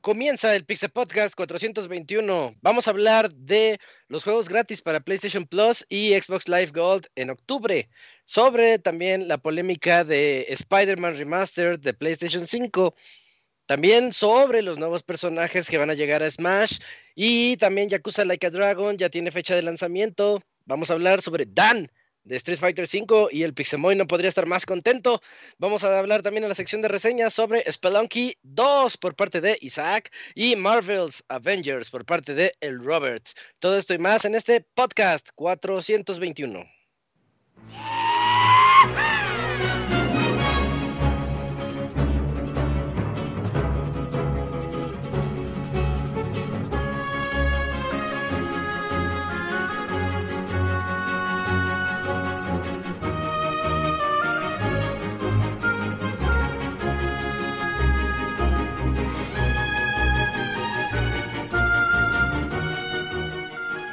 Comienza el Pixel Podcast 421. Vamos a hablar de los juegos gratis para PlayStation Plus y Xbox Live Gold en octubre. Sobre también la polémica de Spider-Man Remastered de PlayStation 5. También sobre los nuevos personajes que van a llegar a Smash. Y también Yakuza Like a Dragon ya tiene fecha de lanzamiento. Vamos a hablar sobre Dan, de Street Fighter V y el Pixemoy no podría estar más contento. Vamos a hablar también en la sección de reseñas sobre Spelunky 2 por parte de Isaac y Marvel's Avengers por parte de el Robert. Todo esto y más en este podcast 421.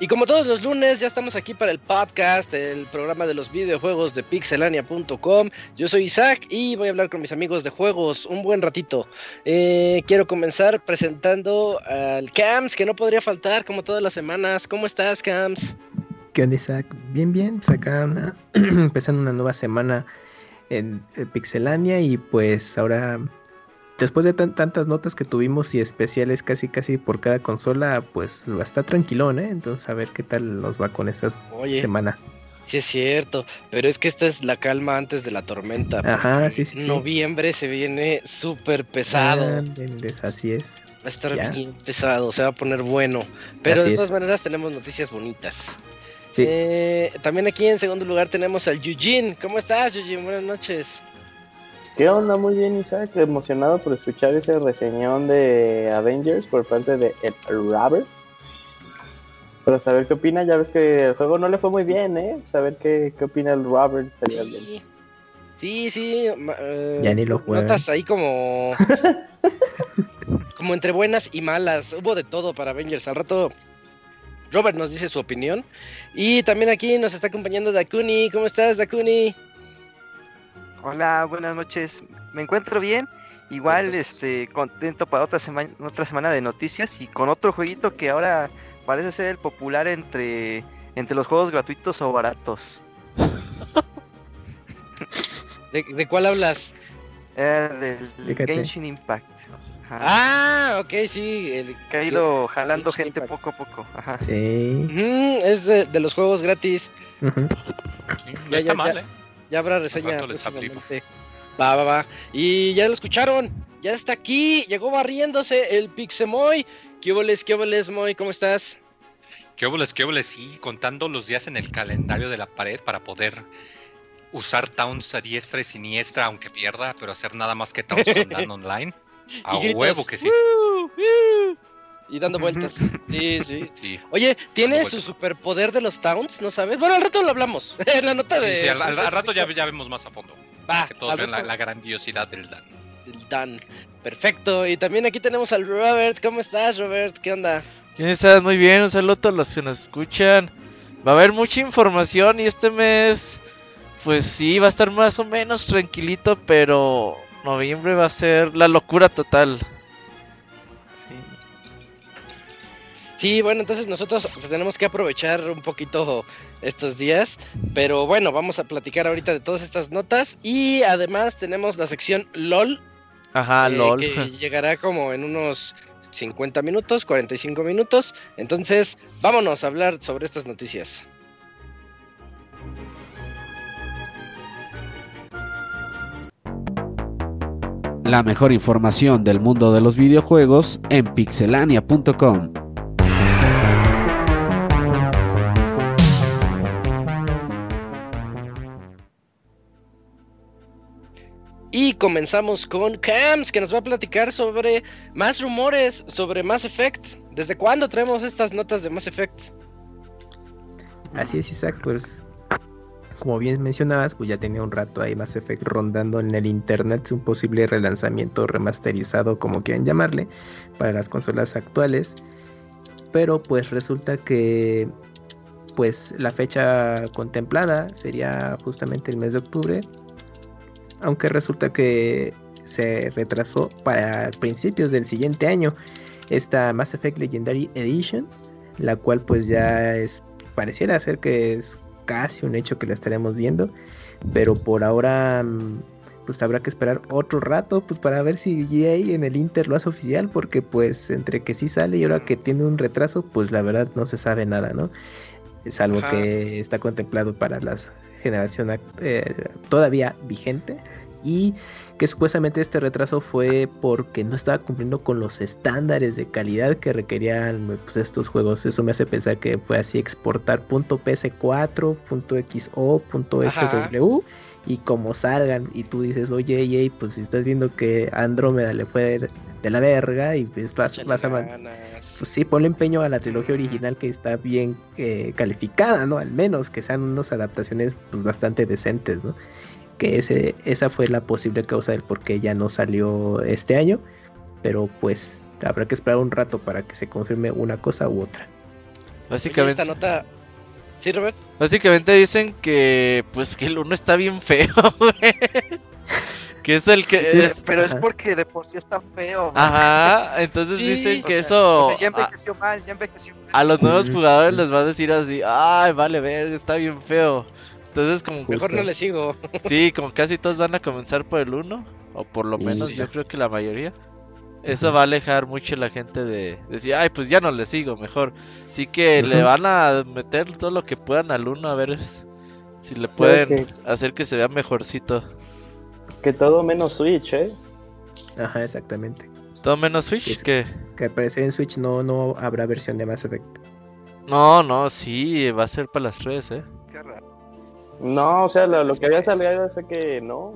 Y como todos los lunes, ya estamos aquí para el podcast, el programa de los videojuegos de pixelania.com. Yo soy Isaac y voy a hablar con mis amigos de juegos un buen ratito. Eh, quiero comenzar presentando al Cams, que no podría faltar como todas las semanas. ¿Cómo estás, Cams? ¿Qué onda, Isaac? Bien, bien. Acá empezando una nueva semana en Pixelania y pues ahora después de tantas notas que tuvimos y especiales casi casi por cada consola, pues está tranquilón, ¿eh? Entonces a ver qué tal nos va con esta semana. Sí es cierto, pero es que esta es la calma antes de la tormenta. Ajá, sí, sí. Noviembre se viene súper pesado. así es. Va a estar bien pesado, se va a poner bueno. Pero de todas maneras tenemos noticias bonitas. Sí. Eh, también aquí en segundo lugar tenemos al Eugene. ¿Cómo estás, Eugene? Buenas noches. ¿Qué onda? Muy bien, Isaac. Emocionado por escuchar ese reseñón de Avengers por parte de el Robert. Para saber qué opina, ya ves que el juego no le fue muy bien, ¿eh? Saber qué, qué opina el Robert sí. Sí, sí. Eh, ya ni lo juega. Notas ahí como. como entre buenas y malas. Hubo de todo para Avengers. Al rato Robert nos dice su opinión. Y también aquí nos está acompañando Dakuni. ¿Cómo estás, Dakuni? Hola, buenas noches. Me encuentro bien. Igual, este, contento para otra semana, otra semana de noticias y con otro jueguito que ahora parece ser el popular entre, entre los juegos gratuitos o baratos. ¿De, cuál hablas? Eh, del Genshin Impact. Ah, ok, sí. El, que ha ido jalando gente poco a poco. Ajá. Sí. es de, los juegos gratis. ya, está mal, ¿eh? Ya habrá reseña Va, va, va. Y ya lo escucharon. Ya está aquí. Llegó barriéndose el Pixemoy. ¿Qué oboles, qué oboles, Moy? ¿Cómo estás? ¿Qué oboles, qué oboles? Sí, contando los días en el calendario de la pared para poder usar Towns a diestra y siniestra, aunque pierda, pero hacer nada más que Towns con Dan Online. A huevo que sí y dando vueltas. Sí, sí. sí. Oye, ¿tiene su superpoder de los towns? ¿No sabes? Bueno, al rato lo hablamos. en la nota de. Sí, al, rato ya, ya, vemos más a fondo. Va. Que todos vean la, grandiosidad del Dan. Del Dan. Perfecto. Y también aquí tenemos al Robert. ¿Cómo estás, Robert? ¿Qué onda? ¿Quién estás? Muy bien. Un saludo a todos los que nos escuchan. Va a haber mucha información y este mes. Pues sí, va a estar más o menos tranquilito, pero noviembre va a ser la locura total. Sí, bueno, entonces nosotros tenemos que aprovechar un poquito estos días, pero bueno, vamos a platicar ahorita de todas estas notas y además tenemos la sección LOL. Ajá, eh, LOL. Que llegará como en unos 50 minutos, 45 minutos. Entonces, vámonos a hablar sobre estas noticias. La mejor información del mundo de los videojuegos en pixelania.com. Y comenzamos con Cams, que nos va a platicar sobre más rumores sobre Mass Effect. ¿Desde cuándo traemos estas notas de Mass Effect? Así es, Isaac, pues como bien mencionabas, pues ya tenía un rato ahí Mass Effect rondando en el internet un posible relanzamiento remasterizado, como quieran llamarle, para las consolas actuales. Pero pues resulta que pues la fecha contemplada sería justamente el mes de octubre, aunque resulta que se retrasó para principios del siguiente año esta Mass Effect Legendary Edition, la cual pues ya es pareciera ser que es casi un hecho que la estaremos viendo, pero por ahora mm, pues habrá que esperar otro rato pues para ver si EA en el Inter lo hace oficial porque pues entre que sí sale y ahora que tiene un retraso pues la verdad no se sabe nada, ¿no? Es algo Ajá. que está contemplado para la generación ac- eh, todavía vigente y que supuestamente este retraso fue porque no estaba cumpliendo con los estándares de calidad que requerían pues, estos juegos. Eso me hace pensar que fue así exportar .ps4, .xo, .sw y como salgan y tú dices, oye, EA, pues si estás viendo que Andrómeda le fue de, la verga y pues vas, vas a... ganas. Pues sí, ponle empeño a la trilogía original que está bien eh, calificada, ¿no? Al menos que sean unas adaptaciones pues bastante decentes, ¿no? Que ese, esa fue la posible causa del por qué ya no salió este año, pero pues habrá que esperar un rato para que se confirme una cosa u otra. Oye, Básicamente, esta nota. ¿Sí, Robert? básicamente dicen que pues que el uno está bien feo, güey. Que es el que es- Pero es porque de por sí está feo. Ajá, entonces Sí, dicen O que sea, eso o sea, ya a, envejeció mal, ya envejeció mal. a los nuevos jugadores les va a decir así, ay, vale, ver, está bien feo. Entonces como Justo. Mejor no le sigo. sí, como casi todos van a comenzar por el uno, o por lo Sí. menos yo creo que la mayoría. Eso va a alejar mucho a la gente de decir, ay, pues ya no le sigo, mejor. Así que le van a meter todo lo que puedan al uno a ver si le pueden hacer que se vea mejorcito. Que todo menos Switch, ¿eh? Ajá, exactamente. Todo menos Switch, Es- que Que al parecer en Switch no, no habrá versión de Mass Effect. no, no, sí, va a ser para las redes, eh. Qué raro. No, o sea, lo, lo que había salido fue que no.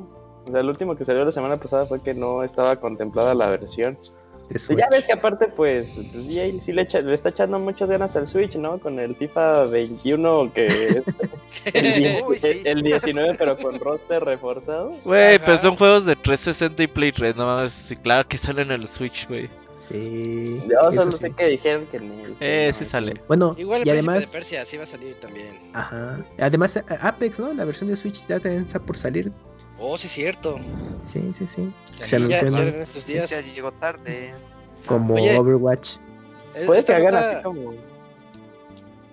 O sea, el último que salió la semana pasada fue que no estaba contemplada la versión. De Y Switch. ya ves que aparte, pues, pues EA sí le, echa- le está echando muchas ganas al Switch, ¿no? Con el FIFA 21, que es el, Uy, sí. el 19, pero con roster reforzado. Güey, pero son juegos de 360 y Play 3, no mames, sí, claro que salen en el Switch, güey. Sí. Yo solo sí. sé que dijeron que ni. Eh, que sí no, sale. Bueno, Igual el y además, de Persia sí va a salir también. ajá. Además eh, Apex, ¿no? La versión de Switch ya también está por salir. Oh, sí, cierto. Sí, sí, sí. Ya Se anunció ya en- estos días. Ya llegó tarde. como Oye. Overwatch. Puede que hagan así como.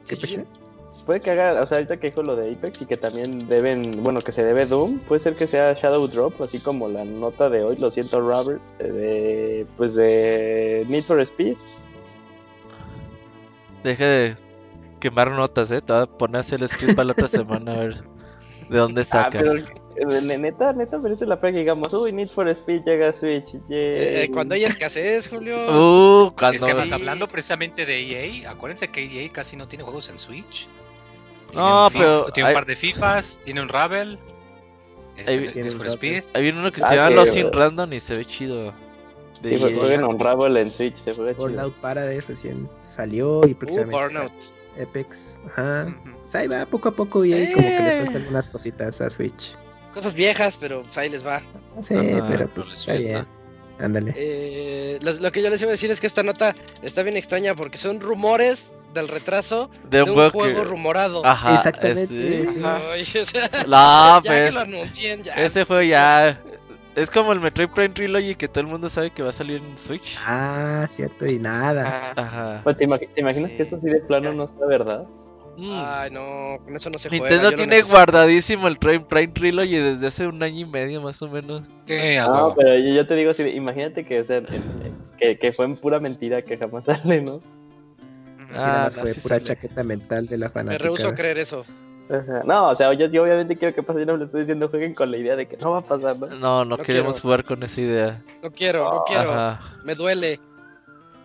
¿Qué Sí, pasó? Puede que haga, o sea, ahorita que dijo lo de Apex y que también deben, bueno, que se debe Doom, puede ser que sea Shadow Drop, así como la nota de hoy, lo siento Robert, eh, de, pues de Need for Speed. Deje de quemar notas, eh. Te voy a poner a hacer el script para la otra semana a ver de dónde Ah, sacas. pero neta, neta merece la pena que digamos, uy, Need for Speed llega a Switch, Eh, yay. eh, cuando hay escasez, Julio. Uh, Es cuando. que vas hablando precisamente de EA, acuérdense que EA casi no tiene juegos en Switch. Tiene No, un pero Tiene un hay- par de FIFAs, tiene un Ravel. Este, Ahí- Need Tiene for un Speed. Hay viene uno que Ah, se llama sí, Lost in güey. Random y se ve chido. De Sí, pues, jueguen Unravel en Switch, se juega chido. Burnout Paradise recién salió y Uh, próximamente Burnout. Apex. Ajá. Ahí va poco a poco y ahí como que le Eh. sueltan algunas cositas a Switch. Cosas viejas, pero pues, ahí les va. Sí, Ajá, pero pues está bien. Ándale. Eh, lo, lo que yo les iba a decir es que esta nota está bien extraña porque son rumores del retraso De de un un juego juego que. rumorado. Ajá. Exactamente, ese- sí. Ay, o sea, No, ya que pues. lo anuncien, ya. Ese juego ya. Es como el Metroid Prime Trilogy que todo el mundo sabe que va a salir en Switch. Ah, cierto, y nada. Ah, Ajá. Pues, ¿te, imag- te imaginas que eso sí de plano no sea verdad? Mm. Ay, no, con eso no se juega. Nintendo yo lo tiene necesito. guardadísimo el Prime, Prime Trilogy desde hace un año y medio más o menos. Sí, No, huevo. pero yo, yo te digo de- imagínate que, o sea, en- que, que fue en pura mentira que jamás sale, ¿no? Ah, no, fue sí pura sale. chaqueta mental de la Me fanática. rehuso a creer eso. Ajá. No, o sea, yo, yo obviamente quiero que pase, yo no le estoy diciendo jueguen con la idea de que no va a pasar, ¿no? No, no, No queremos quiero. jugar con esa idea. No quiero, no quiero. Ajá. Me duele.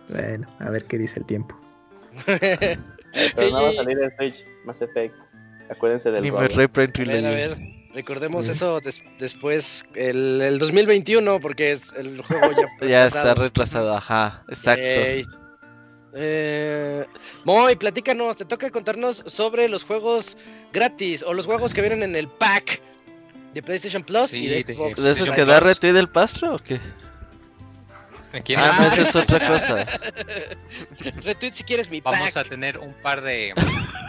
Bueno, a ver qué dice el tiempo. Pero no va a salir en Switch, Mass Effect. Acuérdense del Robert. A ver, a ver. Recordemos eso des- después, el, el 2021, porque es el juego ya fue Ya está retrasado, ajá, exacto. Ey. Eh, Moy, platícanos, te toca contarnos sobre los juegos gratis o los juegos que vienen en el pack de PlayStation Plus Sí, y de Xbox. ¿De esos que da retweet del pastro o qué? ¿Quién Ah, no, esa es otra cosa. Retweet si quieres mi Vamos pack. a tener un par de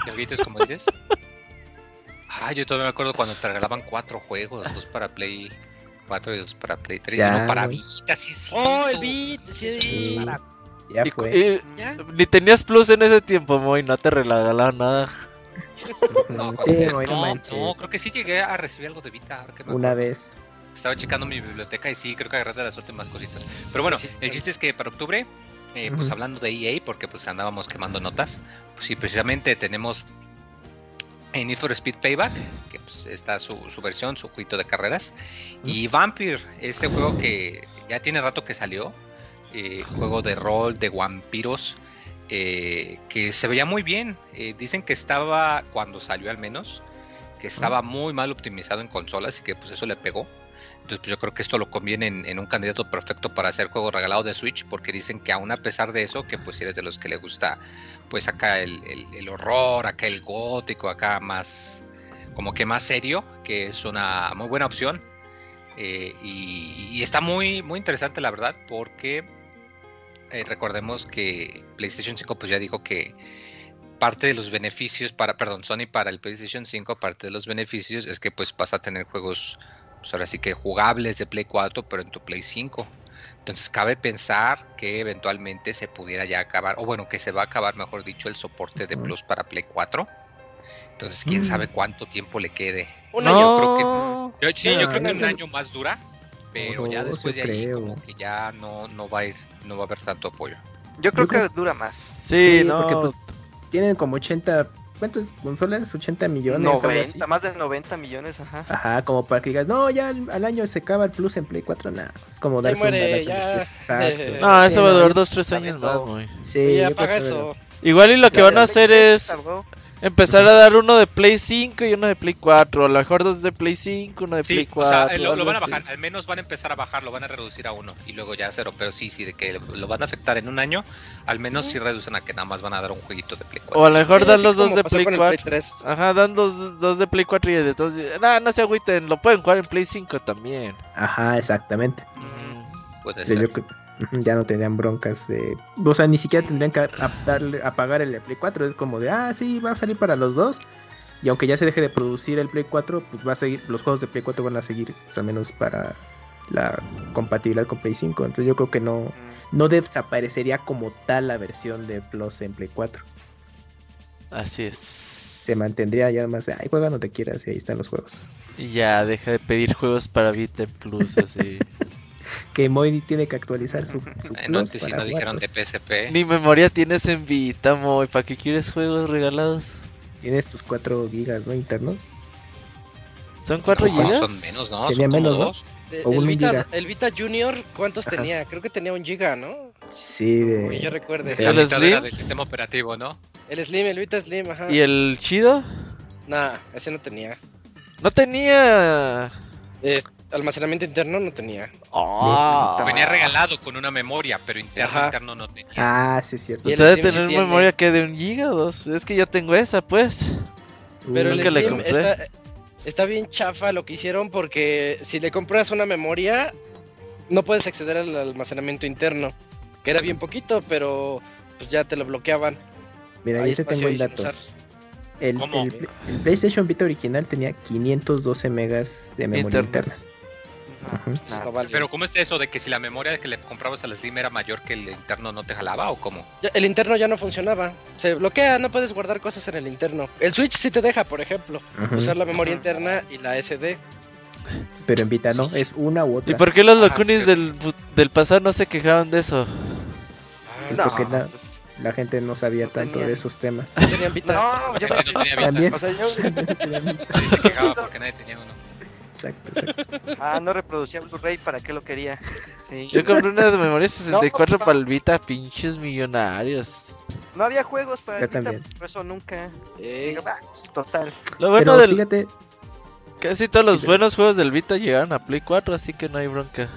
de jueguitos, como dices. Ah, yo todavía me acuerdo cuando te regalaban cuatro juegos, dos para Play 4 y dos para Play 3, Ya, y uno para. Vita, sí, sí. Oh, el beat, sí. Sí. para- Ya fue. y ¿Ya? ni tenías plus en ese tiempo, Moy, no te regalaron nada. No, sí, no no, no, creo que sí llegué a recibir algo de Vita. ahora que me Una vez. Estaba checando mi biblioteca y sí, creo que agarré de las últimas cositas. Pero bueno, el chiste es que para octubre, eh, pues hablando de EA, porque pues andábamos quemando notas, pues sí, precisamente tenemos en Need for Speed Payback, que pues está su, su versión, su jueguito de carreras, y Vampire, este juego que ya tiene rato que salió, eh, juego de rol, de vampiros, eh, que se veía muy bien. Eh, dicen que estaba, cuando salió al menos, que estaba muy mal optimizado en consolas y que pues eso le pegó. Entonces pues yo creo que esto lo conviene en, un candidato perfecto para hacer juego regalado de Switch, porque dicen que aún a pesar de eso, que pues eres de los que le gusta pues acá el, el- horror, acá el gótico, acá más como que más serio, que es una muy buena opción. Eh, y, y está muy, muy interesante la verdad, porque eh, recordemos que PlayStation 5 pues ya dijo que parte de los beneficios para, perdón, Sony para el PlayStation 5, parte de los beneficios es que pues vas a tener juegos, pues ahora sí que jugables de Play 4, pero en tu Play 5. Entonces cabe pensar que eventualmente se pudiera ya acabar, o bueno, que se va a acabar, mejor dicho, el soporte de. Plus para Play 4. Entonces, quién Mm. sabe cuánto tiempo le quede. Un no, año. creo que- Yo, sí, yo creo que un año más dura, pero ya después de ahí creo. como que ya no, no va a ir, no va a haber tanto apoyo. Yo creo Yo creo- que dura más. Sí, Sí, no. porque, pues, Tienen como 80. ¿Cuántas consolas? 80 millones. algo así. 90, más de 90 millones, ajá. Ajá, como para que digas, no, ya al, al año se acaba el plus en Play 4, nada. Es como Ya darse muere, ya. Exacto. No, eso va a durar dos, tres la años neta, más. Moy. Sí, Y yo apaga creo que- eso. Igual y lo que Ya, van a hacer es. Empezar a dar uno de Play 5 y uno de Play 4. A lo mejor dos de Play 5, uno de Sí, Play o 4. sea, eh, lo, lo van a bajar, al menos van a empezar a bajar, lo van a reducir a uno y luego ya a cero, pero sí, sí, de que lo van a afectar en un año, al menos sí reducen a que nada más van a dar un jueguito de Play 4. O a lo mejor Sí, dan los dos de Play con el 4. 3. Ajá, dan dos, dos de Play 4 y de entonces, nah, no se agüiten, lo pueden jugar en Play 5 también. Ajá, exactamente. Mm, Puede O sea, ser. yo creo- ujú, ya no tendrían broncas de... O sea, ni siquiera tendrían que darle, apagar el Play 4. Es como de, ah, sí, va a salir para los dos. Y aunque ya se deje de producir el Play 4, pues va a seguir, los juegos de Play 4 van a seguir, pues, al menos para la compatibilidad con Play 5. Entonces yo creo que no, no desaparecería como tal la versión de Plus en Play 4. Así es. Se mantendría ya más de, ay, juega donde quieras y ahí están los juegos. Y ya, deja de pedir juegos para Vita Plus, así. Que Moy tiene que actualizar su, su no, Plus si no dijeron de PSP. Ni memoria tienes en Vita, Moy. ¿Para qué quieres juegos regalados? Tienes tus 4 gigas, ¿no? Internos. ¿Son 4 No, gigas? son menos, ¿no? Tenía Son menos, ¿no? dos. Eh, O El un Vita, giga. el Vita Junior, ¿cuántos Ajá. tenía? Creo que tenía un giga, ¿no? Sí, de... Uy, yo recuerde. ¿El mitad Slim? era del sistema operativo, ¿no? El Slim, el Vita Slim, ajá. ¿Y el chido? Nah, ese no tenía. No tenía. Eh, almacenamiento interno no tenía. Ah. Venía regalado con una memoria, pero interno, Ajá. interno no tenía. Ah, sí, es cierto. Slim sí tener tiene. memoria que de un giga o dos. Es que yo tengo esa, pues. Pero el Nunca le compré. está, está bien chafa lo que hicieron porque si le compras una memoria, no puedes acceder al almacenamiento interno. Que era bien poquito, pero pues ya te lo bloqueaban. Mira, yo te tengo el ahí dato. El, ¿Cómo? el- el PlayStation Vita original tenía 512 megas de memoria interna. Pues vale. Pero ¿cómo es eso de que si la memoria que le comprabas al Slim era mayor que el interno no te jalaba o cómo? El interno ya no funcionaba. Se bloquea, no puedes guardar cosas en el interno. El Switch sí te deja, por ejemplo, usar la memoria interna y la SD. Pero en Vita no, es una u otra. ¿Y por qué los Ajá, locunis sí. del, del pasado no se quejaban de eso? Pues No, porque la, pues, la gente no sabía No tanto tenía. de esos temas. No tenían Vita. no, La yo gente no tenía Vita. También. O sea, yo. Nadie se quejaba porque nadie tenía uno. Exacto, exacto. Ah, no reproducía Blu-ray, ¿para qué lo quería? Sí. Yo compré una de memoria 64 No, para el Vita, pinches millonarios. No había juegos para Yo el Vita, también. por eso nunca. "Ah, total. Lo bueno Pero del. fíjate, Casi todos los Sí, buenos juegos del Vita llegaron a Play 4, así que no hay bronca.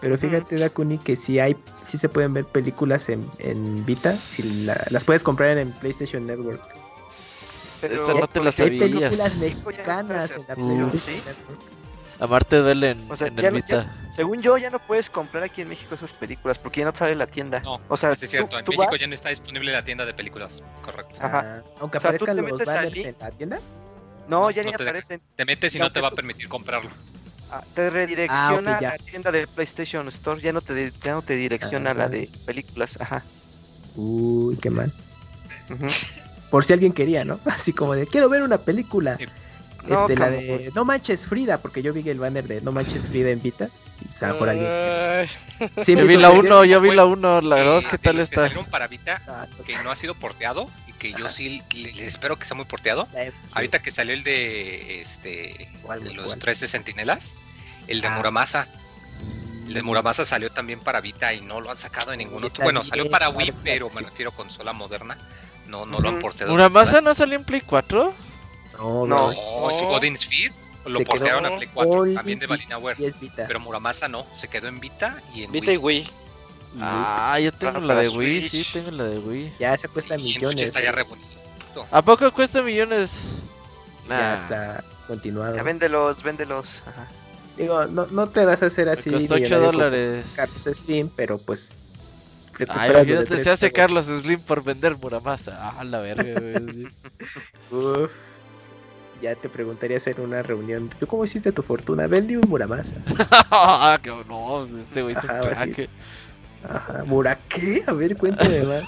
Pero fíjate, Dakuni, que sí hay, sí se pueden ver películas en, en Vita, si la- las puedes comprar en PlayStation Network. Pero- Eso no te lo Porque hay sabías. películas mexicanas en la Uh, ¿sí? Amarte duele en, O sea, en ya el no- ya- Vita. Según yo, ya no puedes comprar aquí en México esas películas porque ya no sale la tienda. No, o sea, es cierto. tú- En tú México vas- ya no está disponible la tienda de películas. Correcto. Ajá. Ah, aunque O sea, aparezcan los banners en la tienda. No, No, ya no ni te deja. aparecen. Te metes y Ya no te va a permitir comprarlo. Ah, te redirecciona Ah, a la tienda de PlayStation Store. Ya no te, ya no te direcciona a la de películas. Ajá. Uy, qué mal. Ujú. Por si alguien quería, ¿no? Así como de, quiero ver una película. Sí. No, Este, la de No Manches Frida, porque yo vi el banner de No Manches Frida en Vita. O sea, por alguien. Sí, Yo me vi la creer. 1, yo vi la 1, la 2, Eh, ¿qué tal está? salieron para Vita, Ah, pues, que no ha sido porteado y que yo sí le, le espero que sea muy porteado. la- Ahorita que salió el de este ¿Cuál, de los cuál? 13 sentinelas, el de Ah. Muramasa. El de Muramasa salió también para Vita y no lo han sacado en ningún otro. Bueno, salió para Wii, pero me refiero a consola moderna. No, no lo han Ujú. porteado. ¿Muramasa no salió en Play 4? No, No. No, es Odin Sphere lo Se portearon a Play 4, Only también de Valinaware. Y es Vita. Pero Muramasa no, se quedó en Vita y en Vita y Wii. Wii. Y Ah, yo tengo la de Wii, Switch. sí, tengo la de Wii. ya se cuesta Sí, en millones. está ya eh. re bonito. ¿A poco cuesta millones? Ya Nah. está continuado. Ya véndelos, véndelos. Ajá. Digo, no, no te vas a hacer Me así. costó 8 millonario como dólares. Carlos Slim, pero pues. De imagínate, se hace. Carlos Slim por vender Muramasa. Ah, la verga, güey. sí. Uf. Ya te preguntaría hacer una reunión. ¿Tú cómo hiciste tu fortuna? Vendí un Muramasa. Ah, que no, pues, este güey es un Ajá, sí. crack. Ajá. ¿Mura qué? A ver, cuéntame más.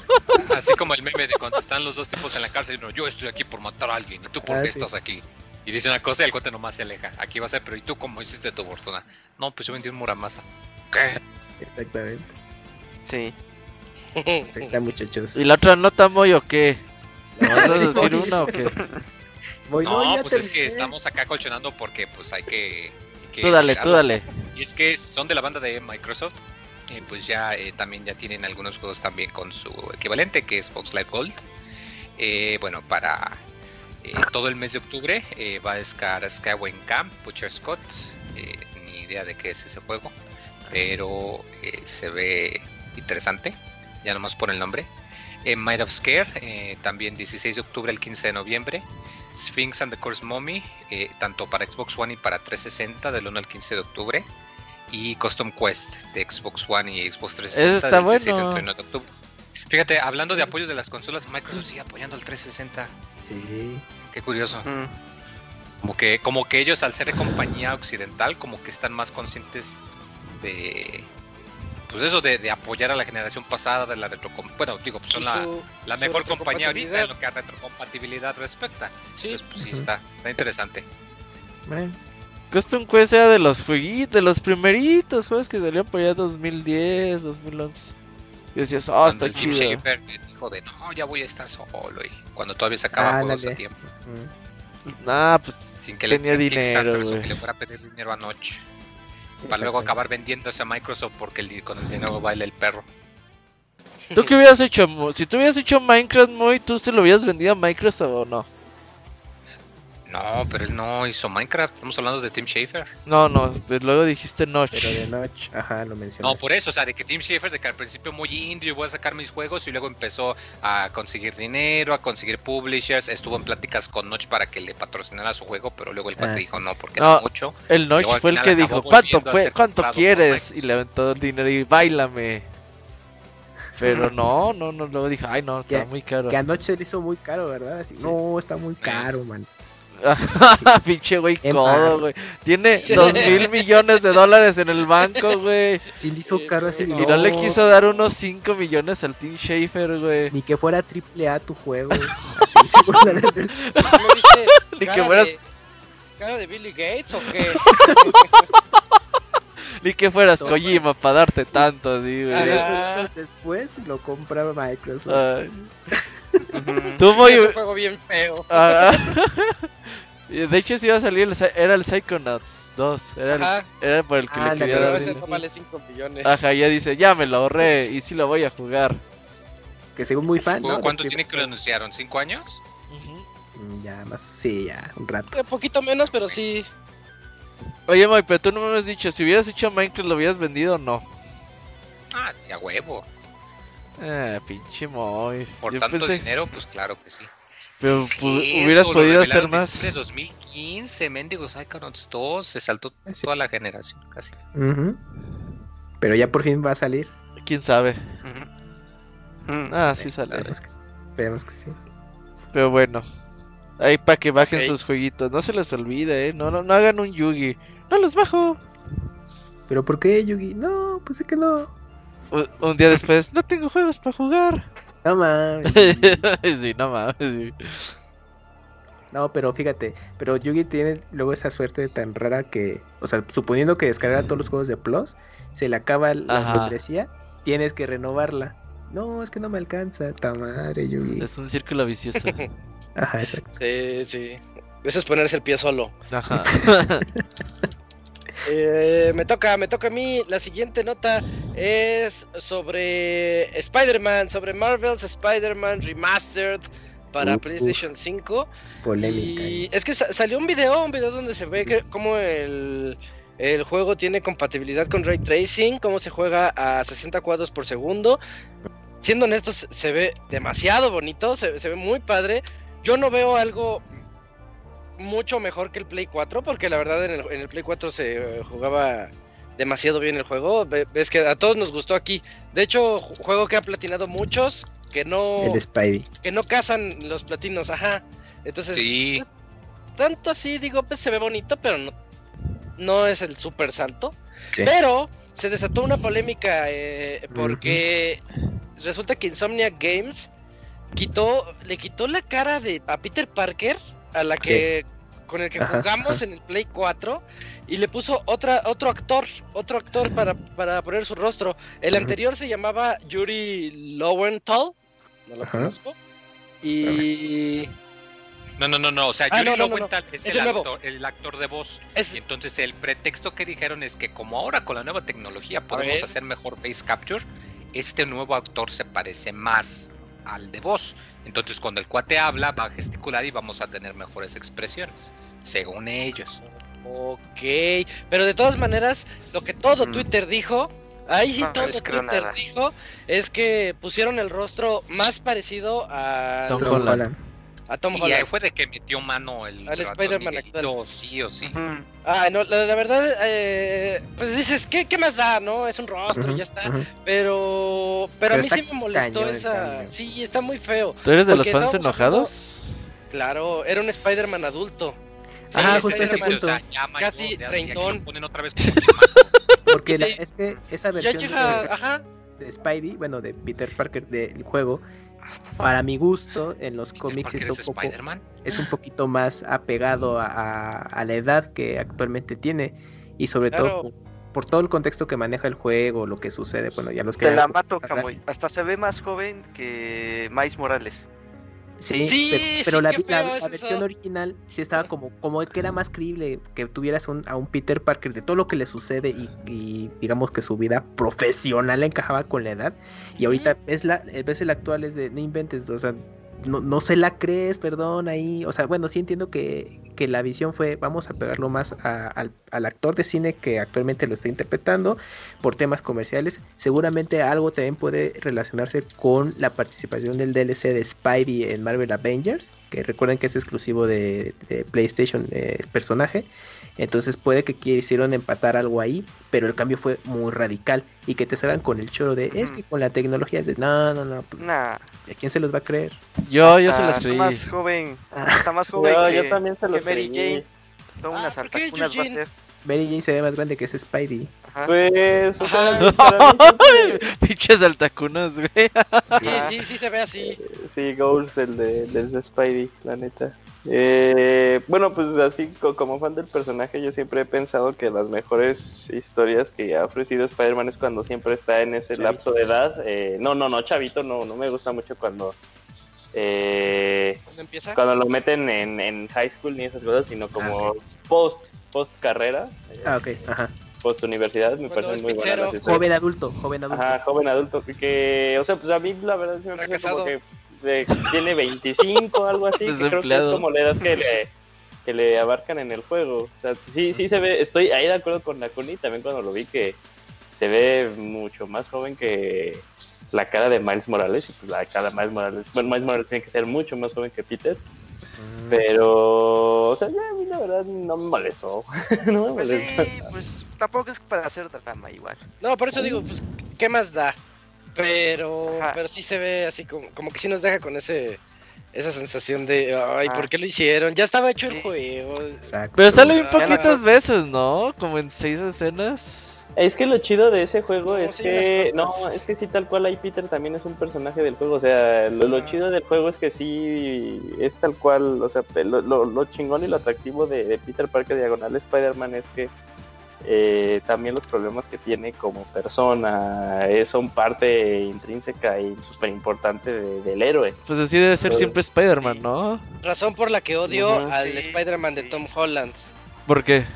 Así como el meme de cuando están los dos tipos en la cárcel, uno, yo estoy aquí por matar a alguien, ¿y tú por Ah, qué sí. estás aquí? Y dice una cosa y el cuate nomás se aleja. Aquí va a ser, pero ¿y tú cómo hiciste tu fortuna? No, pues yo vendí un Muramasa. ¿Qué? Exactamente. Sí. Pues ahí está, muchachos. ¿Y la otra nota, Moy, o qué? ¿Me vas a decir una o qué? Voy, No, pues es que estamos acá colchonando porque pues hay que... que Tú dale, tú dale. Y es que son de la banda de Microsoft. eh, pues ya eh, también ya tienen algunos juegos también con su equivalente, que es Xbox Live Gold. Eh, bueno, para eh, todo el mes de octubre eh, va a estar Skyway Camp, Butcher Scott. eh, ni idea de qué es ese juego, pero eh, se ve interesante, ya nomás por el nombre. Eh, Might of Scare, eh, también 16 de octubre al 15 de noviembre. Sphinx and the Curse Mommy, eh, tanto para Xbox One y para 360 del 1 al 15 de octubre. Y Custom Quest de Xbox One y Xbox 360 Ese está del 16 al bueno. 31 de octubre. Fíjate, hablando de apoyo de las consolas, Microsoft sigue apoyando al 360. Sí. Qué curioso. Mm. Como que, como que ellos al ser de compañía occidental, como que están más conscientes de pues eso de, de apoyar a la generación pasada de la retrocom bueno digo pues son la, la su mejor compañía ahorita en lo retrocompatibilidad. que a retrocompatibilidad respecta Sí, Entonces, pues sí Ujú. está, está interesante Bueno, Custom Quest era de los jueguitos, de los primeritos juegos que salieron por allá 2010, 2011. Y decías, oh, Cuando está chido. Schafer me dijo de no ya voy a estar solo y cuando todavía sacaba Ah, juegos a ándale. tiempo mm, Ah, pues sin que le Tenía pidieran dinero, güey. que le fuera a pedir dinero a Notch para luego acabar vendiéndose a Microsoft porque el, con el dinero baila el perro ¿tú qué hubieras hecho? Mo? Si tú hubieras hecho Minecraft, Moy, ¿tú se lo hubieras vendido a Microsoft o no? No pero él no hizo Minecraft estamos hablando de Tim Schafer No, no, pues luego dijiste Notch. Pero de Notch, ajá, lo mencioné. No, por eso, o sea, de que Tim Schafer, de que al principio muy indie, voy a sacar mis juegos y luego empezó a conseguir dinero, a conseguir publishers, estuvo en pláticas con Notch para que le patrocinara su juego, pero luego el cuate Ah, dijo no, porque No. era mucho. El Notch Luego fue el que dijo, ¿cuánto, ¿cuánto quieres? Y le aventó el dinero y bailame. Pero no, no, no, luego dijo, ay no, está Que- muy caro. Que anoche se le hizo muy caro, ¿verdad? Así, no, está muy caro, man. Pinche güey codo, güey. Tiene dos mil millones de dólares en el banco, güey. Sí le hizo caro así. Y no le quiso dar unos 5 millones al Team Schafer, güey. Ni que fuera triple A tu juego. Así, seguramente. ¿No viste Ni que cara fueras- de- ¿Cara de Billy Gates o qué? Ni que fueras Toma. Kojima para darte tanto, así, güey. Después lo compra Microsoft. Ay. Un juego bien feo. Ah, y de hecho, sí iba a salir, el, era el Psychonauts 2. Era, el- era por el que Ah, le la quería pero dar ese no vale 5 millones. Ajá, ya dice, ya me lo ahorré y sí lo voy a jugar. Que según muy fan, ¿no? ¿Cuánto tiene que lo anunciaron? ¿Cinco años? Ujú. Mm, Ya más, sí, ya, un rato. Un poquito menos, pero sí. Oye, Moy, pero tú no me habías dicho, si hubieras hecho Minecraft, ¿lo hubieras vendido o no? Ah, sí, a huevo. Eh, pinche Moy. Por Yo tanto pensé- dinero, pues claro que sí. Pero Sí, pu- cierto, hubieras lo podido hacer en más. diciembre de 2015, Mendigos Psychonauts 2, se saltó Sí. toda la generación casi. Ujú. Pero ya por fin va a salir. ¿Quién sabe? Ujú. Mm. Ah, sí sale. Esperemos que, esperemos que sí. Pero bueno. Ahí para que bajen Ok. sus jueguitos. No se les olvide, ¿eh? No, no, no hagan un Yugi. No los bajo. ¿Pero por qué, Yugi? No, pues es que no. Un día después, no tengo juegos para jugar. No mames. sí, no mames. sí. No, pero fíjate, pero Yugi tiene luego esa suerte tan rara que, o sea, suponiendo que descarga todos los juegos de Plus, se le acaba la Ajá. membresía, tienes que renovarla. No, es que no me alcanza, ta madre, Yugi. Es un círculo vicioso. Ajá, exacto. Sí, sí. Eso es ponerse el pie solo. Ajá. Eh, me toca, me toca a mí. La siguiente nota es sobre Spider-Man, sobre Marvel's Spider-Man Remastered para PlayStation 5. Polémica. Y ahí. es que sa- salió un video, un video donde se ve que cómo el, el juego tiene compatibilidad con Ray Tracing, cómo se juega a 60 cuadros por segundo. Siendo honestos, se ve demasiado bonito, se, se ve muy padre. Yo no veo algo mucho mejor que el Play 4, porque la verdad en el, en el Play 4 se eh, jugaba demasiado bien el juego. Ves que a todos nos gustó aquí. De hecho, ju- juego que han platinado muchos, que no, El Spidey. que no cazan los platinos, ajá. Entonces, Sí, tanto así, digo, pues se ve bonito, pero no, no es el super salto. Sí. Pero se desató una polémica eh, porque resulta que Insomniac Games quitó, le quitó la cara de a Peter Parker a la que con el que Ajá, jugamos ajá. en el Play 4 y le puso otra otro actor, otro actor para, para poner su rostro. El anterior se llamaba Yuri Lowenthal, no lo Ajá. conozco. Y no, no, no, no, o sea, Ah, Yuri no, no, no, no. Lowenthal es, Es el, actor, el actor de voz. es Y entonces el pretexto que dijeron es que como ahora con la nueva tecnología podemos hacer mejor face capture, este nuevo actor se parece más al de voz. Entonces cuando el cuate habla va a gesticular y vamos a tener mejores expresiones, según ellos. Ok, pero de todas maneras, lo que todo Mm. Twitter dijo, ahí sí No, todo Twitter nada. dijo, es que pusieron el rostro más parecido a Tom Tom Holland. A Tom y Holland. ahí fue de que metió mano el Al Spider-Man Miguelito, sí o sí. Ujú. Ah, no, la, la verdad, eh, pues dices, ¿qué, ¿qué más da, no? Es un rostro, Ujú, ya está. ujú. Pero, pero, Pero a mí sí me molestó esa... cambio. Sí, está muy feo. ¿Tú eres de los fans enojados? Claro, era un Spider-Man adulto. Sí, Ah, justo es ese punto. o sea, ya Casi ya- ya treintón. ponen otra vez como. Porque la- Ya- es que esa Ya versión llega, de, ajá. de Spidey, bueno, de Peter Parker del juego, para mi gusto, en los cómics está es un poco, es un poquito más apegado a, a- a la edad que actualmente tiene y sobre Claro. todo por, por todo el contexto que maneja el juego, lo que sucede, bueno, ya los que Te ya la lo- mato, Ajá. Camoy. Hasta se ve más joven que Miles Morales. Sí, Sí, pero, sí, la, la- versión original sí estaba como, como que era más creíble que tuvieras un- a un Peter Parker de todo lo que le sucede y, y digamos que su vida profesional encajaba con la edad. Y ahorita ves, la, ves el actual es de no inventes, o sea, no, no se la crees, perdón, ahí. O sea, bueno, sí entiendo que, que la visión fue, vamos a pegarlo más al, al actor de cine que actualmente lo está interpretando por temas comerciales. Seguramente algo también puede relacionarse con la participación del DLC de Spidey en Marvel Avengers, que recuerden que es exclusivo de, de PlayStation eh, el personaje. Entonces puede que quisieron empatar algo ahí, pero el cambio fue muy radical y que te salgan con el choro de es que con la tecnología es de no, no, no, pues Nah. ¿a quién se los va a creer? Yo, yo se Está- las está creí. más joven. Ah. Está más joven Yo, que, yo también se que los Mary creí. Jane. Ah, unas ¿por qué, altacunas va a Eugene? ser. Mary Jane se ve más grande que ese Spidey. Ajá. Pues, o sea, Pinches altacunas, güey. Sí, sí, sí se ve así. Sí, Goals, el de, del de Spidey, la neta. Eh, bueno, pues así co- como fan del personaje, yo siempre he pensado que las mejores historias que ha ofrecido Spider-Man es cuando siempre está en ese Chavito. lapso de edad. Eh, no, no, no, chavito, no, no me gusta mucho cuando eh, ¿Cuándo empieza? cuando lo meten en, en high school ni esas cosas, sino como Ah, post post carrera, eh, Ah, ok, ajá. post universidad, me es muy historias. Joven adulto, joven adulto. Ajá, joven adulto, que, o sea, pues a mí la verdad sí me parece como que de- tiene 25, algo así. que creo que es como la edad que le, que le abarcan en el juego. O sea, sí, sí se ve, estoy ahí de acuerdo con Nakuni también cuando lo vi que se ve mucho más joven que la cara de Miles Morales. Y pues la cara de Miles Morales, bueno, Miles Morales tiene que ser mucho más joven que Peter. Pero, o sea, ya a mí la verdad no me molestó. no me Pues sí, molestó. pues tampoco es para hacer drama igual. No, por eso digo, pues, ¿qué más da? Pero, Ajá. pero sí se ve así como, como que sí nos deja con ese esa sensación de, ay, Ah. ¿por qué lo hicieron? Ya estaba hecho el juego. Exacto. Pero sale bien poquitas veces, ¿no? Como en seis escenas. Es que lo chido de ese juego No, es sí, que. No, es que sí, tal cual ahí Peter también es un personaje del juego. O sea, lo, lo chido del juego es que sí es tal cual. O sea, lo, lo, lo chingón y lo atractivo de, de Peter Parker Diagonal Spider-Man es que eh, también los problemas que tiene como persona eh, son parte intrínseca y súper importante de- del héroe. Pues así debe ser Pero- siempre Spider-Man, ¿no? Razón por la que odio al sí, Spider-Man de sí. Tom Holland. ¿Por qué?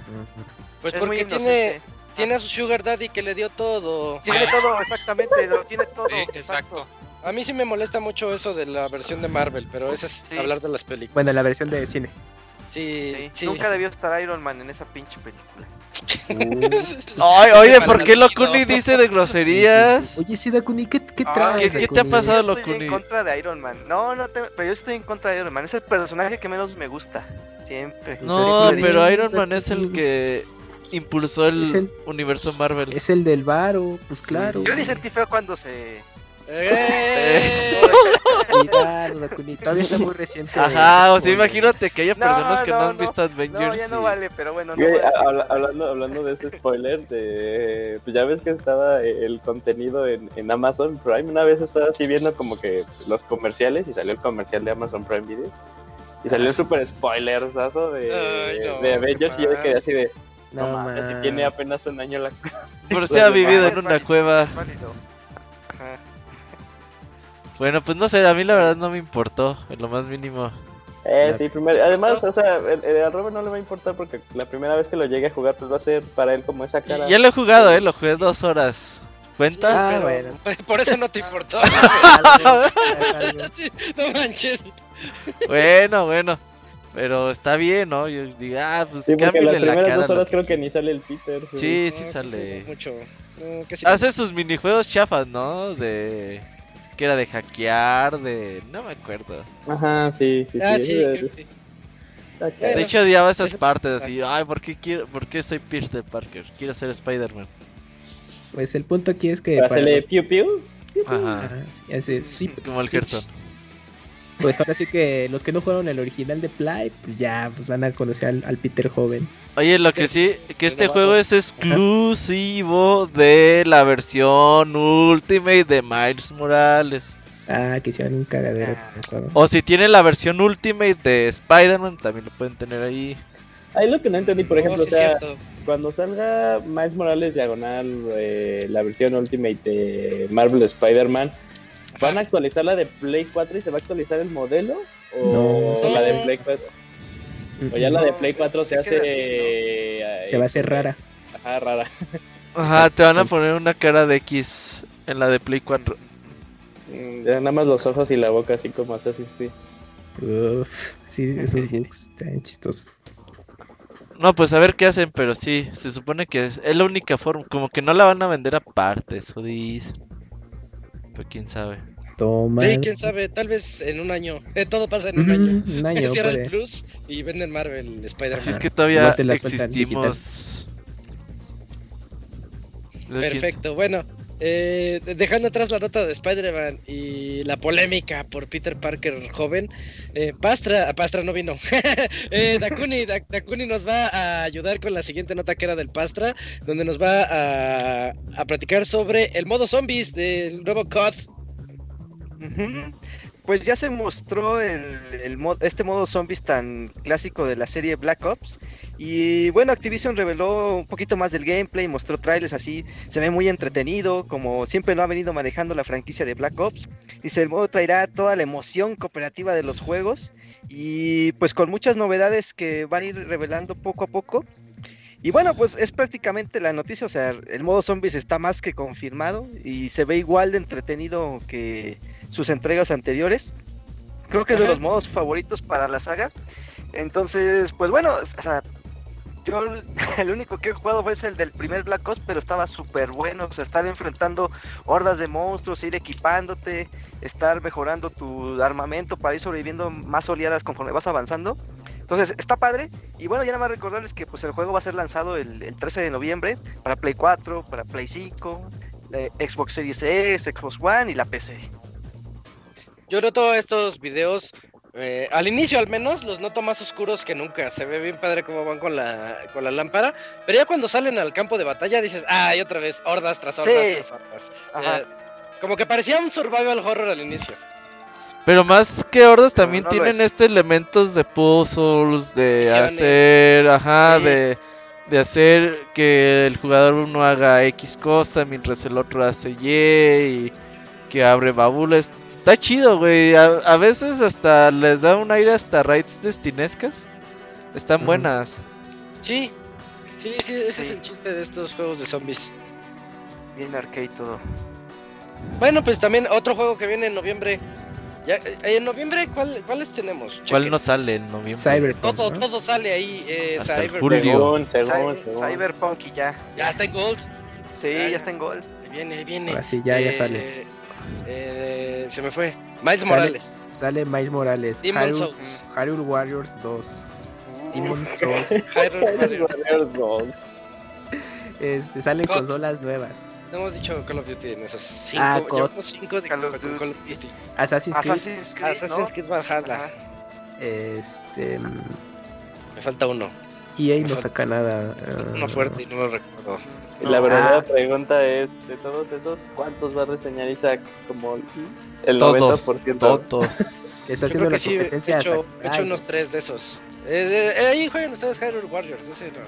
Pues Es porque tiene, inocente. tiene a su Sugar Daddy que le dio todo. Tiene todo, exactamente, lo tiene todo. Sí, exacto. A mí sí me molesta mucho eso de la versión de Marvel, pero eso es Sí. hablar de las películas. Bueno, la versión de cine. Sí, Sí, sí. Nunca debió estar Iron Man en esa pinche película. Ay, oye, ¿por qué. Locuni dice de groserías? Oye, sí, Dakuni, ¿qué, qué traes? ¿qué- qué te ha pasado? Yo estoy Locuni. en contra de Iron Man. No, no, te- pero yo estoy en contra de Iron Man. Es el personaje que menos me gusta. Siempre. No, pero Iron Man es el que impulsó el, el- universo Marvel. Es el del varo, pues claro. Yo ni sentí feo cuando se. ¡Eh! Cuidado, Dakuni, todavía está muy reciente. Ajá, o sea, Spoiler. imagínate que haya No, personas que no, no, han no. visto No, Avengers. ya no y- vale, pero bueno, no Güey, decir habla- hablando, hablando de ese spoiler, de, pues ya ves que estaba el contenido en, en Amazon Prime. Una vez estaba así viendo como que los comerciales y salió el comercial de Amazon Prime Video. Y salió el super spoilersazo de, Ay, no, de Avengers y yo me quedé así de, no, No, mames, si tiene apenas un año la... Por si ha vivido en una válido, cueva. válido. Bueno, pues no sé, a mí la verdad no me importó, en lo más mínimo. Eh, sí, primer- además, o sea, a Robert no le va a importar porque la primera vez que lo llegue a jugar, pues va a ser para él como esa cara. Y ya lo he jugado, eh, lo jugué dos horas. ¿Cuenta? Ah, Pero bueno. Por eso no te importó. Sí, no manches. Bueno, bueno. Pero está bien, ¿no? Yo digo, ah, pues Sí, cámbiale la primeras cara. dos horas creo que ni sale el Peter. Sí, sí No, sale. Mucho. No, Hace sus minijuegos chafas, ¿no? De... Que era de hackear, de... No me acuerdo. Ajá, sí, sí, Ah, sí. De hecho, odiaba esas partes así. Ay, ¿por qué, quiero, ¿por qué soy Peter Parker? Quiero ser Spider-Man. Pues el punto aquí es que. Para para hacerle los- piu piu. Ajá. Ajá, hace sweep, Como el. Gerson. Pues ahora sí que los que no jugaron el original de Play, pues ya pues van a conocer al, al Peter joven. Oye, lo que sí, que este juego es exclusivo de la versión Ultimate de Miles Morales. Ah, que hicieron un cagadero Ah. con eso. O si tienen la versión Ultimate de Spider-Man, también lo pueden tener ahí. Ahí lo que no entendí, por No, ejemplo, sí o sea, cuando salga Miles Morales diagonal, eh, la versión Ultimate de Marvel Spider-Man, ¿van a actualizar la de Play 4 y se va a actualizar el modelo? ¿O No. la de Play 4? O ya la de Play 4 se se hace... eh, Se va a hacer rara. Ajá, rara. Ajá, te van a poner una cara de X en la de Play 4. Mm, ya nada más los ojos y la boca así como Assassin's Creed. Uf, sí, esos bugs están chistosos. No, pues a ver qué hacen, pero sí, se supone que es, es la única forma. Como que no la van a vender aparte, eso dice. Pues quién sabe. Toma. Sí, quién sabe, tal vez en un año. Eh, todo pasa en un año. Un año, Cierra el plus y venden Marvel Spider-Man. Así es que todavía sueltan existimos. Perfecto, bueno. Eh, dejando atrás la nota de Spider-Man y la polémica por Peter Parker joven, eh, Pastra, ah, Pastra no vino. eh, Dakuni, Da- Dakuni nos va a ayudar con la siguiente nota que era del Pastra, donde nos va a, a platicar sobre el modo zombies del nuevo COD. Pues ya se mostró el, este modo zombies tan clásico de la serie Black Ops. Y bueno, Activision reveló un poquito más del gameplay, mostró trailers así, se ve muy entretenido, como siempre lo ha venido manejando la franquicia de Black Ops. Dice, el modo traerá toda la emoción cooperativa de los juegos y pues con muchas novedades que van a ir revelando poco a poco. Y bueno, pues es prácticamente la noticia, o sea, el modo zombies está más que confirmado y se ve igual de entretenido que sus entregas anteriores. Creo que es de los modos favoritos para la saga. Entonces, pues bueno, o sea, yo el único que he jugado fue el del primer Black Ops, pero estaba súper bueno. O sea, estar enfrentando hordas de monstruos, ir equipándote, estar mejorando tu armamento para ir sobreviviendo más oleadas conforme vas avanzando. Entonces, está padre. Y bueno, ya nada más recordarles que pues el juego va a ser lanzado el, el 13 de noviembre para Play 4, para Play 5, eh, Xbox Series S, Xbox One y la PC. Yo noto estos videos, eh, al inicio al menos, los noto más oscuros que nunca. Se ve bien padre cómo van con la, con la lámpara. Pero ya cuando salen al campo de batalla dices, ay, otra vez, hordas tras hordas Sí. tras hordas. Ajá. Eh, como que parecía un survival horror al inicio. Pero más que hordas también no tienen es. estos elementos de puzzles, de Misiones. hacer, ajá, Sí. de, de hacer que el jugador uno haga X cosa mientras el otro hace Y y que abre baúles. Está chido, güey. A, a veces hasta les da un aire hasta raids destinescas. Están buenas. Sí, sí, sí, ese es el chiste de estos juegos de zombies. Bien arcade todo. Bueno, pues también otro juego que viene en noviembre. Ya, eh, en noviembre, ¿cuál, ¿cuáles tenemos? ¿Cuál no sale en noviembre? Cyberpunk. Todo, ¿no? todo sale ahí. Eh, Hasta el Cyber- julio. Según, según, Cy- según. Cyberpunk y ya. Ya está en Gold. Sí, Ya, está en gol. Ahí viene, ahí viene. Ahora sí, ya, ya Eh, sale. Eh, se me fue. Miles Sale. Morales. Sale Miles Morales. Demon Souls. Hyrule Warriors 2. Demon Souls. Hyrule Warriors. Warriors 2. Este, salen God. consolas nuevas. No hemos dicho Call of Duty en esas cinco. Ah, llevamos God. cinco de Call of Duty. Call of Duty. Assassin's Creed. Assassin's Creed, Assassin's ¿no? Creed Valhalla. Ajá. Este. mm, Me falta uno. EA Me no saca nada. Uno ah, fuerte y no lo recuerdo. Y la verdadera Ah. pregunta es, de todos esos, ¿cuántos va a reseñar Isaac? Como el Todos, 90%. todos. Está haciendo la sí, he competencia. hecho, he hecho unos tres de esos. Eh, eh, ahí jueguen ustedes Hyrule Warriors. Ese no.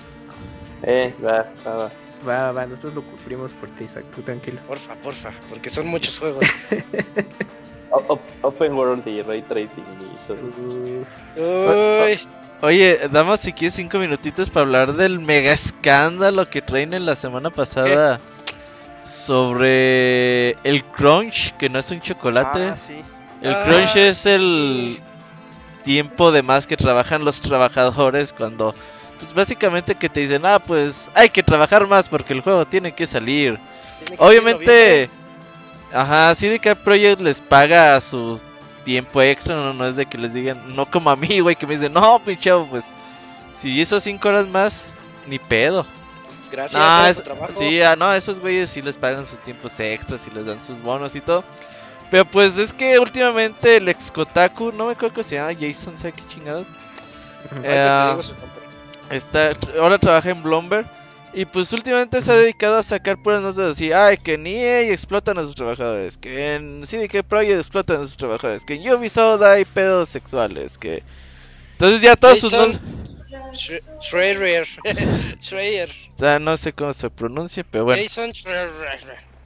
Eh, va, va, va. Va, va, nosotros lo cubrimos por ti, Isaac, tú tranquilo. Porfa, porfa. Porque son muchos juegos. O- op- Open World y Ray Tracing y todo eso. Uy. Oye, damas, si quieres cinco minutitos para hablar del mega escándalo que traen en la semana pasada sobre el crunch, que no es un chocolate. Ah, sí. el Ah, crunch es el tiempo de más que trabajan los trabajadores cuando, pues básicamente que te dicen, ah, pues hay que trabajar más porque el juego tiene que salir. Tiene que Obviamente, ajá, CDK Projekt les paga su tiempo extra, no, no es de que les digan, no como a mí, güey, que me dicen, no, pinche, pues, si hizo cinco horas más, ni pedo. Gracias Ah, por es- trabajo. sí, ah, no, esos güeyes sí les pagan sus tiempos extras y les dan sus bonos y todo. Pero pues es que últimamente el ex Kotaku, no me acuerdo cómo se llama, Jason, ¿sabe qué chingados? Eh. Está, ahora trabaja en Bloomberg. Y pues últimamente se ha dedicado a sacar puras notas así, ay, que en EA explotan a sus trabajadores, que en CDK Projekt explotan a sus trabajadores, que en Ubisoft hay pedos sexuales, que... Entonces ya todos sus notas... Schreier. Schreier. O sea, no sé cómo se pronuncia, pero bueno. Jason.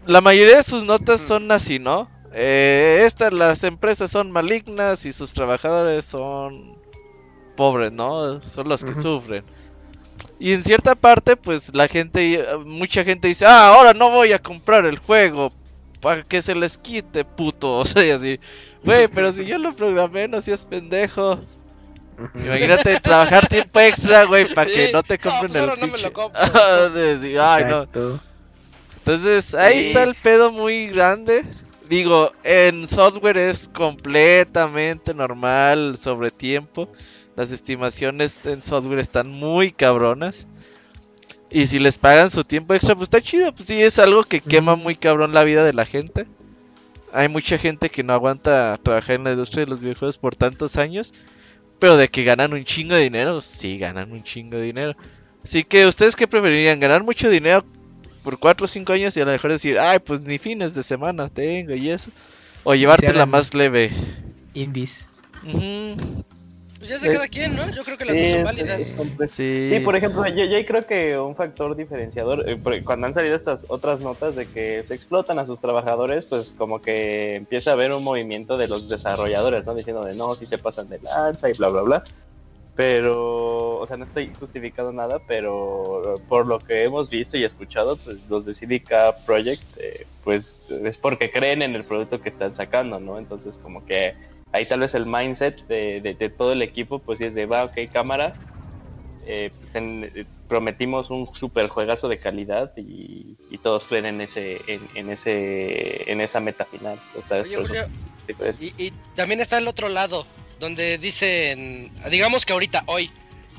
La mayoría de sus notas son así, ¿no? Eh, estas, las empresas son malignas y sus trabajadores son pobres, ¿no? Son los que sufren. Y en cierta parte, pues la gente, mucha gente dice, ah, ahora no voy a comprar el juego para que se les quite, puto. O sea, y así, güey, pero si yo lo programé, no seas pendejo. Imagínate trabajar tiempo extra, güey, para que Sí. no te No, compren pues el ahora no me lo compro. Ah, Ay, no. Entonces, ahí Sí. está el pedo muy grande. Digo, en software es completamente normal sobre tiempo. Las estimaciones en software están muy cabronas. Y si les pagan su tiempo extra, pues está chido. Pues sí, es algo que quema muy cabrón la vida de la gente. Hay mucha gente que no aguanta trabajar en la industria de los videojuegos por tantos años. Pero de que ganan un chingo de dinero, sí ganan un chingo de dinero. Así que, ¿ustedes qué preferirían? ¿Ganar mucho dinero por 4 o 5 años y a lo mejor decir, ay, pues ni fines de semana tengo y eso? O llevártela hagan- más leve. Indies. Pues ya sé cada quien, ¿no? Yo creo que las dos son válidas. sí, compre- Sí. Sí, por ejemplo, yo, yo creo que un factor diferenciador, eh, cuando han salido estas otras notas de que se explotan a sus trabajadores, pues como que empieza a haber un movimiento de los desarrolladores, ¿no? Diciendo de no, si se pasan de lanza y bla, bla, bla. Pero, o sea, no estoy justificando nada, pero por lo que hemos visto y escuchado, pues los de CDK Project, eh, pues es porque creen en el producto que están sacando, ¿no? Entonces como que ahí tal vez el mindset de, de- de todo el equipo, pues sí es de, va, ok, cámara, eh, pues, ten- eh, prometimos un super juegazo de calidad y, y todos creen en ese, en, en ese, en esa meta final. Oye, Julio, y, y también está el otro lado, donde dicen, digamos que ahorita, hoy,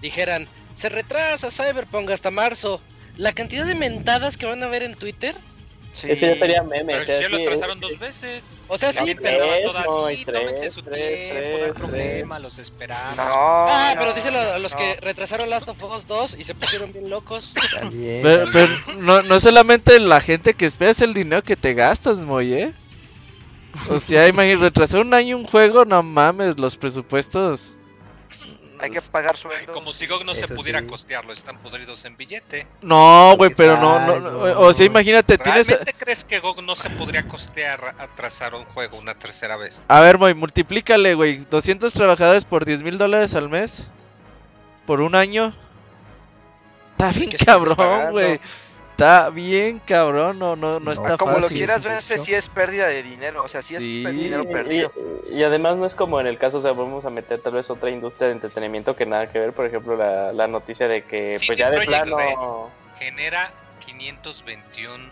dijeran, se retrasa Cyberpunk hasta marzo. La cantidad de mentadas que van a ver en Twitter. Sí. Ese ya sería meme. Pero o sea, si ya lo sí, atrasaron es- dos veces. O sea, sí, pero... andaba tres, toda no, tres, tómense su tres, tiempo, no hay tres, problema, los esperamos. No, Ah, no, pero dicen a los no. que retrasaron Last of Us 2 y se pusieron bien locos. También. Pero, pero no, no solamente la gente que espera, es el dinero que te gastas, Moy, ¿eh? O sea, imagínate, retrasar un año un juego, no mames, los presupuestos. Hay que pagar sueldos. Como si GOG no se pudiera sí. costearlo, están podridos en billete. No, güey, pero no, no. O sea, imagínate, tienes. ¿Realmente crees que GOG no se podría costear atrasar un juego una tercera vez? A ver, Moy, multiplícale, güey. 200 trabajadores por 10 mil dólares al mes. Por un año. Está bien ¿Qué estás cabrón, güey. Está bien cabrón, no, no, no No, está Como lo fácil. quieras sí, ver, ese mucho. sí es pérdida de dinero. O sea, sí es Sí. pe- dinero Y, perdido. y además no es como en el caso, o sea, vamos a meter tal vez otra industria de entretenimiento que nada que ver, por ejemplo, la, la noticia de que Sí, pues ya de plano... Genera 521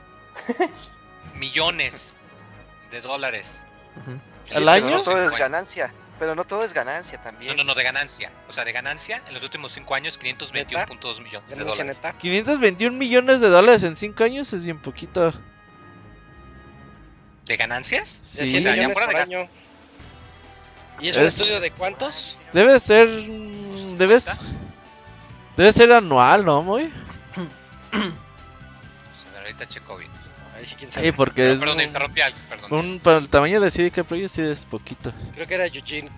millones de dólares. Ujú. ¿Al Sí, pero año? Todo es ganancia. Pero no todo es ganancia también. No, no, no, de ganancia. O sea, de ganancia en los últimos 5 años, 521.2 millones de dólares. esta. 521 millones de dólares en 5 años es bien poquito. ¿De ganancias? Sí. 100 O sea, ya millones fuera de año. ¿Y es un Es- estudio de cuántos? Debe ser. mm, Debe, debe ser anual, ¿no, Moy? Pues, a ver, ahorita checo bien. Ahí sí, quién Sí, sabe. porque Pero, es. perdón, un- interrumpí algo, perdón. un- para el tamaño de CD Projekt sí es poquito. Creo que era Eugene.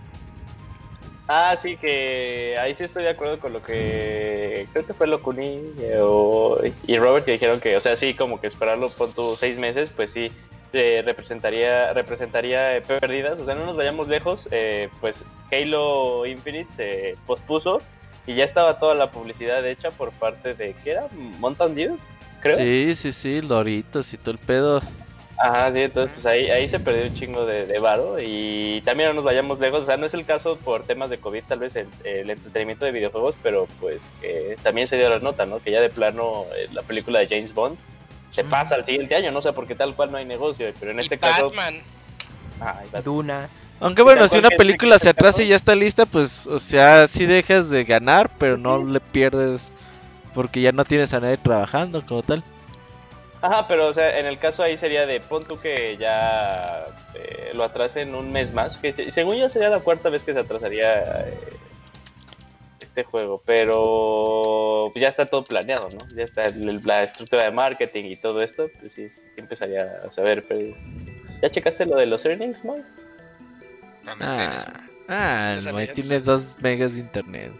Ah, sí, que ahí sí estoy de acuerdo con lo que creo que fue Locuni eh, o- y Robert que dijeron que, o sea, sí, como que esperarlo pon tú seis meses, pues sí, eh, representaría representaría eh, pérdidas, o sea, no nos vayamos lejos, eh, pues Halo Infinite se pospuso y ya estaba toda la publicidad hecha por parte de, ¿qué era? Mountain Dew, creo. Sí, sí, sí, Doritos y todo el pedo. Ajá, sí, entonces pues ahí, ahí se perdió un chingo de, de varo y también no nos vayamos lejos, o sea, no es el caso por temas de COVID, tal vez el, el entretenimiento de videojuegos, pero pues eh, también se dio la nota, ¿no? Que ya de plano eh, la película de James Bond se pasa al siguiente año, no sé, porque tal cual no hay negocio, pero en Y este caso... Batman. Ay, Batman. Dunas. Aunque bueno, si una película se atrasa y ya está lista, pues, o sea, sí dejas de ganar, pero no le pierdes porque ya no tienes a nadie trabajando como tal. Ajá, pero o sea, en el caso ahí sería de pon tú que ya eh, lo atrasen un mes más, que se- según yo sería la cuarta vez que se atrasaría eh, este juego, pero ya está todo planeado, ¿no? Ya está el- la estructura de marketing y todo esto, pues sí, sí empezaría a saber, pero ¿ya checaste lo de los earnings, Moy? No sé. Ah, ah, el Moy tiene dos megas de internet.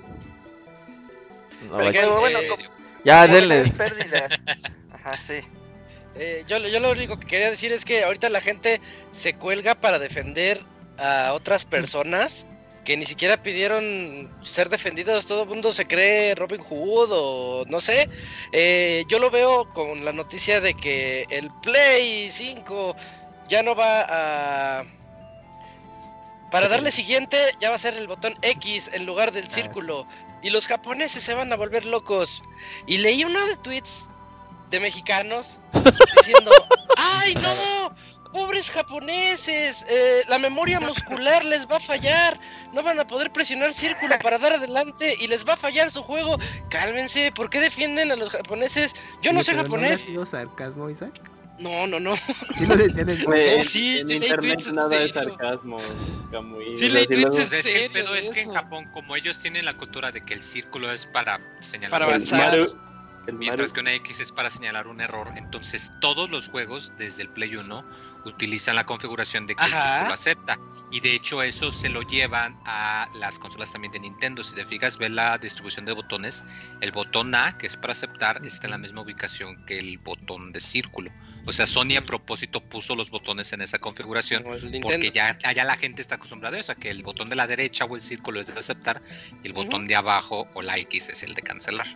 No, Pero va- que, Pero bueno, eh, como- ya, como denle. Ajá, sí. Eh, yo, yo lo único que quería decir es que ahorita la gente se cuelga para defender a otras personas que ni siquiera pidieron ser defendidos. Todo el mundo se cree Robin Hood o no sé. Eh, yo lo veo con la noticia de que el Play 5 ya no va a... Para darle siguiente ya va a ser el botón X en lugar del Ah, círculo. Y los japoneses se van a volver locos. Y leí uno de tweets de mexicanos diciendo, ¡ay no! Pobres japoneses, eh, la memoria muscular les va a fallar, no van a poder presionar círculo para dar adelante y les va a fallar su juego. Cálmense, ¿por qué defienden a los japoneses? Yo no pero japonés. ¿No sarcasmo, Isaac? No, no, no. Sí lo decían en serio. Sí, en sí internet nada de sarcasmo, Camuy. Sí leí si tweets en es que el pedo es que en. Japón, como ellos tienen la cultura de que el círculo es para señalar Para el avanzar. Maru- el mientras Maru- que una X es para señalar un error, entonces todos los juegos desde el Play 1 utilizan la configuración de que el Ajá. círculo acepta. Y de hecho eso se lo llevan a las consolas también de Nintendo. Si te fijas, ve la distribución de botones. El botón A, que es para aceptar, está en la misma ubicación que el botón de círculo. O sea, Sony a propósito puso los botones en esa configuración porque ya allá la gente está acostumbrada a eso, a que el botón de la derecha o el círculo es de aceptar y el botón de abajo o la X es el de cancelar.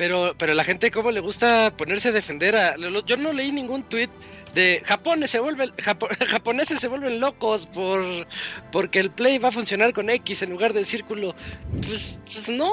Pero, pero la gente, ¿cómo le gusta ponerse a defender a.? Yo no leí ningún tweet de Japones se vuelven, Japo- japoneses se vuelven locos por porque el play va a funcionar con X en lugar del círculo. Pues, pues no,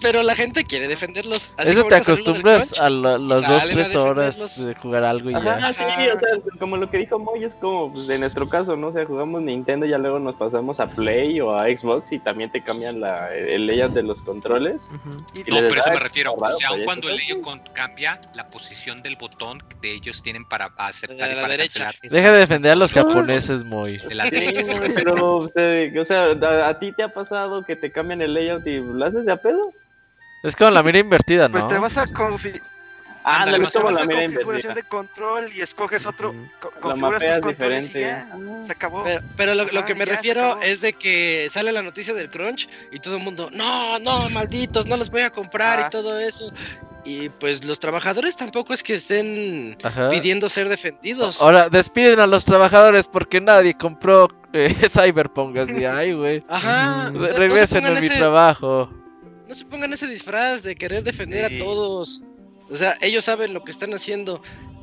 pero la gente quiere defenderlos. Así Eso te acostumbras crunch. a la- las dos, tres horas de jugar algo y Ajá, ya. sí, o sea, como lo que dijo Moy es como pues, de nuestro caso, ¿no? O sea, jugamos Nintendo y ya luego nos pasamos a Play o a Xbox y también te cambian la, el layout de los controles. Ujú. Y No, pero eso me refiero. O sea, aun cuando el layout cambia, la posición del botón de ellos tienen para aceptar De y la para derecha. Deja de defender a los misma. japoneses, muy. De la Sí, derecha es el que se- pero, o sea, o sea, ¿a, a ti te ha pasado que te cambian el layout y lo haces de a pedo? Es como la mira invertida, ¿no? Pues te vas a confi- Ah, como o la mira configuración invertida. de control y escoges otro. Co- La configuras mapeas tus controles y diferente. ya, Ah. se acabó. Pero, pero lo, lo que me refiero es de que sale la noticia del crunch y todo el mundo, no, no, malditos, no los voy a comprar Ah. y todo eso. Y pues los trabajadores tampoco es que estén Ajá. pidiendo ser defendidos. Ahora, despiden a los trabajadores porque nadie compró eh, Cyberpunk. Así, ay, güey. Ajá. Ujú. o sea, no se Regresen a mi ese- trabajo. No se pongan ese disfraz de querer defender Sí. a todos. O sea, ellos saben lo que están haciendo.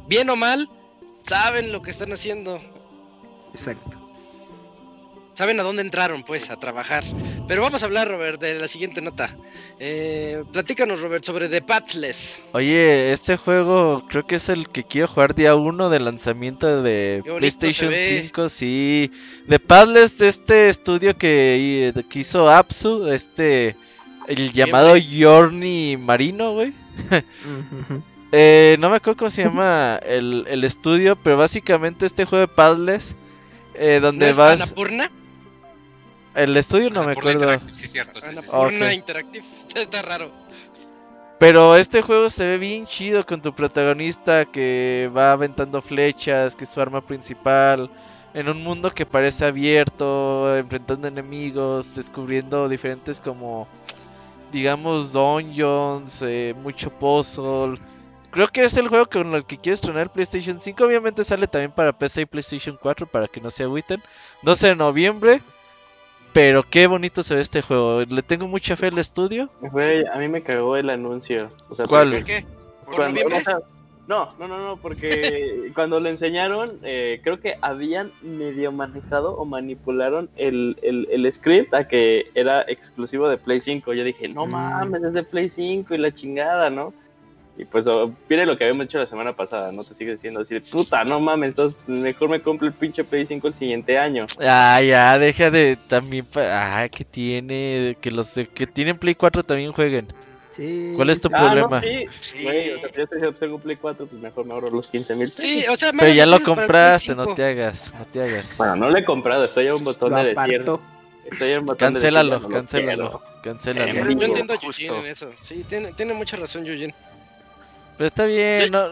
Bien o mal, saben lo que están haciendo. Exacto. Saben a dónde entraron, pues, a trabajar. Pero vamos a hablar, Robert, de la siguiente nota. Eh, platícanos, Robert, sobre The Pathless. Oye, este juego creo que es el que quiero jugar día 1 de lanzamiento de PlayStation se ve. 5, sí. De Padles de este estudio que, que hizo Apsu, este, el llamado Yorni Marino, güey. Eh, no me acuerdo cómo se llama el, el estudio, pero básicamente este juego de Padles, eh, ¿No donde es vas... Annapurna? El estudio no me acuerdo. Interactive, Sí, cierto. sí, sí. Ok. Interactive. Está raro. Pero este juego se ve bien chido con tu protagonista que va aventando flechas, que es su arma principal, en un mundo que parece abierto, enfrentando enemigos, descubriendo diferentes como, digamos, dungeons, eh, mucho puzzle. Creo que es el juego con el que quiero estrenar el PlayStation 5. Obviamente sale también para PC y PlayStation 4 para que no se agüiten. 12 de noviembre. Pero qué bonito se ve este juego. Le tengo mucha fe al estudio. Güey, a mí me cagó el anuncio. O sea, ¿Cuál? ¿Por porque qué? ¿Por cuando- noviembre? o sea, no, no, no, no, porque cuando lo enseñaron, eh, creo que habían medio manejado o manipularon el, el, el script a que era exclusivo de Play 5. Yo dije, no Mm. mames, es de Play 5 y la chingada, ¿no? Y pues, oh, mire lo que habíamos hecho la semana pasada, ¿no? Te sigue diciendo así, de, puta, no mames, entonces mejor me compro el pinche Play 5 el siguiente año. Ah, ya, deja de también. Ah, que tiene. Que los de, que tienen Play 4 también jueguen. Sí. ¿Cuál es tu. Ah, problema? no, sí, Sí. güey, o sea, yo te pues, tengo Play 4, pues mejor me ahorro los 15 mil Sí, o sea, Pero ya lo compraste, no 5. te hagas, no te hagas. Bueno, no lo he comprado, estoy a un botón Lo de apartó. Estoy a un botón Cancélalo, de cancélalo, cancélalo. Eh, Yo entiendo a. Eugene en eso. Sí, tiene, tiene mucha razón, Eugene. Pero está bien, Sí. no,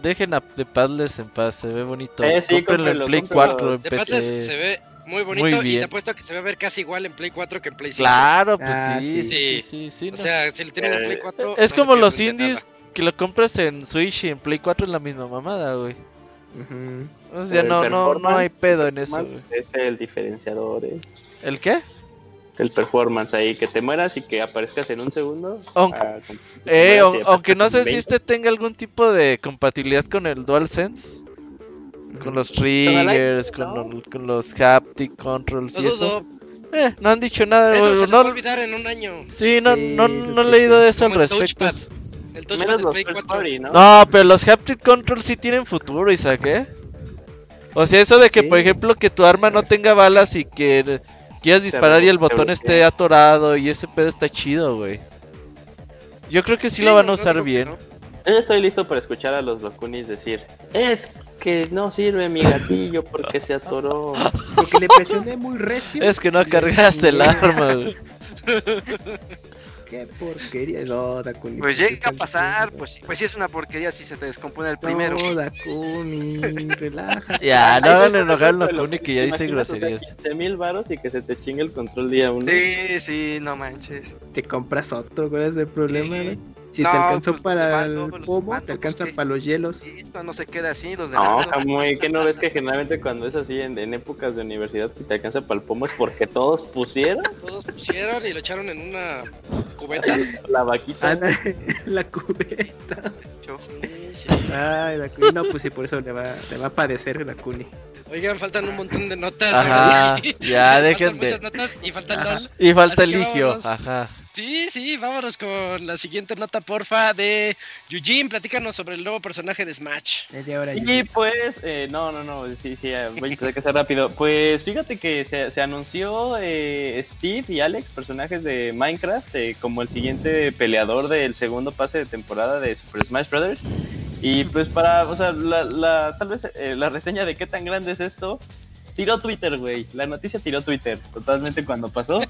dejen a The Padles en paz, se ve bonito. Eh, sí, Cómprenlo en Play cómprenlo. 4, en De Pathless se PC. ve muy bonito Muy y te apuesto que se va a ver casi igual en Play 4 que en Play 5. Claro, pues Ah, sí, sí, sí. sí, sí, sí, O no. sea, si le tienen en Eh, Play 4. Es no como los indies nada. que lo compras en Switch y en Play 4 es la misma mamada, güey. Ujú. O sea, El no, no, no hay pedo en eso, güey. Es el diferenciador, eh. ¿El qué? El performance ahí, que te mueras y que aparezcas en un segundo. Aunque- ah, Eh, aunque no sé si este tenga algún tipo de compatibilidad con el DualSense, con los triggers, con, ¿no? lo- con los haptic controls y eso. dudo. Eh, no han dicho nada. Eso se no- va a olvidar en un año. sí, no, Sí, no, no he leído de eso al respecto. touchpad. El touchpad Menos de los Play first 4. party, ¿no? No, pero los haptic controls sí tienen futuro, Isaac, ¿eh? O sea, eso de que, Sí. por ejemplo, que tu arma no tenga balas y que quieras disparar y el botón esté atorado y ese pedo está chido, güey. Yo creo que sí, Sí, lo van no- a no usar bien. no. Yo estoy listo para escuchar a los Locunis decir: Es que no sirve mi gatillo porque se atoró. Porque le presioné muy recio. Es que no cargaste el arma, güey. Qué porquería. No, Dakuni. Pues ¿qué llega a pasar, pues sí, pues sí es una porquería si se te descompone el primero. No, Dakuni, relájate. Ya, no hagan sí, enojar a ejemplo, Locuni que ya dice groserías. 15 mil varos y que se te chingue el control día uno. Sí, sí, no manches. Te compras otro, ¿cuál es el problema? Sí. Si No, te alcanzó pues, para el los pomo, mando, te alcanza pues, para los hielos. Esto no se queda así, los de No, muy, que no ves que generalmente cuando es así en, en épocas de universidad, si te alcanza para el pomo es porque todos pusieron Todos pusieron y lo echaron en una cubeta. la vaquita. Ah, la, la cubeta. Sí, sí. Ay, la Kuni. No, pues sí, por eso le va, le va a padecer la Kuni. Oigan, faltan un montón de notas. Ajá, ya dejen muchas de. notas y falta Ajá. LOL. Y falta el ligio, ajá. Sí, sí, vámonos con la siguiente nota, porfa, de Yujin. Platícanos sobre el nuevo personaje de Smash. Media hora Y pues, eh, no, no, no, sí, sí, eh, voy a intentar que sea rápido. Pues fíjate que se, se anunció eh, Steve y Alex, personajes de Minecraft, eh, como el siguiente peleador del segundo pase de temporada de Super Smash Bros. Y pues para, o sea, la, la- tal vez eh, la reseña de qué tan grande es esto, tiró Twitter, güey. La noticia tiró Twitter, totalmente cuando pasó.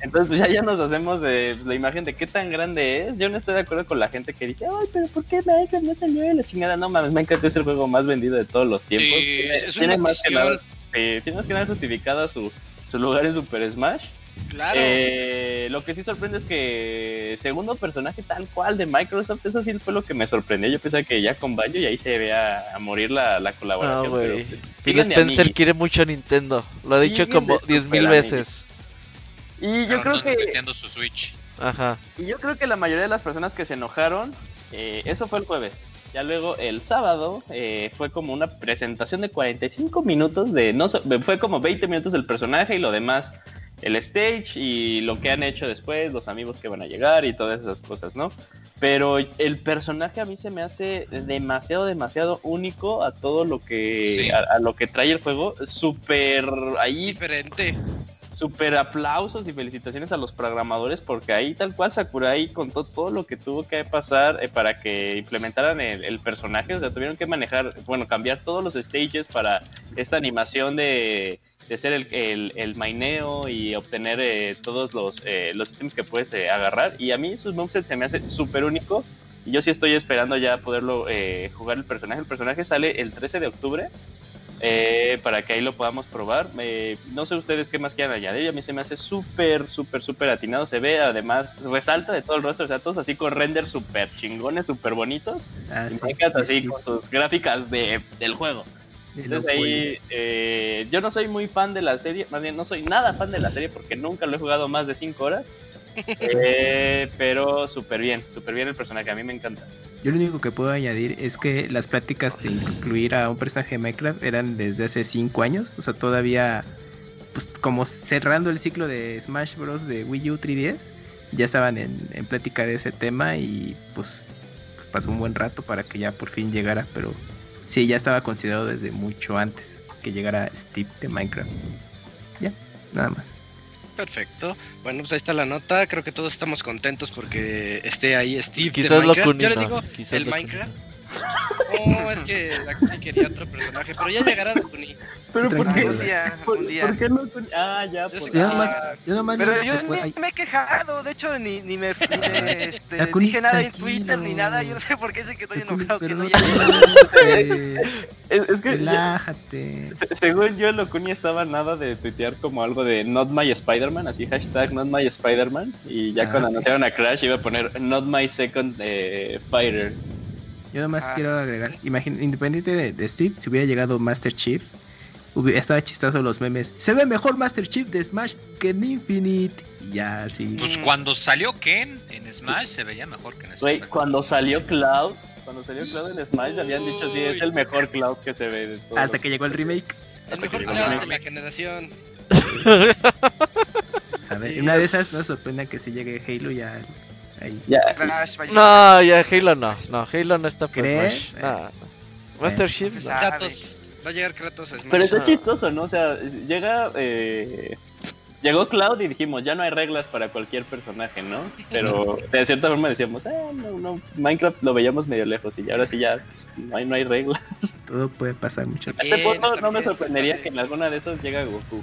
Entonces, pues ya, ya nos hacemos eh, la imagen de qué tan grande es. Yo no estoy de acuerdo con la gente que dice, ay, pero ¿por qué Minecraft no salió de la chingada? No mames, Minecraft es el juego más vendido de todos los tiempos. Sí, tiene, tiene más que nada, eh, tiene más que nada justificada su, su lugar en Super Smash. Claro. Eh, lo que sí sorprende es que segundo personaje tal cual de Microsoft, eso sí fue lo que me sorprendió. Yo pensaba que ya con Banjo y ahí se veía a morir la, la No, colaboración. pero, güey. pues, Phil Spencer quiere mucho a Nintendo. Lo ha dicho como de 10.000 super veces. Y yo creo que Nintendo su Switch. Ajá. Y yo creo que la mayoría de las personas que se enojaron, eh, eso fue el jueves. Ya luego el sábado eh, fue como una presentación de 45 minutos de no so- fue como 20 minutos del personaje y lo demás el stage y lo que han hecho después, los amigos que van a llegar y todas esas cosas, ¿no? Pero el personaje a mí se me hace demasiado, demasiado único a todo lo que Sí. a, a lo que trae el juego, súper ahí Diferente. super aplausos y felicitaciones a los programadores porque ahí tal cual Sakurai contó todo lo que tuvo que pasar eh, para que implementaran el, el personaje, o sea, tuvieron que manejar, bueno, cambiar todos los stages para esta animación de, de ser el, el, el maineo y obtener eh, todos los, eh, los ítems que puedes eh, agarrar y a mí sus moveset se me hace súper único y yo sí estoy esperando ya poderlo eh, jugar el personaje, el personaje sale el 13 de octubre para que ahí lo podamos probar. No sé ustedes qué más quieran añadir. A mí se me hace súper, súper, súper atinado. Se ve, además, resalta de todo el rostro. O sea, todos así con renders súper chingones, súper bonitos. Ah, y sí. Minecraft así Sí, con sus gráficas de, del juego. Entonces ahí, eh, yo no soy muy fan de la serie, más bien no soy nada fan de la serie porque nunca lo he jugado más de 5 horas. Eh, pero súper bien, súper bien el personaje, a mí me encanta. Yo lo único que puedo añadir es que las pláticas de incluir a un personaje de Minecraft eran desde hace 5 años, o sea, todavía pues como cerrando el ciclo de Smash Bros. de Wii U 3DS, ya estaban en, en plática de ese tema y pues, pues, pasó un buen rato para que ya por fin llegara, pero sí, ya estaba considerado desde mucho antes que llegara Steve de Minecraft. Ya, nada más. Perfecto. Bueno, pues ahí está la nota. Creo que todos estamos contentos porque esté ahí Steve. de Quizás lo Minecraft. Kuni Yo le digo quizás el lo Minecraft. No, es que la Kuni quería otro personaje, pero ya llegará la Kuni. Pero ¿por qué? Algún día, ¿Por, algún día. por qué no? Ah, ya, que Yo nomás, yo nomás Pero yo ni me he quejado, de hecho ni, ni me, ni me, este, dije nada en. Twitter ni nada, yo no sé por qué sé que estoy Kuni, enojado que no Es, es que Relájate. se- según yo, Locuni estaba nada de tuitear como algo de Not My Spider-Man, así hashtag Not My Spider-Man. Y ya Ah, cuando anunciaron a Crash iba a poner Not My Second eh, Fighter. Yo nomás Ah. quiero agregar, imagina, independiente de, de Steve, si hubiera llegado Master Chief, hubiera estado chistoso los memes. Se ve mejor Master Chief de Smash que en Infinite. Y ya, así. Pues cuando salió Ken en Smash se veía mejor que en Güey, Smash. cuando salió Cloud, cuando salió Cloud en Smash, habían dicho sí, es el mejor Cloud que se ve de todo. Hasta que llegó el remake. El mejor el de la generación. Sí. Una de esas no sorprenda que si llegue Halo ya. Ya. No, ya Halo no. No, Halo no está por ¿Crees? Smash. No, no. Master Chief, no. Kratos. Va a llegar Kratos a Smash. Pero está Ah. chistoso, ¿no? O sea, llega. Eh, llegó Cloud y dijimos, ya no hay reglas para cualquier personaje, ¿no? Pero de cierta forma decíamos, ah, no, no, Minecraft lo veíamos medio lejos y ahora sí ya pues, no, hay, no hay reglas. Todo puede pasar mucho. Este bien, punto está no me sorprendería que en alguna de esas llega Goku.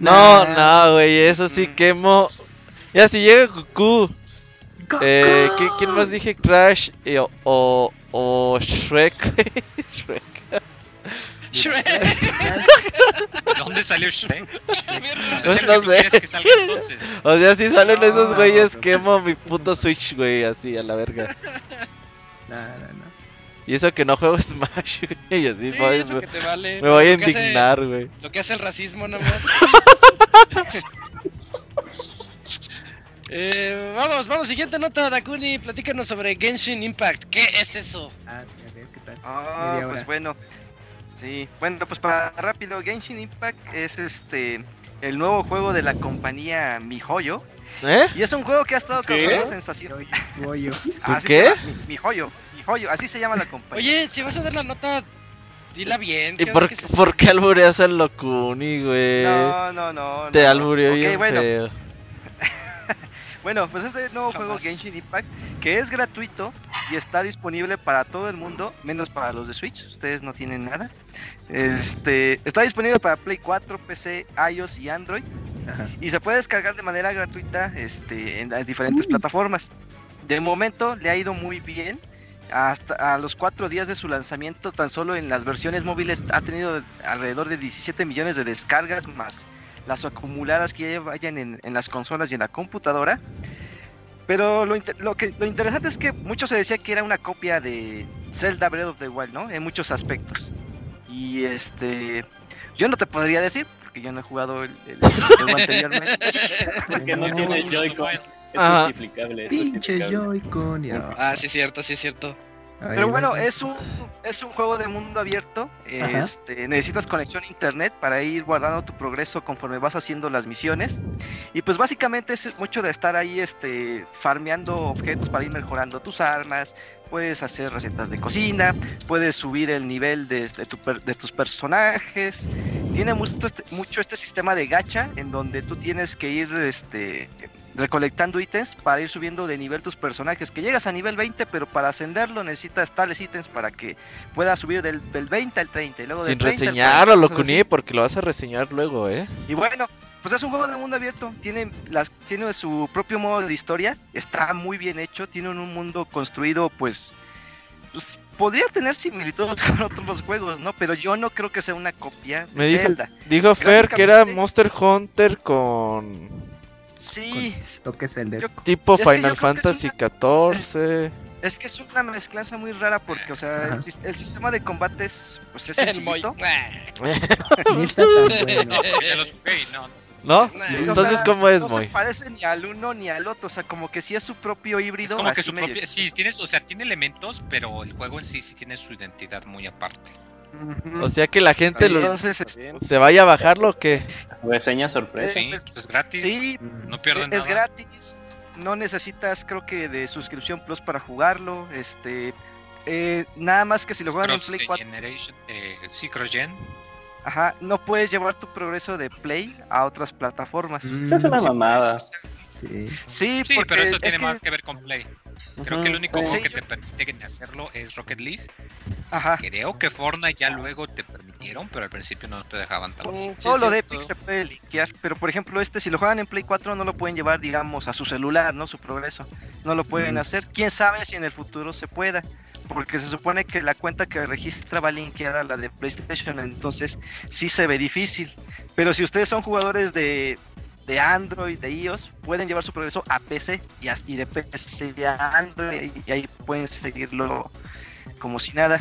No, no, güey, eso sí Mm. quemo. Ya si llega ¡Goku! Eh, ¿qui- ¿quién más dije? Crash y- o, o, o Shrek. Shrek. Shrek. ¿De dónde salió Shrek? No, sé. que salga. O sea, si salen No, esos güeyes, no. quemo mi puto Switch, güey, así a la verga. No, no, no. Y eso que no juego Smash, güey, y así Sí, voy- eso que te vale. me voy a indignar, güey. Lo que hace el racismo nomás. Eh, vamos, vamos, siguiente nota, Dakuni, platícanos sobre Genshin Impact. ¿Qué es eso? Ah, sí, a ver, ¿qué tal? Ah, pues bueno. Sí, bueno, pues para rápido, Genshin Impact es este el nuevo juego de la compañía MiHoYo ¿Eh? y es un juego que ha estado ¿Qué? causando sensación. Qué? se llama, Mi- MiHoYo, MiHoYo, así se llama la compañía. Oye, si vas a dar la nota, dila bien. ¿Y ¿qué por, onda que se- por qué albureas al Locuni, güey? no, no, no. Te no. albureó Ok, bien bueno, feo. Bueno, pues este nuevo juego Jamás. Genshin Impact, que es gratuito y está disponible para todo el mundo, menos para los de Switch, ustedes no tienen nada. Este, está disponible para Play 4, PC, iOS y Android Ajá. y se puede descargar de manera gratuita este, en las diferentes plataformas. De momento le ha ido muy bien. Hasta a los cuatro días de su lanzamiento, tan solo en las versiones móviles ha tenido alrededor de 17 millones de descargas más las acumuladas que ya vayan en, en las consolas y en la computadora. Pero lo, lo que, lo interesante es que mucho se decía que era una copia de Zelda Breath of the Wild, ¿no? En muchos aspectos. Y este. Yo no te podría decir, porque yo no he jugado el, el- anteriormente. Porque no No, tiene Joy-Con. Es justificable. es Pinche. Joy-Con. Ah, sí es cierto, sí es cierto. Pero bueno, es un, es un juego de mundo abierto. Este, necesitas conexión a internet para ir guardando tu progreso conforme vas haciendo las misiones. Y pues básicamente es mucho de estar ahí este, farmeando objetos para ir mejorando tus armas. Puedes hacer recetas de cocina, puedes subir el nivel de, de tu per- de tus personajes. Tiene mucho este, mucho este sistema de gacha en donde tú tienes que ir este, recolectando ítems para ir subiendo de nivel tus personajes. Que llegas a nivel 20, pero para ascenderlo necesitas tales ítems para que puedas subir del, del 20 al 30 y luego Sin 30 al reseñar 40, o cosas así. Locuni, porque lo vas a reseñar luego, ¿eh? Y bueno, pues es un juego de mundo abierto. Tiene, las, tiene su propio modo de historia. Está muy bien hecho. Tiene un mundo construido, pues. pues, podría tener similitudes con otros juegos, ¿no? Pero yo no creo que sea una copia de Me dijo- Zelda. Dijo Fer que era Monster Hunter con Sí, Toques el yo- tipo Final Fantasy una- XIV. es que es una mezclanza muy rara porque, o sea, el, el sistema de combate es, pues, es El bueno. No, porque los jugué y no. ¿No? Sí, Entonces, sea, ¿cómo es, no Moy? se parece ni al uno ni al otro, o sea, como que sí es su propio híbrido. Es como que su medio- propia. Sí, tienes, o sea, tiene elementos, pero el juego en sí sí tiene su identidad muy aparte. O sea que la gente lo- Entonces, se vaya a bajarlo o qué? Reseña sorpresa. Sí, pues, es gratis. sí, No pierden es nada. gratis. No necesitas, creo que, de suscripción plus para jugarlo. Este, eh, nada más que si lo Es juegan en Play 4, generation, eh, sí, cross gen. ajá, no puedes llevar tu progreso de Play a otras plataformas. Mm, Esa es una mamada. Sí. Sí, Sí, porque pero eso es tiene que- más que ver con Play. Creo que el único sí. juego que te permite hacerlo es Rocket League. Ajá. Creo que Fortnite ya luego te permitieron, pero al principio no te dejaban tan. Sí Todo lo de. Epic se puede linkear, pero por ejemplo este, si lo juegan en Play 4 no lo pueden llevar, digamos, a su celular, ¿no? Su progreso. No lo pueden Mm. hacer. ¿Quién sabe si en el futuro se pueda? Porque se supone que la cuenta que registra va linkeada a la de PlayStation, entonces sí se ve difícil. Pero si ustedes son jugadores de, de Android, de iOS, pueden llevar su progreso a PC y, a- y de PC a Android y ahí pueden seguirlo como si nada.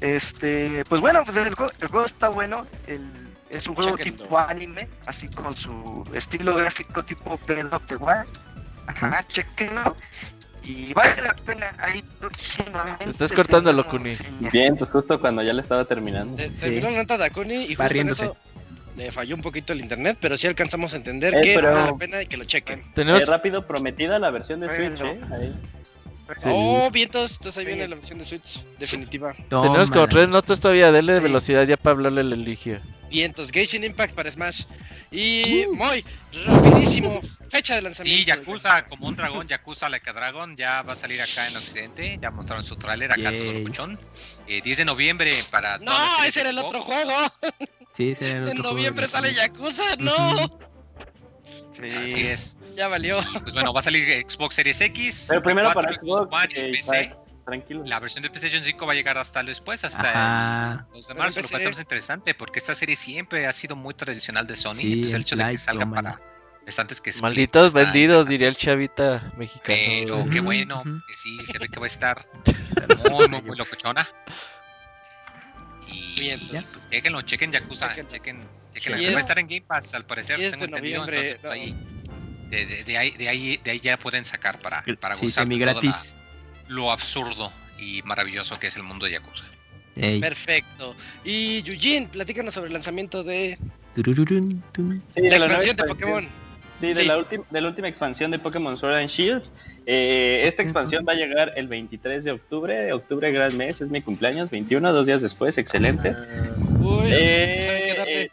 Este, pues bueno, pues el juego, el juego está bueno. El, es un juego tipo anime, así con su estilo gráfico tipo Breath of the Wild. Ajá, chequenlo. Y vale la pena ahí próximamente. Te estás Locuni. reseña. Bien, pues justo cuando ya le estaba terminando. Te- Sí. Terminó la nota Dakuni y justo en Barriéndose. eso le falló un poquito el internet, pero sí alcanzamos a entender Eh, que vale la pena y que lo chequen. Tenemos Eh, rápido, prometida la versión de Switch. ¿eh? Ahí. Sí. Oh, vientos, entonces ahí viene la versión de Switch, definitiva. Tenemos como Tómala. tres notas todavía, denle de velocidad ya para hablarle al Eligio. Vientos, Genshin Impact para Smash. Y muy rapidísimo, fecha de lanzamiento. Sí, Yakuza, como un dragón, Yakuza Like a Dragon, ya va a salir acá en Occidente. Ya mostraron su tráiler acá todo Yay. locuchón. Eh, 10 de noviembre para. No, ese era el otro juego. Sí, ese era el En otro juego noviembre sale Yakuza, no. Así es. Ya valió. Pues bueno, va a salir Xbox Series X. Pero primero para 4, Xbox, One y eh, PC. tranquilo. La versión de PlayStation 5 va a llegar hasta después, hasta Ajá. el 2 de marzo, lo cual es interesante porque esta serie siempre ha sido muy tradicional de Sony. Sí, entonces el hecho de que salga para estantes que Malditos vendidos, diría el chavita mexicano. Pero qué bueno, que sí, se ve que va a estar muy, muy, muy locochona. Y Bien, pues, chequenlo, chequen Yakuza, Chequen. chequen, Sí, chequen. y va es- a estar en Game Pass, al parecer, 10 tengo de entendido. entonces, pues, no. ahí, de, de- de ahí, de, ahí, de ahí ya pueden sacar para, para Sí, gozar de la- gratis. lo absurdo y maravilloso que es el mundo de Yakuza. Ey. Perfecto. Y Yujin, platícanos sobre el lanzamiento de. Sí, la de la expansión de expansión. Pokémon. Sí, de, Sí. La última, de la última expansión de Pokémon Sword and Shield. Eh, esta expansión va a llegar el 23 de octubre. Octubre, gran mes, es mi cumpleaños. 21, dos días después, excelente. Uy, Eh,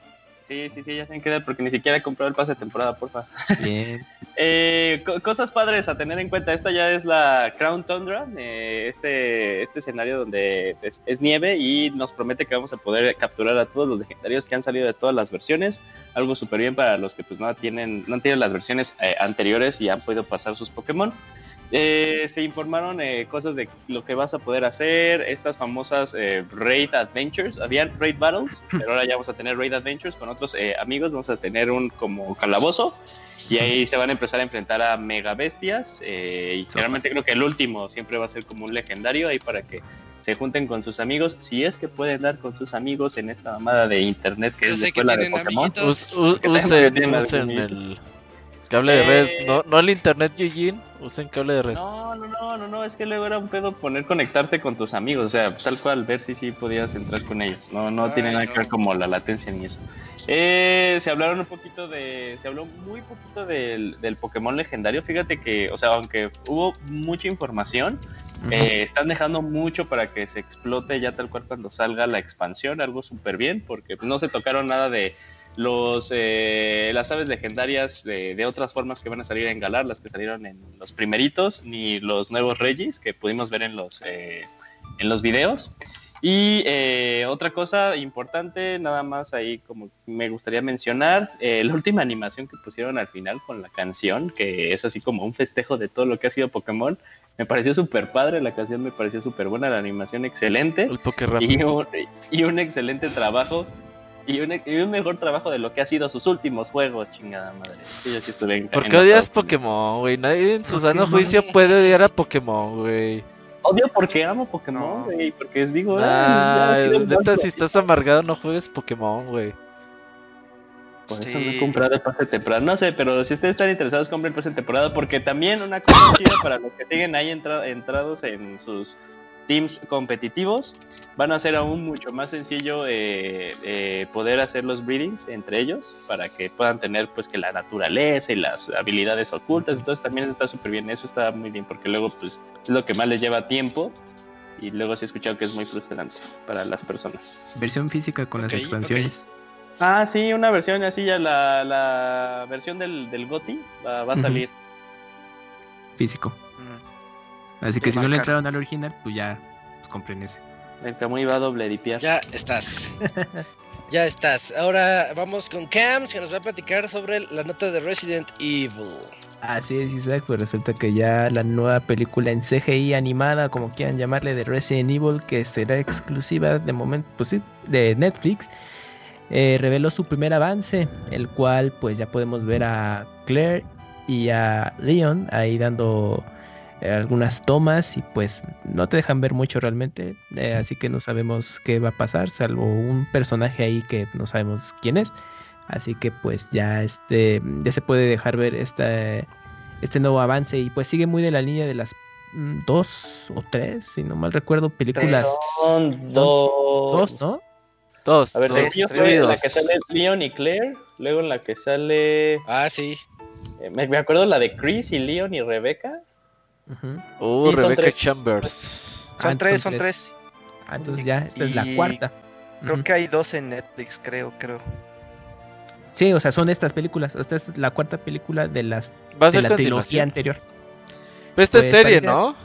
sí, sí, sí, ya saben qué dar porque ni siquiera he comprado el pase de temporada, porfa. Bien. Eh, co- cosas padres a tener en cuenta. Esta ya es la Crown Tundra, eh, este, este escenario donde es, es nieve y nos promete que vamos a poder capturar a todos los legendarios que han salido de todas las versiones. Algo súper bien para los que pues no tienen, no tienen las versiones eh, anteriores y han podido pasar sus Pokémon. Eh, se informaron eh, cosas de lo que vas a poder hacer, estas famosas eh, Raid Adventures. Habían Raid Battles, pero ahora ya vamos a tener Raid Adventures con otros eh, amigos. Vamos a tener un como calabozo y ahí se van a empezar a enfrentar a mega bestias. eh, y generalmente creo que el último siempre va a ser como un legendario ahí para que se junten con sus amigos. Si es que pueden dar con sus amigos en esta mamada de internet que Yo es sé la que escuela de Pokémon. Us- usen, usen el cable de red. Eh, No, no el internet, Eugene. Usen cable de red. No, no, no, no, no, es que luego era un pedo poner conectarte con tus amigos, o sea, tal cual, ver si sí podías entrar con ellos. No, no Ay, tiene nada que no. ver como la latencia ni eso. Eh, se hablaron un poquito de, se habló muy poquito del, del Pokémon legendario. Fíjate que, o sea, aunque hubo mucha información, eh, están dejando mucho para que se explote ya tal cual cuando salga la expansión, algo súper bien, porque no se tocaron nada de los eh, las aves legendarias de, de otras formas que van a salir en Galar, las que salieron en los primeritos, ni los nuevos Regis que pudimos ver en los eh, en los videos. Y eh, otra cosa importante, nada más ahí como me gustaría mencionar, eh, la última animación que pusieron al final con la canción, que es así como un festejo de todo lo que ha sido Pokémon, me pareció súper padre, la canción me pareció súper buena, la animación excelente El y un, y un excelente trabajo y un, y un mejor trabajo de lo que ha sido sus últimos juegos, chingada madre. Sí, yo sí estuve en- ¿Por en qué odias. Pokémon, güey? Nadie en su sano juicio puede odiar a Pokémon, güey. Odio porque amo Pokémon, No. güey, porque digo, Nah, "Ah, un neta, si estás amargado, no juegues Pokémon, güey. Por eso Sí. no he comprado el pase de temporada. No sé, pero si ustedes están interesados, compren el pase de temporada. Porque también una cosa chida para los que siguen ahí entra- entrados en sus teams competitivos, van a ser aún mucho más sencillo eh, eh, poder hacer los breedings entre ellos para que puedan tener pues que la naturaleza y las habilidades ocultas. Entonces también eso está súper bien. Eso está muy bien porque luego pues es lo que más les lleva tiempo. Y luego sí he escuchado que es muy frustrante para las personas. Versión física con las expansiones. Ah, sí, una versión así ya, la, la versión del, del GOTI va, va a salir. Físico. Así que si no le entraron al original, pues ya pues compren ese. El Camuy va a doble dipiar. Ya estás. ya estás. Ahora vamos con Cams, que nos va a platicar sobre la nota de Resident Evil. Así es, Isaac, pues resulta que ya la nueva película en CGI animada, como quieran llamarle, de Resident Evil, que será exclusiva de momento, pues sí, de Netflix, eh, reveló su primer avance, el cual pues ya podemos ver a Claire y a Leon ahí dando algunas tomas y pues no te dejan ver mucho realmente, eh, así que no sabemos qué va a pasar, salvo un personaje ahí que no sabemos quién es. Así que pues ya este ya se puede dejar ver esta, este nuevo avance y pues sigue muy de la línea de las mm, dos o tres, si no mal recuerdo, películas Son dos. dos, ¿no? Dos. A ver, dos, fue en la que sale Leon y Claire. Luego en la que sale. Ah, sí. eh, me, me acuerdo la de Chris y Leon y Uh, Sí, son Rebecca. Chambers. Son Ah, tres, son tres. Ah, entonces ya, esta es la cuarta. Creo que hay dos en Netflix, creo, creo. Sí, o sea, son estas películas. Esta es la cuarta película de las Va a de la trilogía anterior. Pero esta es Pues, serie, parece- ¿no?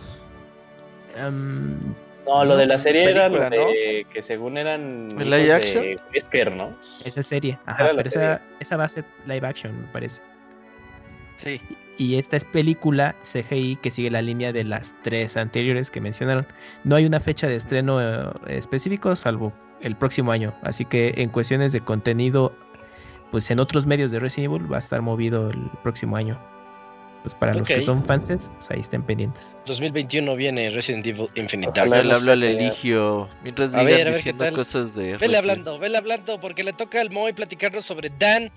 No, lo de la serie era lo de que según eran. ¿El live action? de Wesker, ¿no? esa serie. Ajá, pero esa, esa va a ser live action, me parece. Sí. Y esta es película CGI que sigue la línea de las tres anteriores que mencionaron. No hay una fecha de estreno eh, específico, salvo el próximo año. Así que en cuestiones de contenido, pues en otros medios de Resident Evil va a estar movido el próximo año. Pues para los que son fans, pues ahí estén pendientes. 2021 viene Resident Evil Infinite Ojalá Darkness. Le hablo al sea. Eligio. Mientras A digan ver, a ver qué diciendo cosas de. Vele Resident- hablando, vele hablando, porque le toca al Moy platicarnos sobre Dan.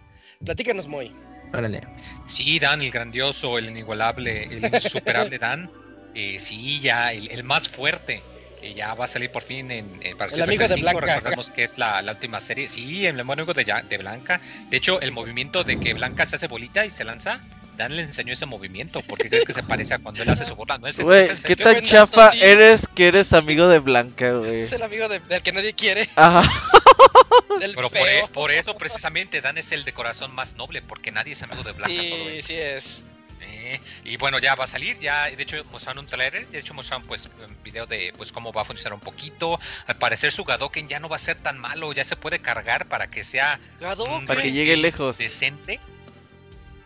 Platícanos, Moy. Órale. Sí, Dan, el grandioso, el inigualable, el insuperable Dan. Eh, sí, ya, el, el más fuerte. Eh, ya va a salir por fin en, en para El amigo de 35, Blanca. Recordemos que es la, la última serie. Sí, el amigo de, ya- de Blanca. De hecho, el movimiento de que Blanca se hace bolita y se lanza. Dan le enseñó ese movimiento. porque crees que se parece a cuando él hace su bola? No es, Güey, ¿qué tan chafa eres que eres amigo de Blanca, güey? Es el amigo de- del que nadie quiere, Ajá. del Pero por, e- por eso precisamente Dan es el de corazón más noble, porque nadie es amigo de Blanca, solo Sí, él. sí es. Eh, y bueno, ya va a salir, ya de hecho mostraron un trailer, de hecho mostraron pues un video de pues cómo va a funcionar un poquito. Al parecer su Gadoken ya no va a ser tan malo, ya se puede cargar para que sea Hadouken. Para que llegue lejos. decente.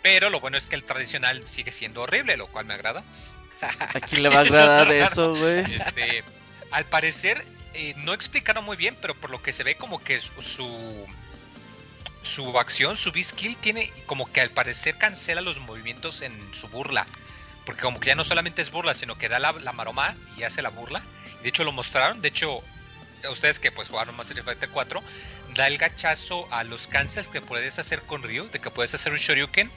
Pero lo bueno es que el tradicional sigue siendo horrible, lo cual me agrada. ¿A quién le va a agradar eso, güey? Este, al parecer eh, no explicaron muy bien, pero por lo que se ve como que su su, su acción, su B-skill tiene como que al parecer cancela los movimientos en su burla. Porque como que ya no solamente es burla, sino que da la, la maroma y hace la burla. De hecho lo mostraron, de hecho ustedes que pues jugaron más Street Fighter 4, da el gachazo a los cancels que puedes hacer con Ryu, de que puedes hacer un Shoryuken,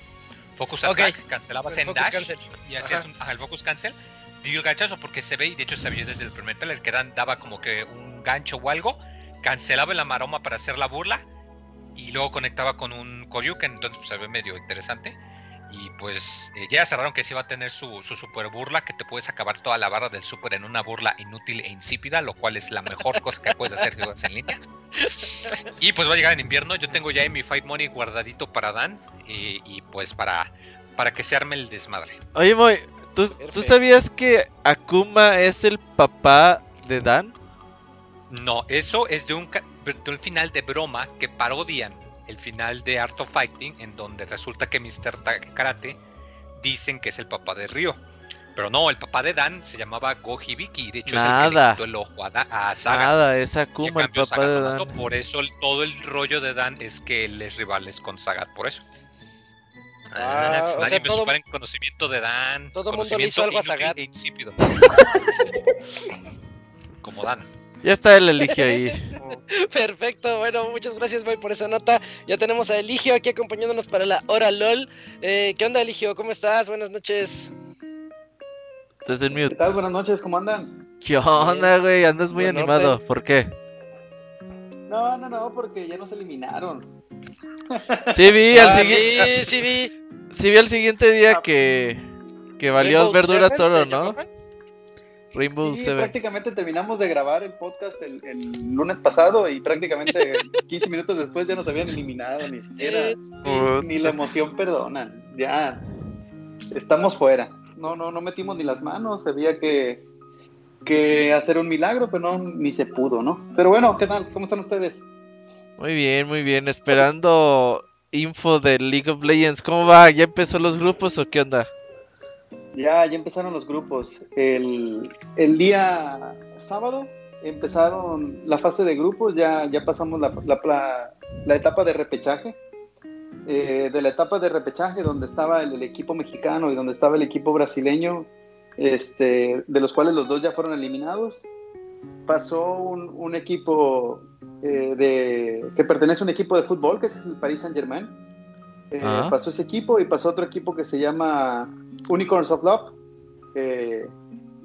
Focus. Attack, cancelabas El en dash cancel. y hacías un, ajá, el Focus Cancel. Dio el gachazo porque se ve, y de hecho se vio desde el primer trailer, que dan, daba como que un gancho o algo, cancelaba la maroma para hacer la burla y luego conectaba con un Koryuken, entonces pues, se ve medio interesante. Y pues eh, ya cerraron que sí va a tener su, su super burla, que te puedes acabar toda la barra del super en una burla inútil e insípida, lo cual es la mejor cosa que puedes hacer en línea. Y pues va a llegar en invierno, yo tengo ya mi Fight Money guardadito para Dan y, y pues para, para que se arme el desmadre. Oye, Moy, ¿tú, ¿tú Perfecto. sabías que Akuma es el papá de Dan? No, eso es de un, de un final de broma que parodian el final de Art of Fighting, en donde resulta que Mr. Karate dicen que es el papá de Ryo. Pero no, el papá de Dan se llamaba Go Hibiki, de hecho es el que le quitó el ojo a, Saga. Nada, es Akuma el papá de Dan. Por eso el- todo el rollo de Dan es que él es rivales con Sagat, por eso. Ah, o nadie sea, me todo- supera en conocimiento de Dan. todo mundo le hizo conocimiento algo a Sagat. e insípido. Como Dan. Ya está el Eligio ahí. Perfecto, bueno, muchas gracias, Moy, por esa nota. Ya tenemos a Eligio aquí acompañándonos para la hora LOL. Eh, ¿Qué onda, Eligio? ¿Cómo estás? Buenas noches. Desde el ¿Qué mute. tal? Buenas noches, ¿cómo andan? ¿Qué onda, güey? Andas muy Buen animado. ¿Por qué? No, no, no, porque ya nos eliminaron. Sí vi al Ah, siguiente. sí, sí vi. Sí vi al siguiente día que. Que valió Rainbow verdura Seven, toro, ¿se ¿no? Rainbow Sí, Seven. prácticamente terminamos de grabar el podcast el, el lunes pasado y prácticamente 15 minutos después ya nos habían eliminado, ni siquiera. Ni, ni la emoción perdona. Ya estamos fuera. No, no, no metimos ni las manos. Había que, que hacer un milagro, pero no, ni se pudo, ¿no? Pero bueno, ¿qué tal? ¿Cómo están ustedes? Muy bien, muy bien. Esperando info de League of Legends. ¿Cómo va? ¿Ya empezó los grupos o qué onda? Ya, ya empezaron los grupos. El, el día sábado empezaron la fase de grupos, ya, ya pasamos la, la, la- la etapa de repechaje. Eh, de la etapa de repechaje donde estaba el, el equipo mexicano y donde estaba el equipo brasileño, este, de los cuales los dos ya fueron eliminados, pasó un, un equipo eh, de, que pertenece a un equipo de fútbol, que es el Paris Saint Germain. Ah. Pasó ese equipo y pasó otro equipo que se llama Unicorns of Love, eh,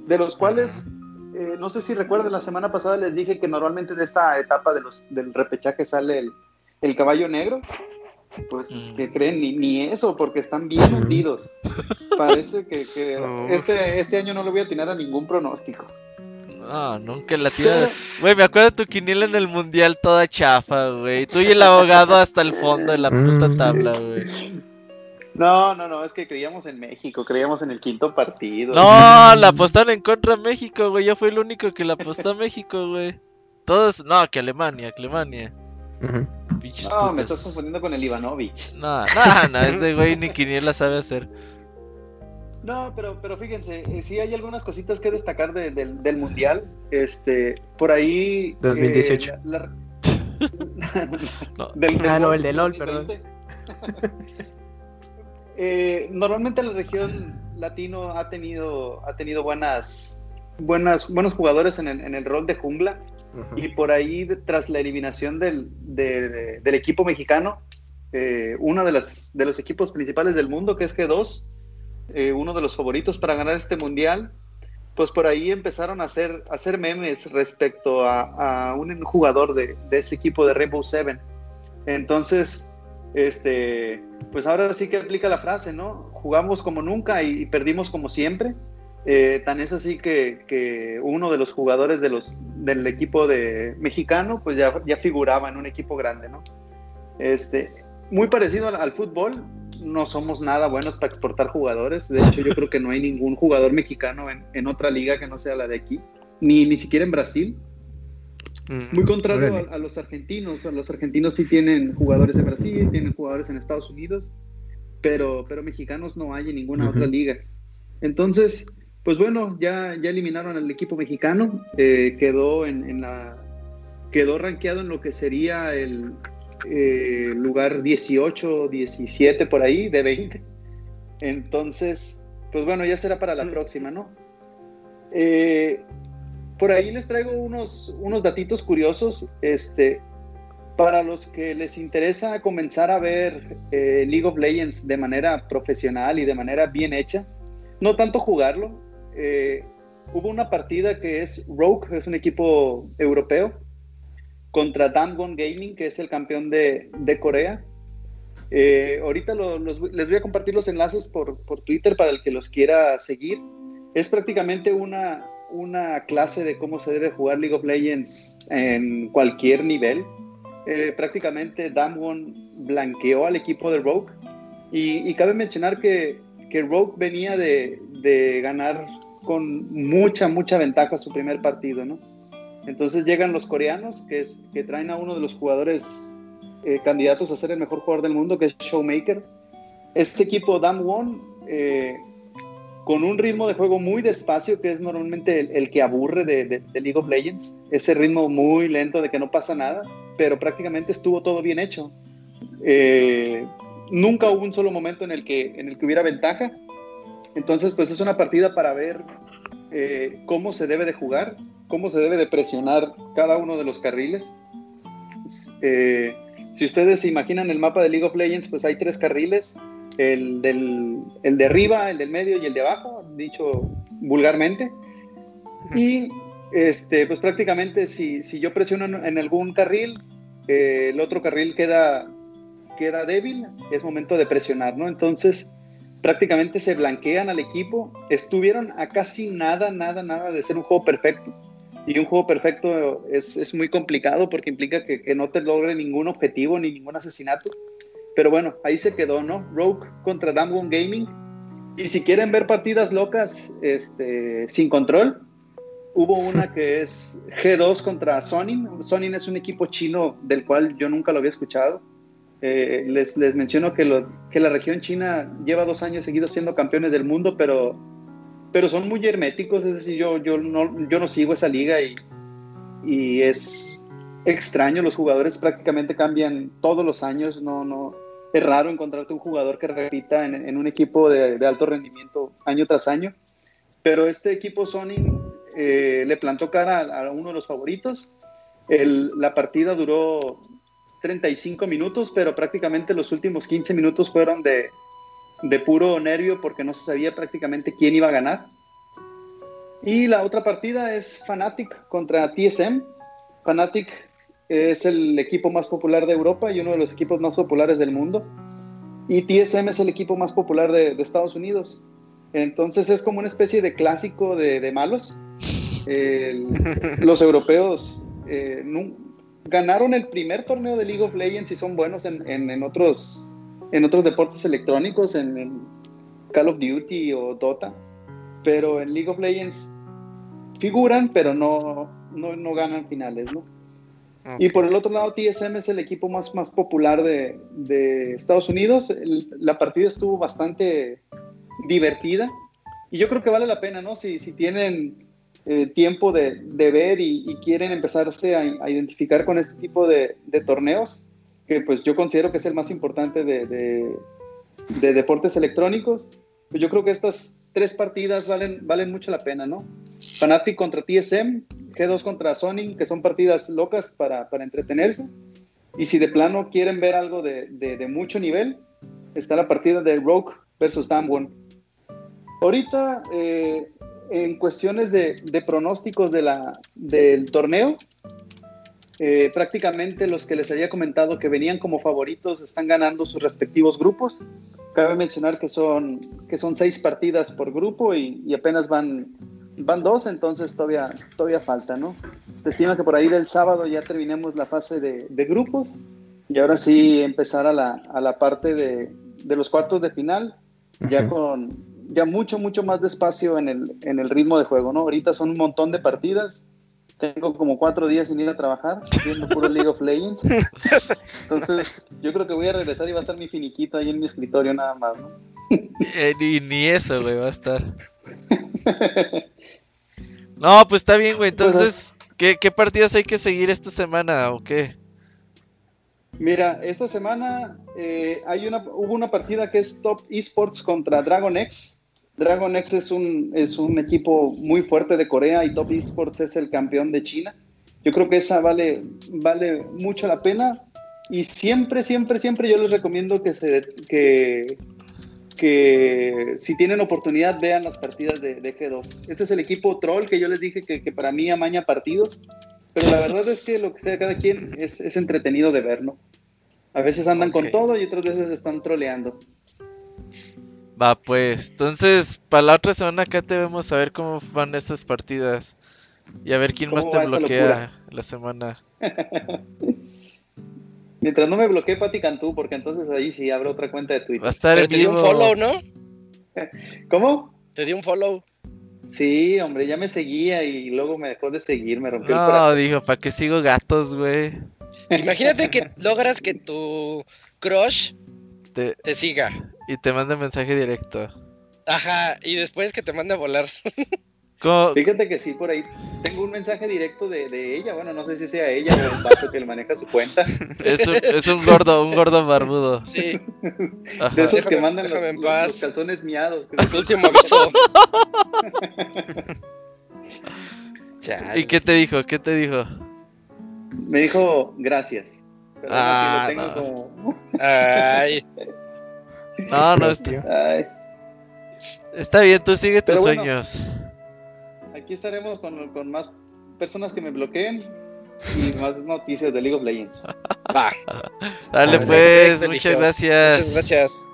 de los cuales, eh, no sé si recuerdan, la semana pasada les dije que normalmente en esta etapa de los, del repechaje sale el, el caballo negro. Pues, Mm. que creen? Ni, ni eso, porque están bien hundidos. Parece que, que No. este, este año no le voy a atinar a ningún pronóstico. No, nunca la tienes. Güey, me acuerdo de tu quiniela en el mundial toda chafa, güey. Tú y el abogado hasta el fondo de la puta Mm. tabla, güey. No, no, no, es que creíamos en México, creíamos en el quinto partido. No, la apostaron en contra de México, güey. Yo fui el único que la apostó a México, güey. Todos, no, que Alemania, que Alemania. Ujú. Pinches No, me estás confundiendo con el Ivanovich. No, no, no, ese güey ni quiniela sabe hacer. No, pero, pero fíjense, eh, sí hay algunas cositas que destacar de- del, del Mundial. Este, por ahí... eh, 2018. la- la- No. Del- Ah, no, el de LOL, 2020. Eh, normalmente la región latino ha tenido, ha tenido buenas, buenas, buenos jugadores en el, en el rol de jungla. Y por ahí, tras la eliminación del, de- del equipo mexicano, eh, uno de, las, de los equipos principales del mundo, que es G2, eh, uno de los favoritos para ganar este mundial, pues por ahí empezaron a hacer, a hacer memes respecto a, un jugador de, de ese equipo de Rainbow Seven. Entonces, este, pues ahora sí que aplica la frase, ¿no? Jugamos como nunca y, y perdimos como siempre. Eh, tan es así que, que uno de los jugadores de los, del equipo de mexicano, pues ya, ya figuraba en un equipo grande, ¿no? Este, muy parecido al, al fútbol, no somos nada buenos para exportar jugadores. De hecho, yo creo que no hay ningún jugador mexicano en, en otra liga que no sea la de aquí, ni, ni siquiera en Brasil. Muy contrario a, a los argentinos. Los argentinos sí tienen jugadores en Brasil, tienen jugadores en Estados Unidos, pero, pero mexicanos no hay en ninguna otra liga. Entonces, pues bueno, ya, ya eliminaron al equipo mexicano, eh, quedó en, en la quedó rankeado en lo que sería el eh, lugar 18, 17 por ahí, de 20. Entonces, pues bueno, ya será para la próxima, ¿no? Eh, por ahí les traigo unos, unos datitos curiosos. Este, para los que les interesa comenzar a ver eh, League of Legends de manera profesional y de manera bien hecha, no tanto jugarlo, eh, hubo una partida que es Rogue, es un equipo europeo, contra Damwon Gaming, que es el campeón de, de Corea. Eh, ahorita lo- los- les voy a compartir los enlaces por, por Twitter para el que los quiera seguir. Es prácticamente una, una clase de cómo se debe jugar League of Legends en cualquier nivel. Eh, prácticamente Damwon blanqueó al equipo de Rogue. Y, y cabe mencionar que, que Rogue venía de, de ganar con mucha, mucha ventaja su primer partido, ¿no? Entonces llegan los coreanos, que, traen a uno de los jugadores eh, candidatos a ser el mejor jugador del mundo, que es Showmaker. Este equipo Damwon, eh, con un ritmo de juego muy despacio, que es normalmente el, que aburre de League of Legends, ese ritmo muy lento de que no pasa nada, pero prácticamente estuvo todo bien hecho. Eh, nunca hubo un solo momento en el que, en el que hubiera ventaja. Entonces, pues es una partida para ver eh, cómo se debe de jugar, cómo se debe de presionar cada uno de los carriles. Eh, si ustedes se imaginan el mapa de League of Legends, pues hay tres carriles, el, del, el de arriba, el del medio y el de abajo, dicho vulgarmente. Y este, pues prácticamente si, si yo presiono en, en algún carril, eh, el otro carril queda, queda débil, es momento de presionar, ¿no? Entonces prácticamente se blanquean al equipo, estuvieron a casi nada, nada, nada de ser un juego perfecto. Y un juego perfecto es, es muy complicado porque implica que, que no te logre ningún objetivo ni ningún asesinato. Pero bueno, ahí se quedó, ¿no? Rogue contra Damwon Gaming. Y si quieren ver partidas locas este, sin control, hubo una que es G2 contra Sonin. Sonin es un equipo chino del cual yo nunca lo había escuchado. Eh, les, les menciono que, la región china lleva dos años seguidos siendo campeones del mundo, pero, son muy herméticos, es decir, yo, no, sigo esa liga y, es extraño, los jugadores prácticamente cambian todos los años, no, es raro encontrarte un jugador que repita en, un equipo de, alto rendimiento año tras año, pero este equipo Sony eh, le plantó cara a, uno de los favoritos, la partida duró 35 minutos, pero prácticamente los últimos 15 minutos fueron de, de puro nervio porque no se sabía prácticamente quién iba a ganar. Y la otra partida es Fnatic contra TSM. Fnatic es el equipo más popular de Europa y uno de los equipos más populares del mundo. Y TSM es el equipo más popular de, de Estados Unidos. Entonces es como una especie de clásico de, de malos. Los europeos eh, no, ganaron el primer torneo de League of Legends y son buenos en, en, en otros, en otros deportes electrónicos, en, en, Call of Duty o Dota, pero en League of Legends figuran, pero no, no, no ganan finales, ¿no? Y por el otro lado, TSM es el equipo más, más popular de, de Estados Unidos. El- la partida estuvo bastante divertida y yo creo que vale la pena, ¿no? Si, si tienen eh, tiempo de, de ver y, y quieren empezarse a, a identificar con este tipo de, de torneos, que pues yo considero que es el más importante de, de- de deportes electrónicos, pues yo creo que estas tres partidas valen, valen mucho la pena, ¿no? Fnatic contra TSM, G2 contra Sony, que son partidas locas para, para entretenerse. Y si de plano quieren ver algo de, de- de mucho nivel, está la partida de Rogue versus Damwon. Ahorita, eh, en cuestiones de, de pronósticos de la, del torneo, eh, prácticamente los que les había comentado que venían como favoritos están ganando sus respectivos grupos. Cabe mencionar que son, que son seis partidas por grupo y, y apenas van, van dos, entonces todavía, todavía falta, ¿no? Se estima que por ahí del sábado ya terminemos la fase de, de grupos y ahora sí empezar a la, a la parte de, de los cuartos de final, ya con ya mucho, mucho más despacio en el, en el ritmo de juego, ¿no? Ahorita son un montón de partidas. Tengo como cuatro días sin ir a trabajar, viendo puro League of Legends. Entonces, yo creo que voy a regresar y va a estar mi finiquito ahí en mi escritorio nada más, ¿no? Eh, ni, ni eso, güey, va a estar. No, pues está bien, güey. Entonces, ¿qué, ¿qué partidas hay que seguir esta semana o qué? Mira, esta semana eh, hay una, hubo una partida que es Top Esports contra Dragon X. Dragon X es un, es un equipo muy fuerte de Corea y Top Esports es el campeón de China. Yo creo que esa vale, vale mucho la pena y siempre, siempre, siempre yo les recomiendo que, se, que, que si tienen oportunidad vean las partidas de, de G2. Este es el equipo troll que yo les dije que, que para mí amaña partidos, pero la verdad es que lo que sea cada quien es, es entretenido de ver, ¿no? A veces andan con todo y otras veces están troleando. Va, pues. Entonces, para la otra semana acá te vemos a ver cómo van esas partidas. Y a ver quién más ¿Cómo te bloquea la semana. Mientras no me bloquee Pati Cantú, porque entonces ahí sí abro otra cuenta de Va a Twitter. estar Pero te dio un follow, ¿no? ¿Cómo? Te dio un follow. Sí, hombre, ya me seguía y luego me dejó de seguir, me rompió el No, corazón. dijo, ¿para qué sigo gatos, güey? Imagínate que logras que tu crush Te- te siga. y te manda mensaje directo. Ajá, y después que te mande a volar. ¿Cómo- Fíjate que sí, por ahí tengo un mensaje directo de, de ella. Bueno, no sé si sea ella o un vato que le maneja su cuenta. Es un, es un gordo, un gordo barbudo. Sí, Ajá. De esos que mandan los, déjame en los- paz. los calzones miados. que- el último aviso. ¿Y qué te dijo? ¿Qué te dijo? Me dijo gracias. Pero así Ah, lo tengo no. como. Ay, No, no, está, Tío. Ay, está bien, tú sigue tus bueno. sueños. aquí estaremos con, con más personas que me bloqueen y más noticias de League of Legends. va. Dale pues, muchas gracias. Muchas gracias.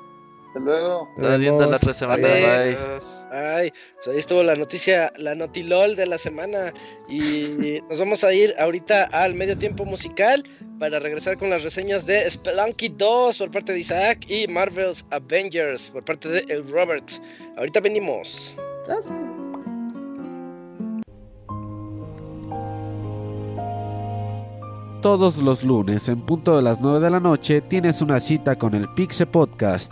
Hasta luego. Nos viendo la otra vemos. semana. Bye. Ay, pues ahí estuvo la noticia, la notilol de la semana. Y nos vamos a ir ahorita al medio tiempo musical para regresar con las reseñas de Spelunky 2 por parte de Isaac y Marvel's Avengers por parte de El Roberts. Ahorita venimos. Todos los lunes en punto de las 9 de la noche tienes una cita con el Pixe Podcast.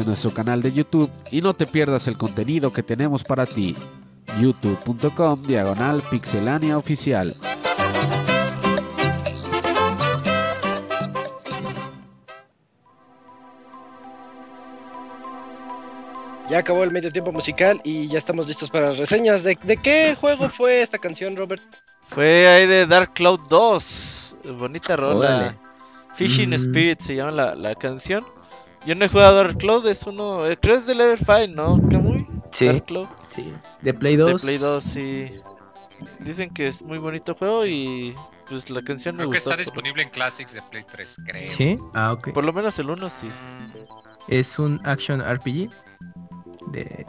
en nuestro canal de YouTube y no te pierdas el contenido que tenemos para ti. youtube.com diagonal pixelania oficial. Ya acabó el medio tiempo musical y ya estamos listos para las reseñas. ¿De, de qué juego fue esta canción, Robert? Fue ahí de Dark Cloud 2. Bonita rola. Órale. Fishing Mm. Spirit se llama la, la canción. Yo no he jugado a Dark Cloud, es uno. eh, Creo es de Level 5, ¿no? Kamui? Sí. Dark Cloud. Sí. De Play 2. De Play 2, sí. Dicen que es muy bonito juego y pues la canción me Creo que gustó. está por- disponible en Classics de Play 3, creo. Sí. Ah, ok. Por lo menos el 1 sí. Es un action RPG. De...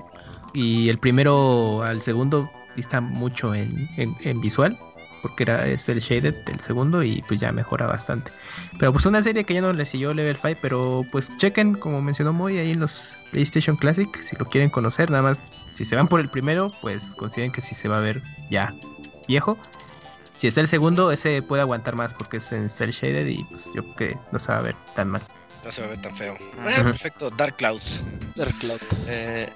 Y el primero al segundo dista mucho en, en- en visual. Porque era, es el shaded del segundo y pues ya mejora bastante. Pero pues una serie que ya no le siguió Level 5. Pero pues chequen, como mencionó Moy, ahí en los PlayStation Classic. Si lo quieren conocer, nada más. Si se van por el primero, pues consideren que sí se va a ver ya viejo. Si está el segundo, ese puede aguantar más porque es en cel shaded y pues yo creo que no se va a ver tan mal. No se va a ver tan feo. Ah, perfecto, Dark Clouds. Dark Cloud. Eh,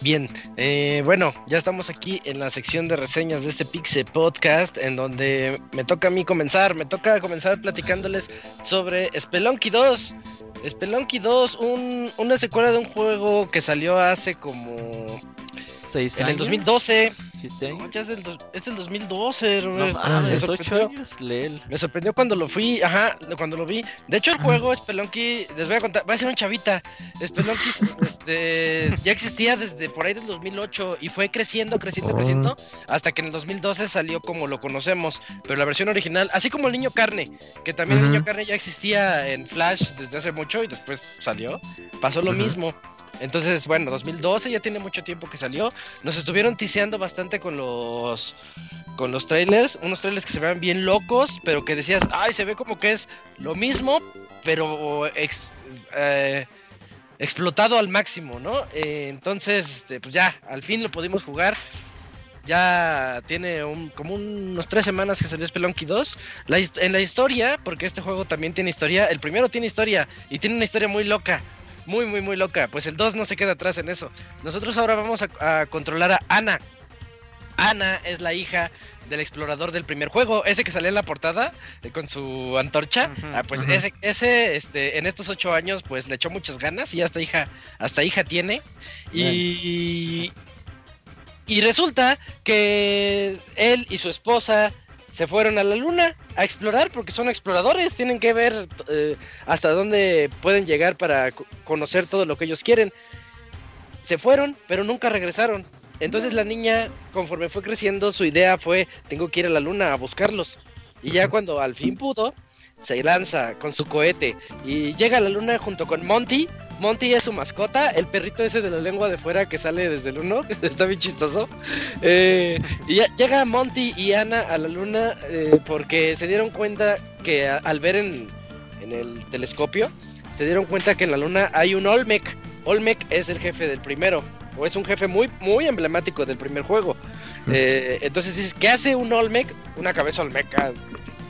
bien, eh, bueno, ya estamos aquí en la sección de reseñas de este Pixel Podcast, en donde me toca a mí comenzar, me toca comenzar platicándoles sobre Spelunky 2. Spelunky 2, un- una secuela de un juego que salió hace como... 6 En el años. 2012. 7 No, años. ya es del, es del 2012, No Robert. me, mames, 8 sorprendió, años, me sorprendió cuando lo fui, ajá, cuando lo vi. De hecho, el juego Spelunky, les voy a contar, va a ser un chavita. Spelunky este, ya existía desde por ahí del 2008 y fue creciendo, creciendo, Oh. creciendo, hasta que en el 2012 salió como lo conocemos. Pero la versión original, así como el Niño Carne, que también el. Niño Carne ya existía en Flash desde hace mucho y después salió, pasó lo mismo. Entonces, bueno, 2012 ya tiene mucho tiempo que salió. Nos estuvieron tiseando bastante con los con los trailers, unos trailers que se vean bien locos, pero que decías, ay, se ve como que es lo mismo, pero eh, explotado al máximo, ¿no? Eh, entonces, este, pues ya, al fin lo pudimos jugar. Ya tiene como unos tres semanas que salió Spelunky 2. La his- en la historia, porque este juego también tiene historia, el primero tiene historia y tiene una historia muy loca. Muy, muy, muy loca. Pues el 2 no se queda atrás en eso. Nosotros ahora vamos a, a controlar a Ana. Ana es la hija del explorador del primer juego, ese que salía en la portada eh, con su antorcha. Ah, pues ese, ese, este, en estos ocho años, pues le echó muchas ganas y hasta hija, hasta hija tiene. Y, y resulta que él y su esposa se fueron a la luna a explorar porque son exploradores, tienen que ver eh, hasta dónde pueden llegar para co- conocer todo lo que ellos quieren. Se fueron, pero nunca regresaron. Entonces la niña, conforme fue creciendo, su idea fue, tengo que ir a la luna a buscarlos. Y ya cuando al fin pudo, se lanza con su cohete y llega a la luna junto con Monty. Monty es su mascota, el perrito ese de la lengua de fuera que sale desde el uno, que está bien chistoso. Eh, y ya llega Monty y Ana a la luna eh, porque se dieron cuenta que a- al ver en, en el telescopio, se dieron cuenta que en la luna hay un Olmec. Olmec es el jefe del primero, o es un jefe muy, muy emblemático del primer juego. Eh, entonces dices, ¿qué hace un Olmec? Una cabeza Olmeca,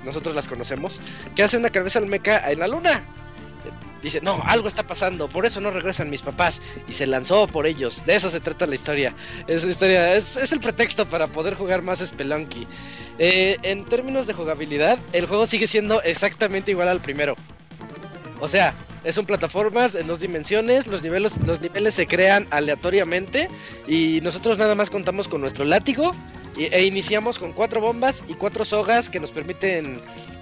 nosotros las conocemos. ¿Qué hace una cabeza Olmeca en la luna? Dice, no, algo está pasando, por eso no regresan mis papás. Y se lanzó por ellos. De eso se trata la historia. Es, historia, es, es el pretexto para poder jugar más Spelunky. Eh, en términos de jugabilidad, el juego sigue siendo exactamente igual al primero. O sea, es un plataformas en dos dimensiones, los niveles, los niveles se crean aleatoriamente y nosotros nada más contamos con nuestro látigo y- e iniciamos con cuatro bombas y cuatro sogas que nos permiten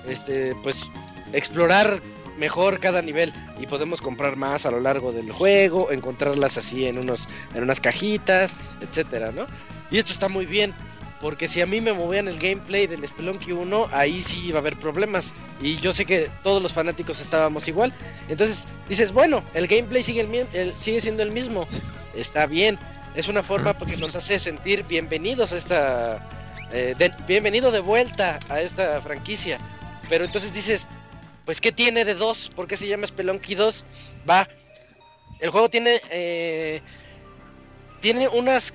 este pues explorar mejor cada nivel y podemos comprar más a lo largo del juego, encontrarlas así en unos en unas cajitas, etcétera, ¿no? Y esto está muy bien, porque si a mí me movían el gameplay del Spelunky 1, ahí sí iba a haber problemas. Y yo sé que todos los fanáticos estábamos igual. Entonces dices, bueno, el gameplay sigue, el, sigue siendo el mismo. Está bien. Es una forma porque nos hace sentir bienvenidos a esta... eh, bienvenido de vuelta a esta franquicia. Pero entonces dices, pues ¿qué tiene de 2? ¿Por qué se llama Spelunky 2? Va. El juego tiene... eh, tiene unas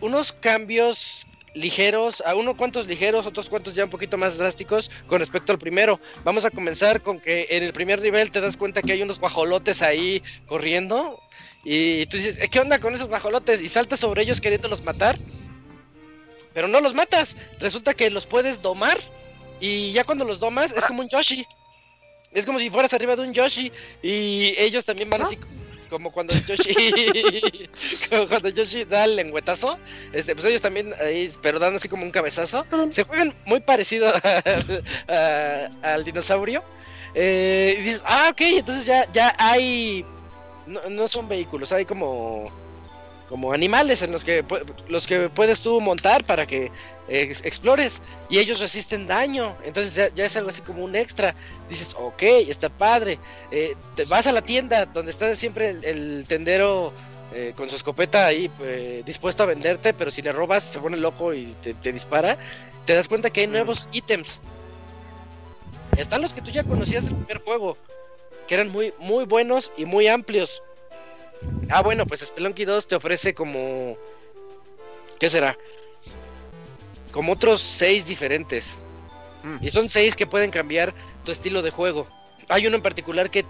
unos cambios ligeros, a uno cuantos ligeros, otros cuantos ya un poquito más drásticos con respecto al primero. Vamos a comenzar con que en el primer nivel te das cuenta que hay unos guajolotes ahí corriendo y tú dices, ¿qué onda con esos guajolotes? Y saltas sobre ellos queriéndolos matar, pero no los matas. Resulta que los puedes domar y ya cuando los domas es como un Yoshi. Es como si fueras arriba de un Yoshi y ellos también van así como cuando Yoshi como cuando Yoshi da el lengüetazo, este, pues ellos también ahí, pero dan así como un cabezazo. Se juegan muy parecido a- a- al dinosaurio. Eh, y dices, ah, ok, entonces ya, ya hay. No, no son vehículos, hay como. Como animales en los que, los que puedes tú montar para que ex- explores y ellos resisten daño. Entonces ya, ya es algo así como un extra. Dices, ok, está padre. Eh, te vas a la tienda donde está siempre el, el tendero eh, con su escopeta ahí eh, dispuesto a venderte, pero si le robas se pone loco y te, te dispara. Te das cuenta que hay nuevos ítems. Están los que tú ya conocías del primer juego, que eran muy, muy buenos y muy amplios. Ah, bueno, pues Spelunky 2 te ofrece como. ¿Qué será? Como otros seis diferentes. Mm. Y son seis que pueden cambiar tu estilo de juego. Hay uno en particular que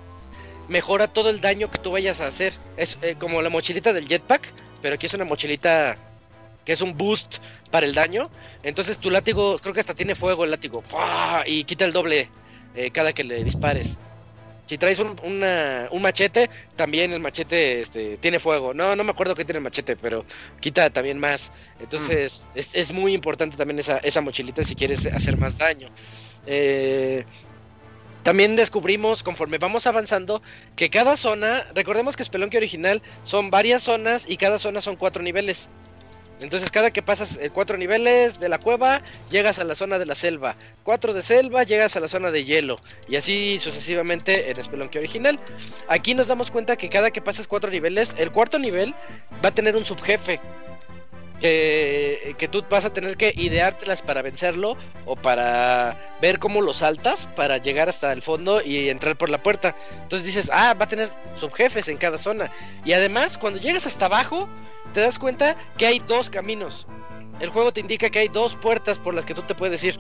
mejora todo el daño que tú vayas a hacer. Es eh, como la mochilita del jetpack, pero aquí es una mochilita que es un boost para el daño. Entonces tu látigo, creo que hasta tiene fuego el látigo. ¡Fua! Y quita el doble eh, cada que le dispares. Si traes un, una- un machete, también el machete este, tiene fuego. No, no me acuerdo qué tiene el machete, pero quita también más. Entonces es, es muy importante también esa, esa mochilita si quieres hacer más daño. Eh, también descubrimos, conforme vamos avanzando, que cada zona, recordemos que Spelunky original son varias zonas y cada zona son cuatro niveles. Entonces cada que pasas eh, cuatro niveles de la cueva, llegas a la zona de la selva. Cuatro de selva, llegas a la zona de hielo. Y así sucesivamente en Spelunky original. Aquí nos damos cuenta que cada que pasas cuatro niveles, el cuarto nivel va a tener un subjefe. Que, que tú vas a tener que ideártelas para vencerlo o para ver cómo lo saltas para llegar hasta el fondo y entrar por la puerta. Entonces dices, ah, va a tener subjefes en cada zona. Y además, cuando llegas hasta abajo, te das cuenta que hay dos caminos. El juego te indica que hay dos puertas por las que tú te puedes ir.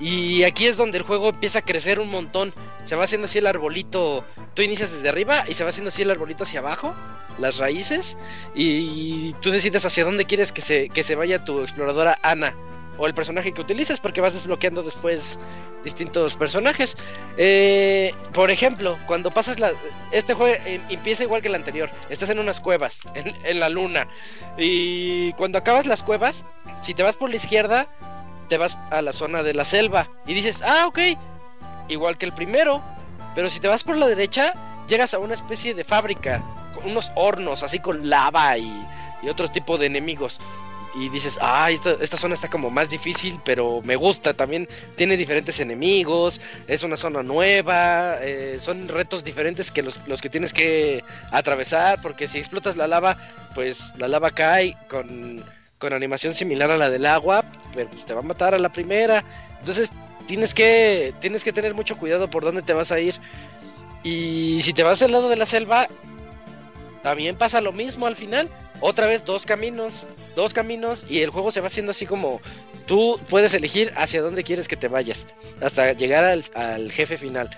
Y aquí es donde el juego empieza a crecer un montón. Se va haciendo así el arbolito. Tú inicias desde arriba y se va haciendo así el arbolito hacia abajo, las raíces. Y tú decides hacia dónde quieres que se, que se vaya tu exploradora Ana. O el personaje que utilices, porque vas desbloqueando después distintos personajes. Eh, por ejemplo, cuando pasas la. Este juego eh, empieza igual que el anterior. Estás en unas cuevas, en, en la luna. Y cuando acabas las cuevas, si te vas por la izquierda, te vas a la zona de la selva. Y dices, ah, ok, igual que el primero. Pero si te vas por la derecha, llegas a una especie de fábrica, con unos hornos así con lava y, y otro tipo de enemigos. Y dices, ah, esta, esta zona está como más difícil, pero me gusta. También tiene diferentes enemigos, es una zona nueva, eh, son retos diferentes que los, los que tienes que atravesar, porque si explotas la lava, pues la lava cae con, con animación similar a la del agua, pero pues, te va a matar a la primera. Entonces tienes que, tienes que tener mucho cuidado por dónde te vas a ir. Y si te vas al lado de la selva, también pasa lo mismo al final. Otra vez dos caminos, dos caminos y el juego se va haciendo así como tú puedes elegir hacia dónde quieres que te vayas hasta llegar al, jefe final.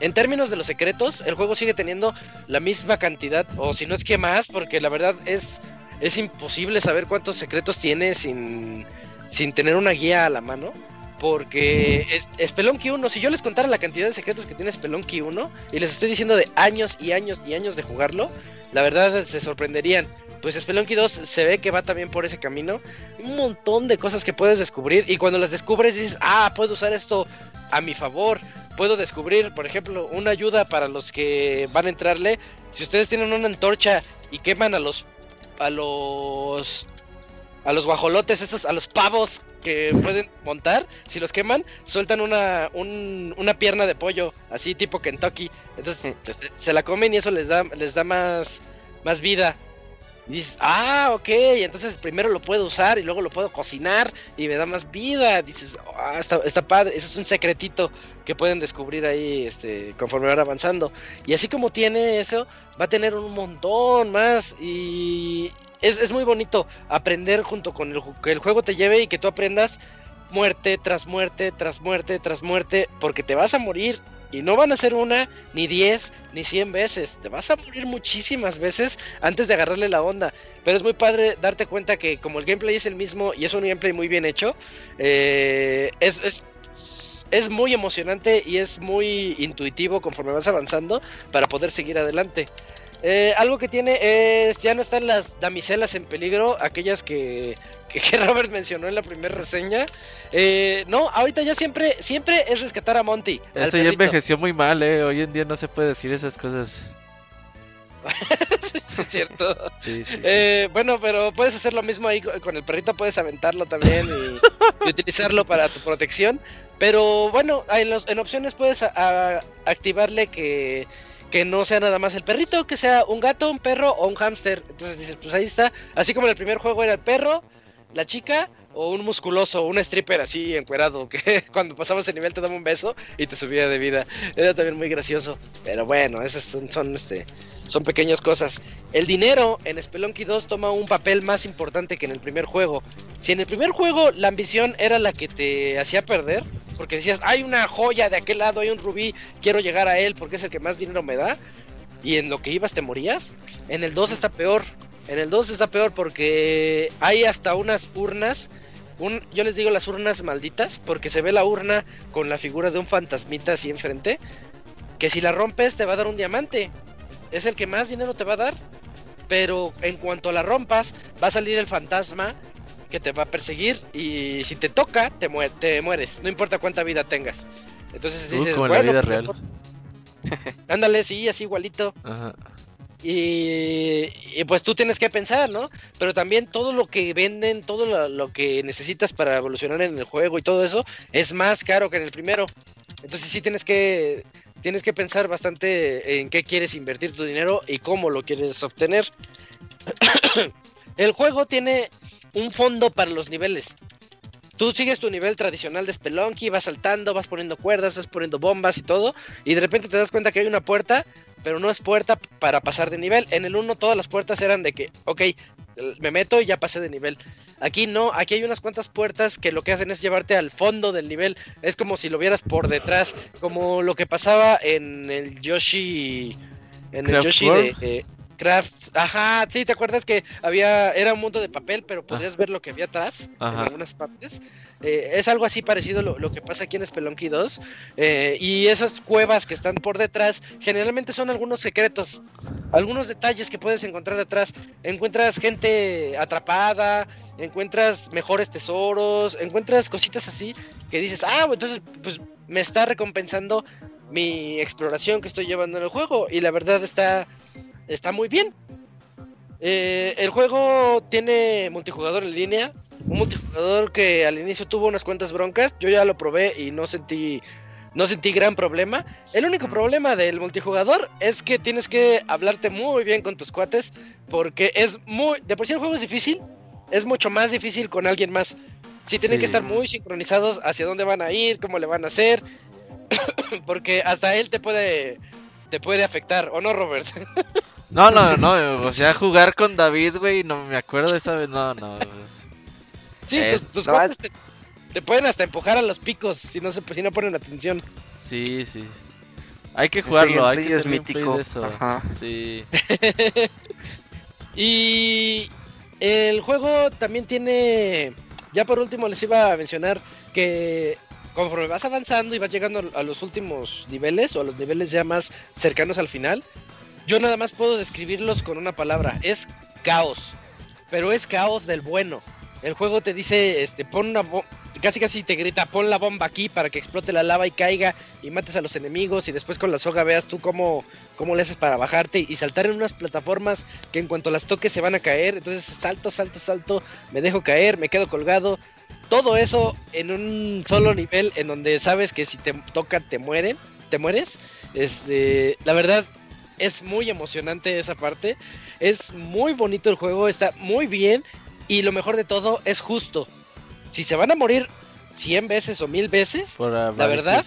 En términos de los secretos, el juego sigue teniendo la misma cantidad, o si no es que más, porque la verdad es, es imposible saber cuántos secretos tiene sin, sin tener una guía a la mano. Porque es, Spelunky 1, si yo les contara la cantidad de secretos que tiene Spelunky 1, y les estoy diciendo de años y años y años de jugarlo, la verdad se sorprenderían. Pues Spelunky 2 se ve que va también por ese camino. Un montón de cosas que puedes descubrir. Y cuando las descubres dices, ah, puedo usar esto a mi favor. Puedo descubrir, por ejemplo, una ayuda para los que van a entrarle. Si ustedes tienen una antorcha y queman a los a los a los guajolotes, esos, a los pavos que pueden montar, si los queman, sueltan una, un- una pierna de pollo, así tipo Kentucky. Entonces se, se la comen y eso les da, les da más, más vida. Y dices, ah, ok, entonces primero lo puedo usar y luego lo puedo cocinar y me da más vida. Dices, ah, está, está padre, eso es un secretito que pueden descubrir ahí este, conforme van avanzando. Y así como tiene eso, va a tener un montón más. Y es, es muy bonito aprender junto con el, que el juego te lleve y que tú aprendas muerte tras muerte, tras muerte, tras muerte, porque te vas a morir. Y no van a ser una, ni diez, ni cien veces. Te vas a morir muchísimas veces antes de agarrarle la onda. Pero es muy padre darte cuenta que como el gameplay es el mismo y es un gameplay muy bien hecho, eh, es, es es muy emocionante y es muy intuitivo conforme vas avanzando para poder seguir adelante. Eh, algo que tiene es, ya no están las damiselas en peligro, aquellas que, que, Robert mencionó en la primera reseña. Eh, no, ahorita ya siempre, siempre es rescatar a Monty. Eso ya envejeció muy mal, eh. Hoy en día no se puede decir esas cosas. es cierto. Eh, bueno, pero puedes hacer lo mismo ahí con el perrito, puedes aventarlo también y, utilizarlo para tu protección. Pero bueno, en, en opciones puedes activarle que, que no sea nada más el perrito, que sea un gato, un perro o un hámster. Entonces dices, pues ahí está. Así como en el primer juego era el perro, la chica o un musculoso, un stripper así encuerado que cuando pasabas el nivel te daba un beso y te subía de vida. Era también muy gracioso. Pero bueno, esas son, son este son pequeñas cosas. El dinero en Spelunky 2 toma un papel más importante que en el primer juego. Si en el primer juego la ambición era la que te hacía perder, porque decías, hay una joya de aquel lado, hay un rubí, quiero llegar a él porque es el que más dinero me da, y en lo que ibas te morías, en el 2 está peor. En el 2 está peor porque hay hasta unas urnas. Un, yo les digo las urnas malditas porque se ve la urna con la figura de un fantasmita así enfrente. Que si la rompes te va a dar un diamante es el que más dinero te va a dar. Pero en cuanto la rompas, va a salir el fantasma que te va a perseguir y si te toca, te, te mueres, no importa cuánta vida tengas. Entonces uh, dices, como la vida real. Ándale, sí, así igualito. Y, pues tú tienes que pensar, ¿no? Pero también todo lo que venden, todo lo, lo, que necesitas para evolucionar en el juego y todo eso es más caro que en el primero. Entonces sí tienes que tienes que pensar bastante en qué quieres invertir tu dinero y cómo lo quieres obtener. el juego tiene un fondo para los niveles. Tú sigues tu nivel tradicional de Spelunky, vas saltando, vas poniendo cuerdas, vas poniendo bombas y todo, y de repente te das cuenta que hay una puerta, pero no es puerta para pasar de nivel. En el 1 todas las puertas eran de que, ok, me meto y ya pasé de nivel. Aquí no, aquí hay unas cuantas puertas que lo que hacen es llevarte al fondo del nivel. Es como si lo vieras por detrás, como lo que pasaba en el Yoshi, en el Yoshi de, Craft, ajá, sí, ¿te acuerdas que había, era un mundo de papel, pero podías ver lo que había atrás en algunas partes? Eh, es algo así parecido lo, lo, que pasa aquí en Spelunky 2. Eh, y esas cuevas que están por detrás, generalmente son algunos secretos, algunos detalles que puedes encontrar detrás. Encuentras gente atrapada, encuentras mejores tesoros, encuentras cositas así que dices, ah, entonces, pues me está recompensando mi exploración que estoy llevando en el juego. Y la verdad está está muy bien. Eh, el juego tiene multijugador en línea, un multijugador que al inicio tuvo unas cuantas broncas. Yo ya lo probé y no sentí, no sentí gran problema. El único problema del multijugador es que tienes que hablarte muy bien con tus cuates, porque es muy, de por sí el juego es difícil, es mucho más difícil con alguien más. Si tienen que estar muy sincronizados hacia dónde van a ir, cómo le van a hacer, porque hasta él te puede, te puede afectar, ¿o no, Robert? No, no, no, o sea, jugar con David, güey, no me acuerdo de esa vez, no, no. Sí, tus, te, pueden hasta empujar a los picos si no se si no ponen atención. Sí, sí. Hay que jugarlo, hay que ser mítico. De eso. Ajá. Sí. y el juego también tiene, ya por último les iba a mencionar que conforme vas avanzando y vas llegando a los últimos niveles o a los niveles ya más cercanos al final, yo nada más puedo describirlos con una palabra, es caos. Pero es caos del bueno. El juego te dice, este, pon una casi casi te grita, pon la bomba aquí para que explote la lava y caiga y mates a los enemigos y después con la soga veas tú cómo, cómo le haces para bajarte y saltar en unas plataformas que en cuanto las toques se van a caer. Entonces salto, salto, salto, me dejo caer, me quedo colgado. Todo eso en un solo nivel en donde sabes que si te tocan te mueren, te mueres. Este, la verdad, es muy emocionante esa parte. Es muy bonito el juego, está muy bien. Y lo mejor de todo es justo. Si se van a morir 100 veces o 1000 veces, la verdad,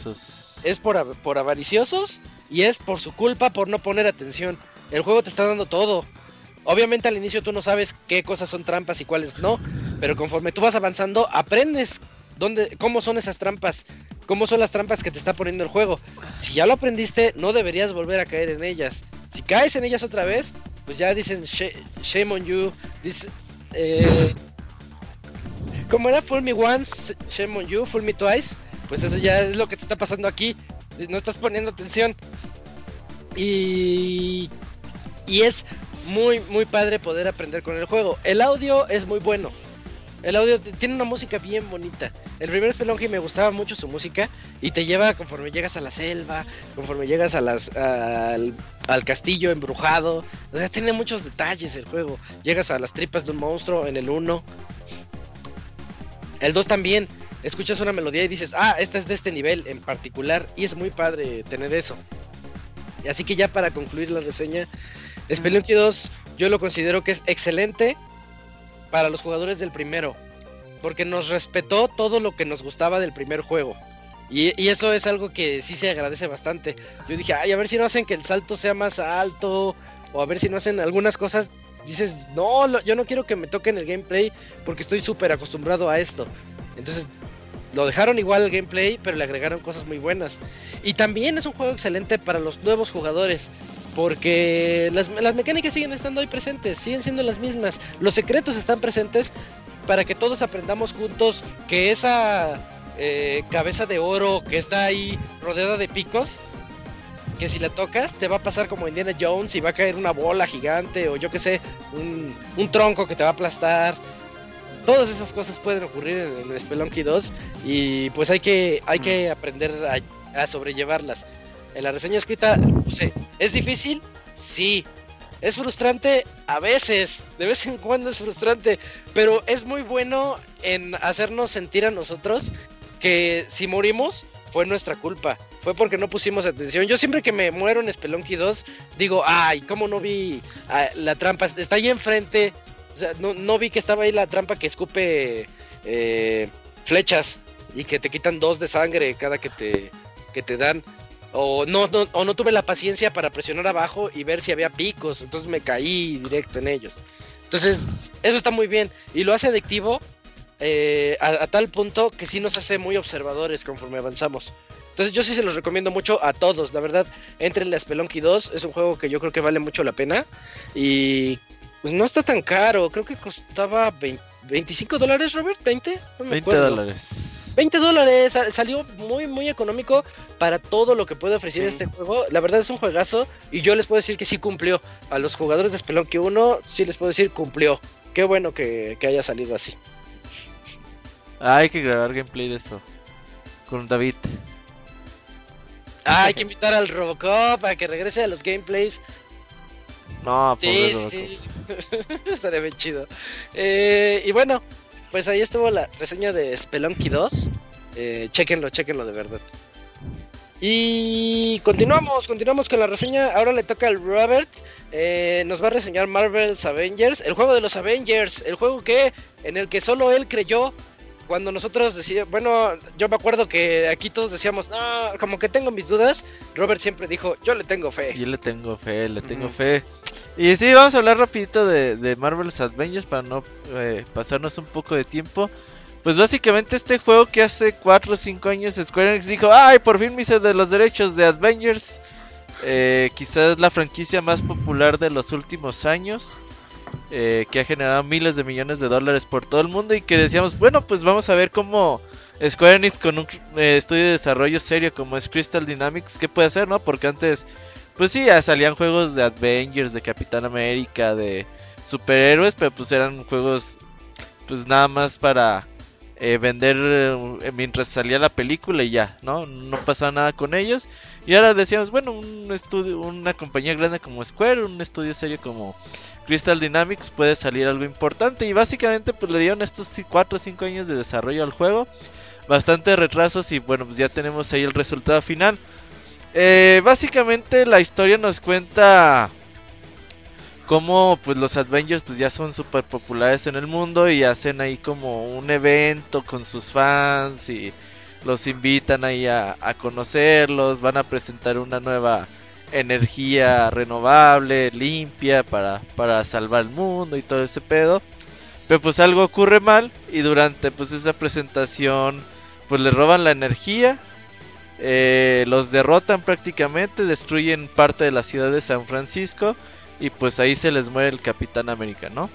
es por, por avariciosos y es por su culpa por no poner atención. El juego te está dando todo. Obviamente al inicio tú no sabes qué cosas son trampas y cuáles no, pero conforme tú vas avanzando aprendes dónde, cómo son esas trampas, cómo son las trampas que te está poniendo el juego. Si ya lo aprendiste, no deberías volver a caer en ellas. Si caes en ellas otra vez, pues ya dicen "Sh- shame on you. Dice, eh, como era Fool Me Once, Shame on You, Fool Me Twice, pues eso ya es lo que te está pasando aquí. No estás poniendo atención. Y, y es muy, muy padre poder aprender con el juego. El audio es muy bueno. El audio tiene una música bien bonita. El primer Spelunky me gustaba mucho su música y te lleva conforme llegas a la selva, conforme llegas a las, al, al castillo embrujado. O sea, tiene muchos detalles el juego. Llegas a las tripas de un monstruo en el 1. El 2 también. Escuchas una melodía y dices, ah, esta es de este nivel en particular. Y es muy padre tener eso. Así que ya para concluir la reseña, Spelunky 2 yo lo considero que es excelente para los jugadores del primero. Porque nos respetó todo lo que nos gustaba del primer juego. Y, eso es algo que sí se agradece bastante. Yo dije, ay, a ver si no hacen que el salto sea más alto. O a ver si no hacen algunas cosas. Dices, no, yo no quiero que me toquen el gameplay porque estoy súper acostumbrado a esto. Entonces lo dejaron igual el gameplay, pero le agregaron cosas muy buenas. Y también es un juego excelente para los nuevos jugadores. Porque las, las mecánicas siguen estando ahí presentes, siguen siendo las mismas. Los secretos están presentes para que todos aprendamos juntos que esa eh, cabeza de oro que está ahí rodeada de picos, que si la tocas te va a pasar como Indiana Jones y va a caer una bola gigante o yo que sé, un, un tronco que te va a aplastar. Todas esas cosas pueden ocurrir en, en Spelunky 2 y pues hay que, hay que aprender a, a sobrellevarlas. En la reseña escrita puse, ¿es difícil? Sí. ¿Es frustrante? A veces, de vez en cuando es frustrante, pero es muy bueno en hacernos sentir a nosotros que si morimos fue nuestra culpa, fue porque no pusimos atención. Yo siempre que me muero en Spelunky 2 digo, ay, ¿cómo no vi ah, la trampa? Está ahí enfrente, o sea, no, no vi que estaba ahí la trampa que escupe eh, flechas y que te quitan dos de sangre cada que te, que te dan. O no, no, o no tuve la paciencia para presionar abajo y ver si había picos, entonces me caí directo en ellos. Entonces, eso está muy bien y lo hace adictivo eh, a, a tal punto que sí nos hace muy observadores conforme avanzamos. Entonces yo sí se los recomiendo mucho a todos, la verdad, entren a Spelunky 2, es un juego que yo creo que vale mucho la pena y pues no está tan caro, creo que costaba 20 25 dólares, Robert, 20, no me 20 acuerdo. dólares. 20 dólares, sa- salió muy muy económico para todo lo que puede ofrecer Sí. este juego. La verdad es un juegazo y yo les puedo decir que sí cumplió. A los jugadores de Spelunky 1 sí les puedo decir cumplió. Qué bueno que, que haya salido así. Hay que grabar gameplay de eso. Con David. Ah, hay que invitar al Robocop a que regrese a los gameplays. No, pobre Sí, Robocop. sí. Estaría bien chido. Eh, y bueno, pues ahí estuvo la reseña de Spelunky 2. Eh, chequenlo, chequenlo de verdad. Y continuamos, continuamos con la reseña. Ahora le toca al Robert. Eh, nos va a reseñar Marvel's Avengers, el juego de los Avengers, el juego que en el que solo él creyó cuando nosotros decíamos, bueno, yo me acuerdo que aquí todos decíamos, no, como que tengo mis dudas. Robert siempre dijo, yo le tengo fe. Yo le tengo fe, le tengo fe. Y sí, vamos a hablar rapidito de, de Marvel's Avengers para no eh, pasarnos un poco de tiempo. Pues básicamente este juego que hace 4 o 5 años Square Enix dijo, ay, por fin me hice de los derechos de Avengers. Eh, quizás la franquicia más popular de los últimos años. Eh, que ha generado miles de millones de dólares por todo el mundo y que decíamos, bueno, pues vamos a ver cómo Square Enix con un eh, estudio de desarrollo serio como es Crystal Dynamics, ¿qué puede hacer, no? Porque antes pues sí, ya salían juegos de Avengers, de Capitán América, de superhéroes, pero pues eran juegos pues nada más para eh, vender eh, mientras salía la película y ya, ¿no? No pasaba nada con ellos. Y ahora decíamos, bueno, un estudio, una compañía grande como Square, un estudio serio como Crystal Dynamics puede salir algo importante. Y básicamente pues le dieron estos 4 o 5 años de desarrollo al juego. Bastante retrasos y bueno, pues ya tenemos ahí el resultado final. Eh, básicamente la historia nos cuenta cómo pues los Avengers pues ya son súper populares en el mundo y hacen ahí como un evento con sus fans y los invitan ahí a, a conocerlos, van a presentar una nueva energía renovable, limpia para, para salvar el mundo y todo ese pedo. Pero pues algo ocurre mal y durante pues esa presentación pues le roban la energía, eh, los derrotan prácticamente, destruyen parte de la ciudad de San Francisco y pues ahí se les muere el Capitán América, ¿no?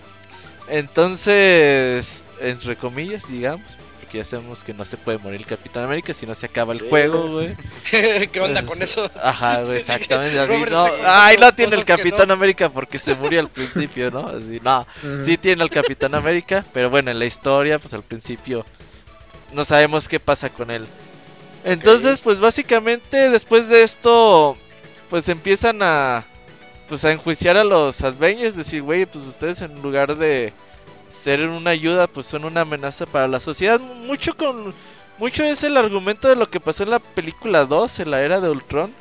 Entonces, entre comillas, digamos, porque ya sabemos que no se puede morir el Capitán América si no se acaba el Sí, juego, güey. ¿Qué onda Pues, con eso? Ajá, güey, exactamente así. No, ay, no tiene el Capitán no. América porque se murió al principio, ¿no? Así, no, sí tiene el Capitán América, pero bueno, en la historia, pues al principio no sabemos qué pasa con él. Entonces, pues básicamente después de esto, pues empiezan a, pues a enjuiciar a los Avengers, decir, güey, pues ustedes en lugar de ser una ayuda, pues son una amenaza para la sociedad. Mucho con, mucho es el argumento de lo que pasó en la película 2, en la era de Ultron.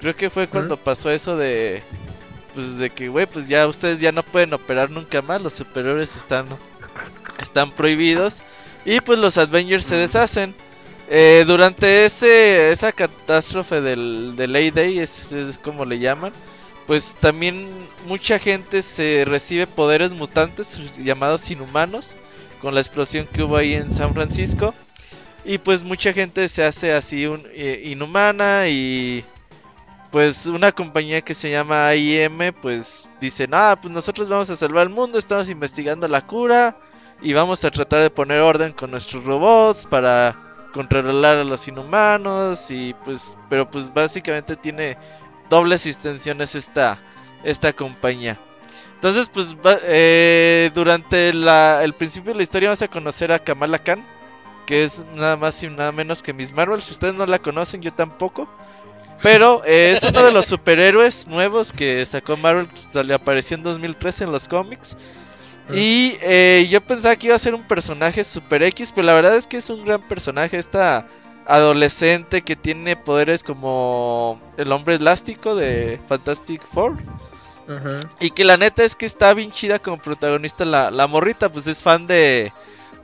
Creo que fue cuando pasó eso de, pues de que, güey, pues ya ustedes ya no pueden operar nunca más, los superiores están, están prohibidos y pues los Avengers se deshacen. Eh, durante ese esa catástrofe del, del A-Day, es, es como le llaman, pues también mucha gente se recibe poderes mutantes llamados inhumanos con la explosión que hubo ahí en San Francisco. Y pues mucha gente se hace así un, eh, inhumana y pues una compañía que se llama AIM pues dicen, ah, pues nosotros vamos a salvar el mundo, estamos investigando la cura y vamos a tratar de poner orden con nuestros robots para controlar a los inhumanos y pues, pero pues básicamente tiene dobles intenciones esta, esta compañía. Entonces pues va- eh, durante la, el principio de la historia vamos a conocer a Kamala Khan, que es nada más y nada menos que Miss Marvel. Si ustedes no la conocen, yo tampoco. Pero eh, es uno de los superhéroes nuevos que sacó Marvel, le apareció en 2013 en los cómics. Y eh, yo pensaba que iba a ser un personaje super X, pero la verdad es que es un gran personaje. Esta adolescente que tiene poderes como el hombre elástico de Fantastic Four. Y que la neta es que está bien chida como protagonista la, la morrita, pues es fan de,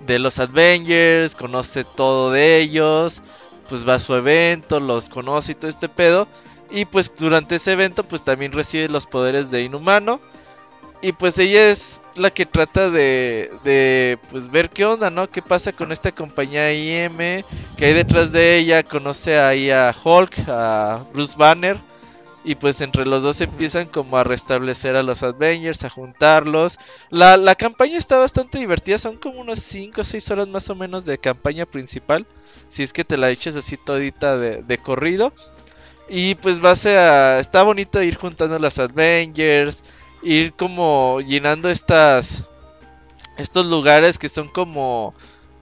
de los Avengers, conoce todo de ellos, pues va a su evento, los conoce y todo este pedo. Y pues durante ese evento pues también recibe los poderes de inhumano. Y pues ella es la que trata de, de pues ver qué onda, ¿no? ¿Qué pasa con esta compañía IM? Que hay detrás de ella, conoce ahí a Hulk, a Bruce Banner. Y pues entre los dos empiezan como a restablecer a los Avengers, a juntarlos. La, la campaña está bastante divertida, son como unas 5 o 6 horas más o menos de campaña principal. Si es que te la eches así todita de, de corrido. Y pues vas a... Está bonito ir juntando las Avengers. Ir como llenando estas... Estos lugares que son como...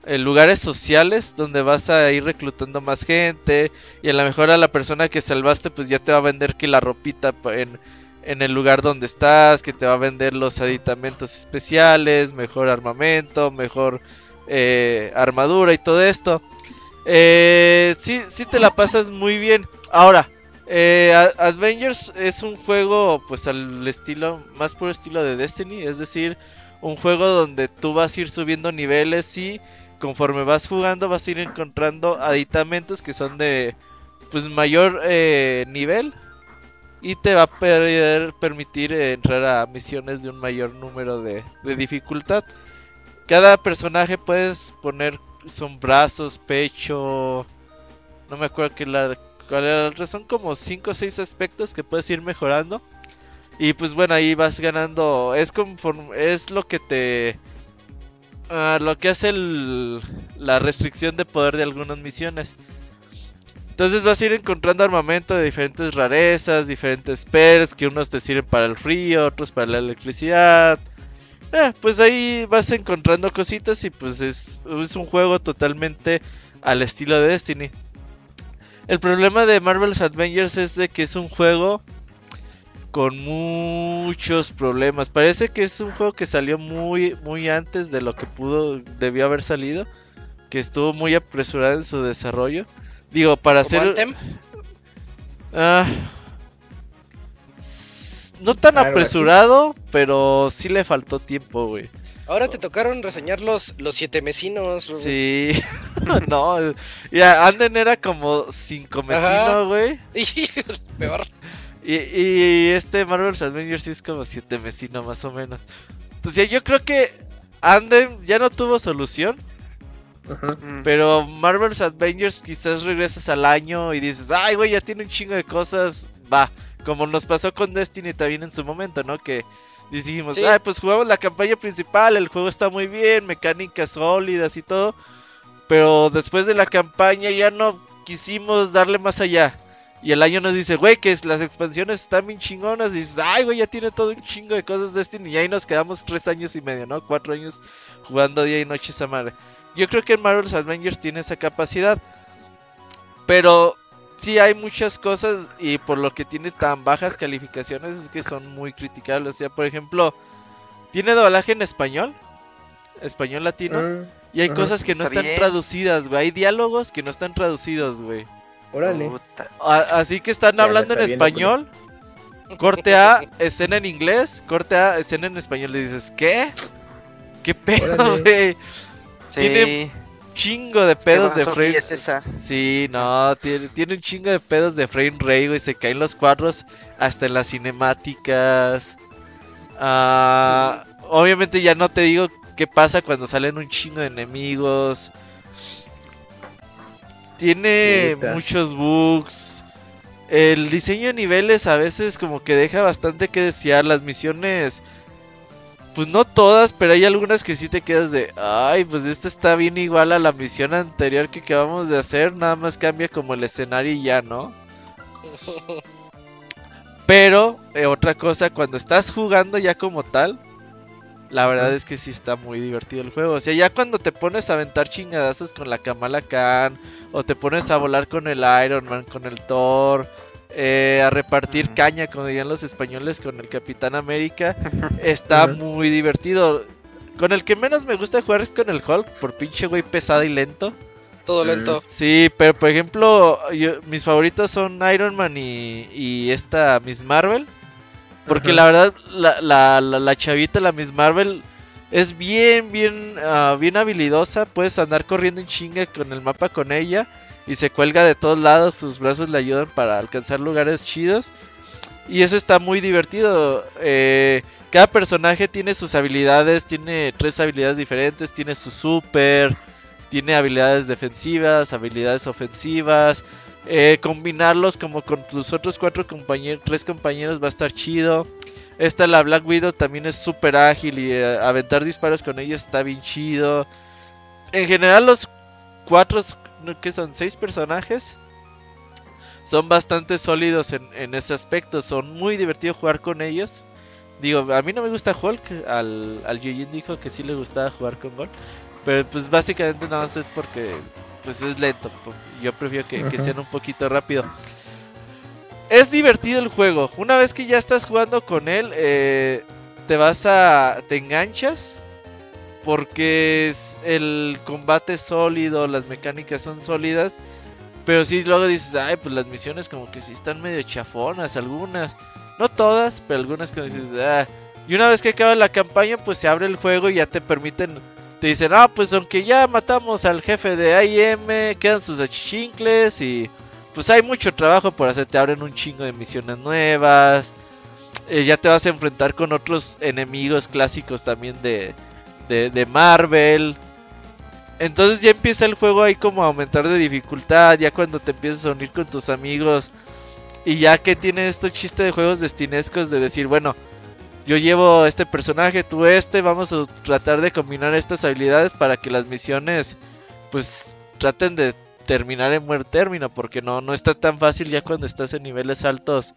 eh, lugares sociales donde vas a ir reclutando más gente y a lo mejor a la persona que salvaste pues ya te va a vender que la ropita en, en el lugar donde estás, que te va a vender los aditamentos especiales, mejor armamento, mejor eh, armadura y todo esto. Eh, sí, sí te la pasas muy bien. Ahora, eh, es un juego pues al estilo, más puro estilo de Destiny, es decir, un juego donde tú vas a ir subiendo niveles y conforme vas jugando vas a ir encontrando aditamentos que son de pues mayor eh, nivel y te va a per- permitir entrar a misiones de un mayor número de, de dificultad. Cada personaje puedes poner son brazos, pecho, no me acuerdo que la son como 5 o 6 aspectos que puedes ir mejorando. Y pues bueno, ahí vas ganando, es conforme, es lo que te ah, lo que hace la restricción de poder de algunas misiones. Entonces vas a ir encontrando armamento de diferentes rarezas, diferentes perks, que unos te sirven para el frío, otros para la electricidad. Eh, pues ahí vas encontrando cositas y pues es, es un juego totalmente al estilo de Destiny. El problema de Marvel's Avengers es de que es un juego con muchos problemas. Parece que es un juego que salió muy muy antes de lo que pudo debió haber salido, que estuvo muy apresurado en su desarrollo. Digo, para ¿Como hacer? Ah, no tan apresurado, pero sí le faltó tiempo, güey. Ahora te tocaron reseñar los, los siete mesinos. Sí, no, ya Anden era como cinco mesinos, güey. Peor. Y, y este Marvel's Avengers sí es como siete mesinos más o menos. Entonces yo creo que Anden ya no tuvo solución. Ajá. Mm. Pero Marvel's Avengers quizás regresas al año y dices, ay, güey, ya tiene un chingo de cosas. Va, como nos pasó con Destiny también en su momento, ¿no? Que dijimos, Sí. ay, pues jugamos la campaña principal, el juego está muy bien, mecánicas sólidas y todo. Pero después de la campaña ya no quisimos darle más allá. Y el año nos dice, güey, que las expansiones están bien chingonas. Y dices, ay, güey, ya tiene todo un chingo de cosas Destiny. Y ahí nos quedamos tres años y medio, ¿no? Cuatro años jugando día y noche esa madre. Yo creo que Marvel's Avengers tiene esa capacidad. Pero sí hay muchas cosas y por lo que tiene tan bajas calificaciones es que son muy criticables. O sea, por ejemplo, tiene doblaje en español, español latino, Ah, y hay cosas que no Está están bien. traducidas, güey. Hay diálogos que no están traducidos, güey. órale. Así que están Ya hablando en está español. Corte A, escena en inglés. Corte A, escena en español. Le dices, ¿qué? ¿Qué pedo, güey? Sí. Tiene Chingo de ¿Qué pedos de frame. es esa? Sí, no, tiene, tiene un chingo de pedos de frame rate, güey. Se caen los cuadros hasta en las cinemáticas. Ah, obviamente ya no te digo qué pasa cuando salen un chingo de enemigos. Tiene muchos bugs. El diseño de niveles a veces como que deja bastante que desear. Las misiones, pues no todas, pero hay algunas que sí te quedas de, ay, pues esta está bien igual a la misión anterior que acabamos de hacer. Nada más cambia como el escenario y ya, ¿no? Pero, eh, otra cosa, cuando estás jugando ya como tal, la verdad es que sí está muy divertido el juego. O sea, ya cuando te pones a aventar chingadazos con la Kamala Khan, o te pones a volar con el Iron Man, con el Thor, eh, a repartir caña, como dirían los españoles, con el Capitán América, está muy divertido. Con el que menos me gusta jugar es con el Hulk, por pinche güey pesado y lento. Todo lento. Sí, pero por ejemplo, yo- mis favoritos son Iron Man y, y esta Miss Marvel. Porque Ajá. la verdad, la, la, la, la chavita, la Miss Marvel, es bien, bien, ah, bien habilidosa. Puedes andar corriendo en chinga con el mapa con ella. Y se cuelga de todos lados, sus brazos le ayudan para alcanzar lugares chidos. Y eso está muy divertido. eh, cada personaje tiene sus habilidades, tiene tres habilidades diferentes, tiene su super, tiene habilidades defensivas, habilidades ofensivas. eh, combinarlos como con tus otros cuatro compañeros, tres compañeros va a estar chido. Esta la Black Widow también es súper ágil y eh, aventar disparos con ella está bien chido. En general los cuatro, que son seis personajes, son bastante sólidos en, en ese aspecto. Son muy divertido jugar con ellos. Digo, a mí no me gusta Hulk. Al, al Yujin dijo que sí le gustaba jugar con Hulk. Pero pues básicamente nada más es porque pues es lento. Yo prefiero que, que sean un poquito rápido. Es divertido el juego. Una vez que ya estás jugando con él, eh, te vas a... te enganchas. Porque es- el combate es sólido, las mecánicas son sólidas. Pero sí, luego dices, ay, pues las misiones como que sí están medio chafonas, algunas. No todas, pero algunas que dices, ah. Y una vez que acaba la campaña, pues se abre el juego y ya te permiten, te dicen, ah, pues aunque ya matamos al jefe de AIM, quedan sus achichincles y pues hay mucho trabajo por hacer, te abren un chingo de misiones nuevas. eh, ya te vas a enfrentar con otros enemigos clásicos también de, de, de Marvel. Entonces ya empieza el juego ahí como a aumentar de dificultad, ya cuando te empiezas a unir con tus amigos. Y ya que tiene estos chistes de juegos destinescos de decir, bueno, yo llevo este personaje, tú este, vamos a tratar de combinar estas habilidades para que las misiones pues traten de terminar en buen término, porque no, no está tan fácil ya cuando estás en niveles altos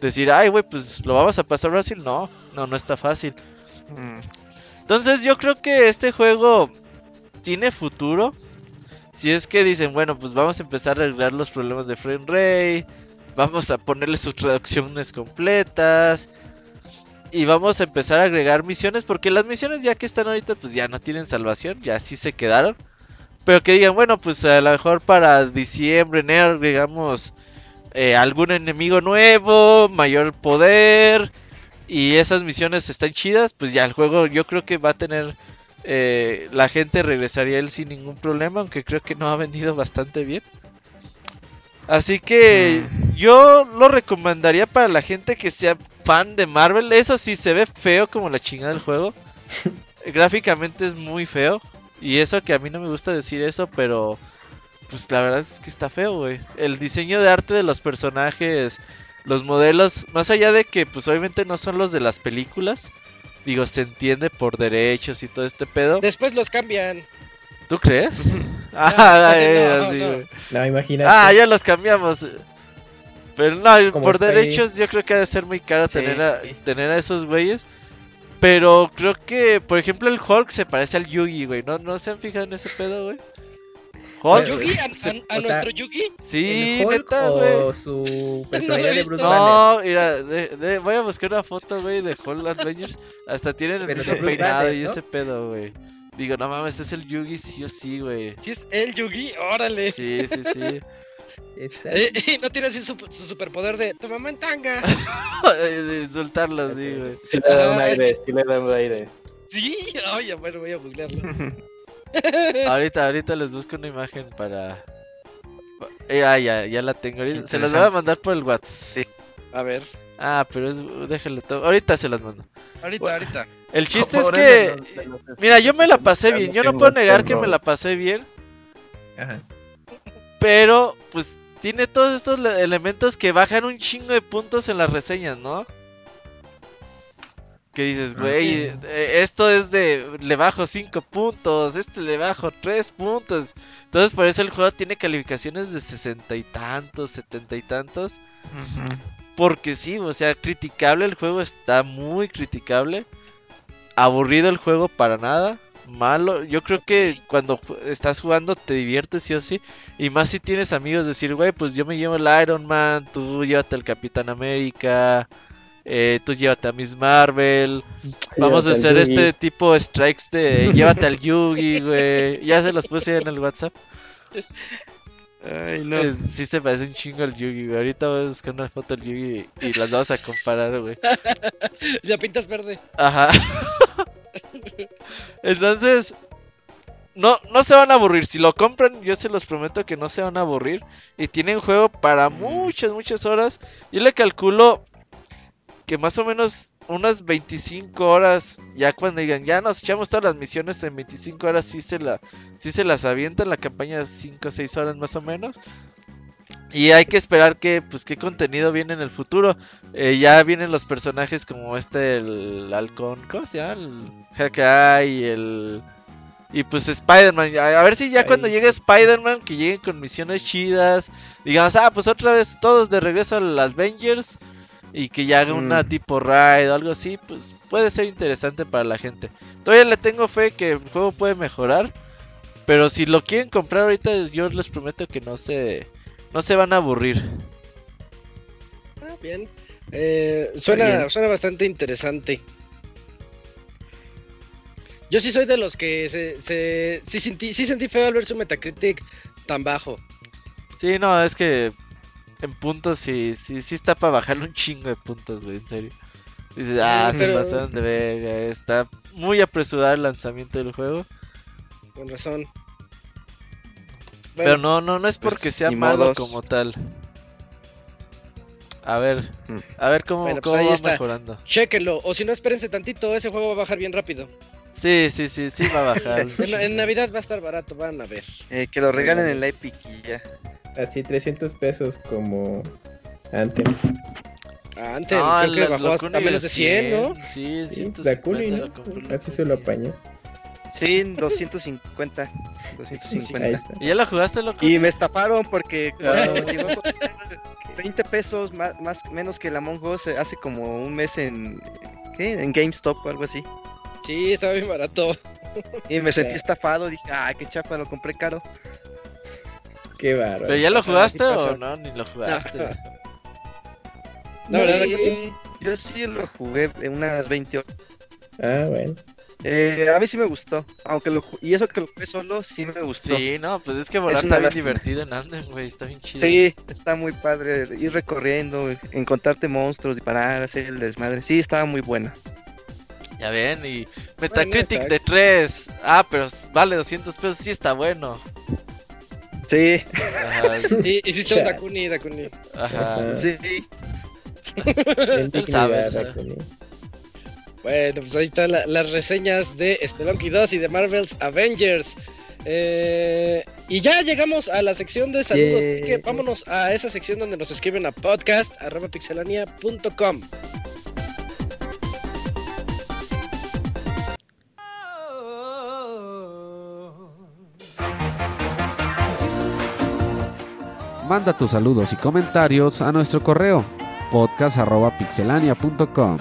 decir, ay güey, pues lo vamos a pasar fácil, no, no, no está fácil. Mm. Entonces yo creo que este juego tiene futuro. Si es que dicen, bueno, pues vamos a empezar a arreglar los problemas de frame rate. Vamos a ponerle sus traducciones completas. Y vamos a empezar a agregar misiones. Porque las misiones ya que están ahorita, pues ya no tienen salvación. Ya sí se quedaron. Pero que digan, bueno, pues a lo mejor para diciembre, enero agregamos eh, algún enemigo nuevo, mayor poder. y esas misiones están chidas, pues ya el juego yo creo que va a tener... eh, la gente regresaría a él sin ningún problema, aunque creo que no ha vendido bastante bien. Así que yo lo recomendaría para la gente que sea fan de Marvel. Eso sí, se ve feo como la chingada del juego. Gráficamente es muy feo. Y eso que a mí no me gusta decir eso, pero pues la verdad es que está feo, güey. El diseño de arte de los personajes, los modelos, más allá de que pues obviamente no son los de las películas. Digo, se entiende por derechos y todo este pedo. Después los cambian. ¿Tú crees? ah, no, eh, no, así, no. güey. No, imagínate. Ah, ya los cambiamos. Pero no, Como por derechos yo creo que ha de ser muy caro Sí. tener, a, tener a esos güeyes. Pero creo que, por ejemplo, el Hulk se parece al Yugi, güey. ¿No, ¿No se han fijado en ese pedo, güey? Hulk. ¿Yugi? ¿A, a- a o sea, nuestro Yugi? Sí, ¿El Hulk neta, güey. o su personalidad de. Bruce? No, mira, de- de- voy a buscar una foto, güey, de Hulk Avengers. Hasta tienen el mismo peinado Banner, y ¿no? ese pedo, güey. Digo, no mames, este es el Yugi sí o sí, güey. Si es el Yugi, órale. Sí, sí, sí. Eh, y no tiene así su, su superpoder de tu mamá en tanga. de insultarlo así, güey. Sí le da un aire, sí le da un aire. Sí, oye, bueno, voy a googlearlo. Ahorita, ahorita les busco una imagen para. Eh, ah, ya, ya la tengo. ahorita- Se las voy a mandar por el WhatsApp. A ver, Ah, pero es. Déjale todo. Ahorita se las mando. ahorita, Bueno. ahorita. El chiste es que. Mira, yo me la pasé bien. Yo no puedo negar que me la pasé bien. Ajá. Pero, pues, tiene todos estos le- elementos que bajan un chingo de puntos en las reseñas, ¿no? Que dices, güey, eh, esto es de. Le bajo 5 puntos, este le bajo 3 puntos. Entonces, por eso el juego tiene calificaciones de sesenta y tantos, setenta y tantos. Porque sí, o sea, criticable el juego está muy criticable. Aburrido el juego para nada. Malo. Yo creo que cuando estás jugando te diviertes sí o sí. Y más si tienes amigos decir, güey, pues yo me llevo el Iron Man, tú llévate al Capitán América, eh, tú llévate a Miss Marvel. Vamos a Llévate hacer este tipo de strikes de llévate al Yugi, güey. Ya se los puse en el WhatsApp. Ay, no. Eh, sí se parece un chingo al Yugi, güey. Ahorita voy a buscar una foto del Yugi y las vamos a comparar, güey. Ya pintas verde. Ajá. Entonces, no, no se van a aburrir. Si lo compran, yo se los prometo que no se van a aburrir. Y tienen juego para muchas, muchas horas. Yo le calculo que más o menos unas 25 horas. Ya cuando digan, ya nos echamos todas las misiones en 25 horas, sí se, la, sí se las avientan. La campaña de 5 o 6 horas más o menos. Y hay que esperar que, pues, qué contenido viene en el futuro. Eh, ya vienen los personajes como este, el halcón, ¿cómo se llama? El Hawkeye, el... Y pues Spider-Man, a, a ver si ya Ahí. cuando llegue Spider-Man, que lleguen con misiones chidas, digamos, ah, pues otra vez todos de regreso a las Avengers, y que ya haga una Mm. tipo raid o algo así, pues puede ser interesante para la gente. Todavía le tengo fe que el juego puede mejorar, pero si lo quieren comprar ahorita, yo les prometo que no se, no se van a aburrir. Ah, bien. Eh, suena, bien. suena bastante interesante. Yo sí soy de los que se, se sí, sentí, sí sentí feo al ver su Metacritic tan bajo. Sí, no, es que en puntos sí, sí, sí está para bajarle un chingo de puntos, güey, en serio. Dices, ah, se pasaron de verga, está muy apresurado el lanzamiento del juego. Con razón. Pero Bueno, no, no, no es porque pues, sea ni malo modos. como tal. A ver, Mm. a ver cómo, Bueno, pues cómo va está. mejorando. Chéquenlo, o si no, espérense tantito, ese juego va a bajar bien rápido. Sí, sí, sí, sí va a bajar. En. Navidad va a estar barato, van a ver. Eh, que lo regalen en la Epic y ya. Así 300 pesos como Anthem. Ah, Antes, No, creo que la- bajó lo hasta menos de 100, ¿no? Sí, Sí, 150 la compré ¿no? el Así se lo apañó. Sí, 250. Ahí 250. está. ¿Y ya lo jugaste, loco? Y me estafaron porque Ah. cuando llegó a costar 20 pesos más, más menos que el Among Us eh, hace como un mes en ¿qué? en GameStop o algo así. Sí, estaba bien barato. Y me sentí estafado, dije, ay, qué chapa, lo compré caro. Qué bárbaro. ¿Pero ya lo jugaste o no? Ni lo jugaste. La verdad, Sí, yo sí lo jugué en unas 20 horas. Ah, bueno. Eh, a mí sí me gustó, aunque lo, y eso que lo jugué solo, sí me gustó. Sí, no, pues es que volar está bien lástima. divertido en Anden, güey, está bien chido. Sí, está muy padre ir recorriendo, encontrarte monstruos, disparar, hacer el desmadre. Sí, estaba muy buena. Ya ven, y Metacritic está- de 3. Ah, pero vale 200 pesos, sí está bueno. Sí, Ajá, Sí, hiciste un. Dakuni, Dakuni. ajá. Ajá. sí. Él sabe, Bueno, pues ahí están la- las reseñas de Spelunky 2 y de Marvel's Avengers. Eh, y ya llegamos a la sección de saludos, así que vámonos a esa sección donde nos escriben a podcast.pixelania.com. Manda tus saludos y comentarios a nuestro correo podcast.pixelania.com.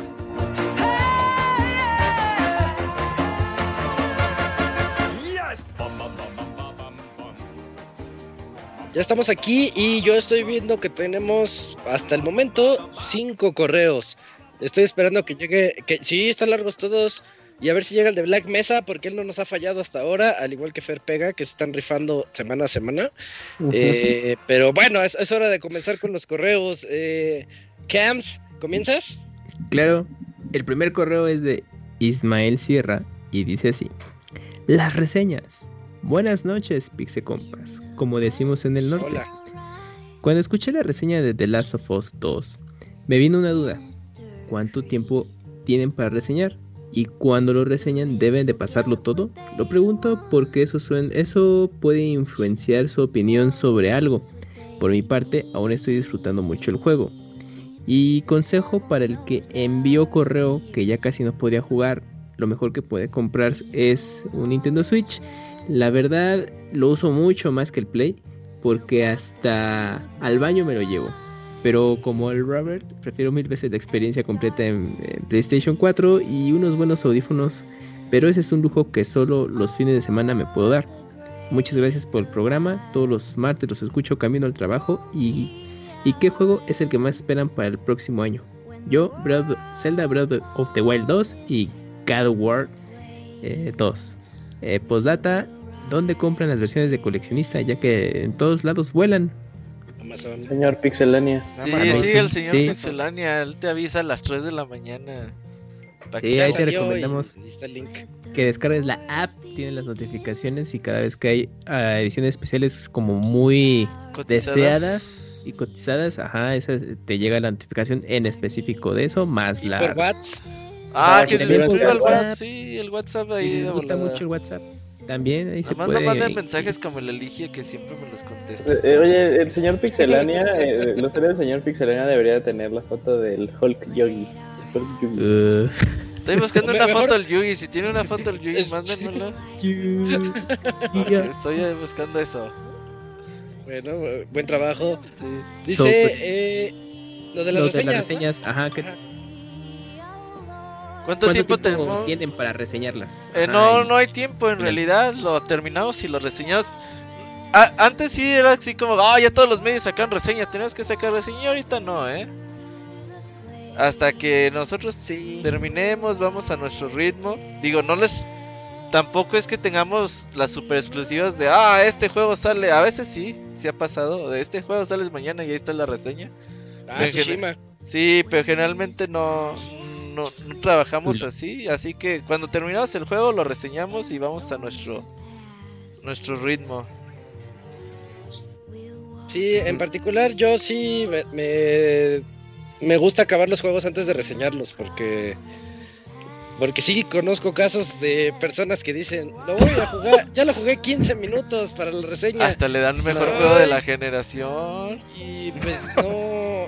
Ya estamos aquí y yo estoy viendo que tenemos hasta el momento cinco correos. Estoy esperando que llegue, que sí, están largos todos. Y a ver si llega el de Black Mesa, porque él no nos ha fallado hasta ahora, al igual que Fer Pega, que se están rifando semana a semana. Eh, pero bueno, es, es hora de comenzar con los correos. Eh, Cams, ¿comienzas? Claro, el primer correo es de Ismael Sierra y dice así: Las reseñas. Buenas noches, Pixe Compas, como decimos en el norte. Hola. Cuando escuché la reseña de The Last of Us 2, me vino una duda. ¿Cuánto tiempo tienen para reseñar? ¿Y cuando lo reseñan deben de pasarlo todo? Lo pregunto porque eso, eso puede influenciar su opinión sobre algo. Por mi parte, aún estoy disfrutando mucho el juego. Y consejo para el que envió correo que ya casi no podía jugar, lo mejor que puede comprar es un Nintendo Switch. La verdad lo uso mucho más que el Play porque hasta al baño me lo llevo. Pero como el Robert, prefiero mil veces la experiencia completa en, PlayStation 4 y unos buenos audífonos. Pero ese es un lujo que solo los fines de semana me puedo dar. Muchas gracias por el programa. Todos los martes los escucho camino al trabajo. ¿Y, ¿y qué juego es el que más esperan para el próximo año? Yo, Breath- Zelda Breath of the Wild 2 y God of War eh, 2. Eh, postdata, ¿dónde compran las versiones de coleccionista? Ya que en todos lados vuelan. Amazon. Señor Pixelania. Sí, Amazon, sí, el señor sí. Pixelania, él te avisa a las 3 de la mañana. Sí, ahí te recomendamos. ahí está el link. que descargues la app, tiene las notificaciones y cada vez que hay ah, ediciones especiales como muy cotizadas. deseadas y cotizadas, ajá, esa te llega la notificación en específico de eso, más la... por WhatsApp. Ah, Ah, que se por WhatsApp, WhatsApp. sí, el WhatsApp si ahí les de gusta mucho el WhatsApp, también ahí se Además no puede... manden mensajes como el Eligia que siempre me los contesta. Eh, eh, Oye, el señor Pixelania, eh, lo serio del señor Pixelania debería de tener la foto del Hulk Yogi. El Hulk Yogi. Uh, Estoy buscando una mejor- foto del Yugi, si tiene una foto del Yugi, mándenmela. yeah. Estoy eh, buscando eso. Bueno, eh, buen trabajo. Sí. Dice So, eh, lo de las Lo reseñas. de las ¿no? reseñas, ajá, ¿qué- Ajá. ¿Cuánto, ¿cuánto tiempo, tiempo tenemos? tienen para reseñarlas? Eh, no, no hay tiempo, en realidad lo terminamos y lo reseñamos. A- antes sí era así como, ah, ya todos los medios sacan reseñas, tenemos que sacar reseña, ahorita no, ¿eh? Hasta que nosotros terminemos, vamos a nuestro ritmo. Digo, no les... Tampoco es que tengamos las super exclusivas de, ah, este juego sale, a veces sí, sí ha pasado, de este juego sales mañana y ahí está la reseña. Ah, Tsushima. Sí, pero generalmente no, no, no trabajamos así, así que cuando terminamos el juego lo reseñamos y vamos a nuestro nuestro ritmo. Sí, en particular yo sí me, me, me gusta acabar los juegos antes de reseñarlos porque porque sí conozco casos de personas que dicen, lo voy a jugar, ya lo jugué 15 minutos para la reseña Hasta le dan mejor Ay. juego de la generación. y pues no,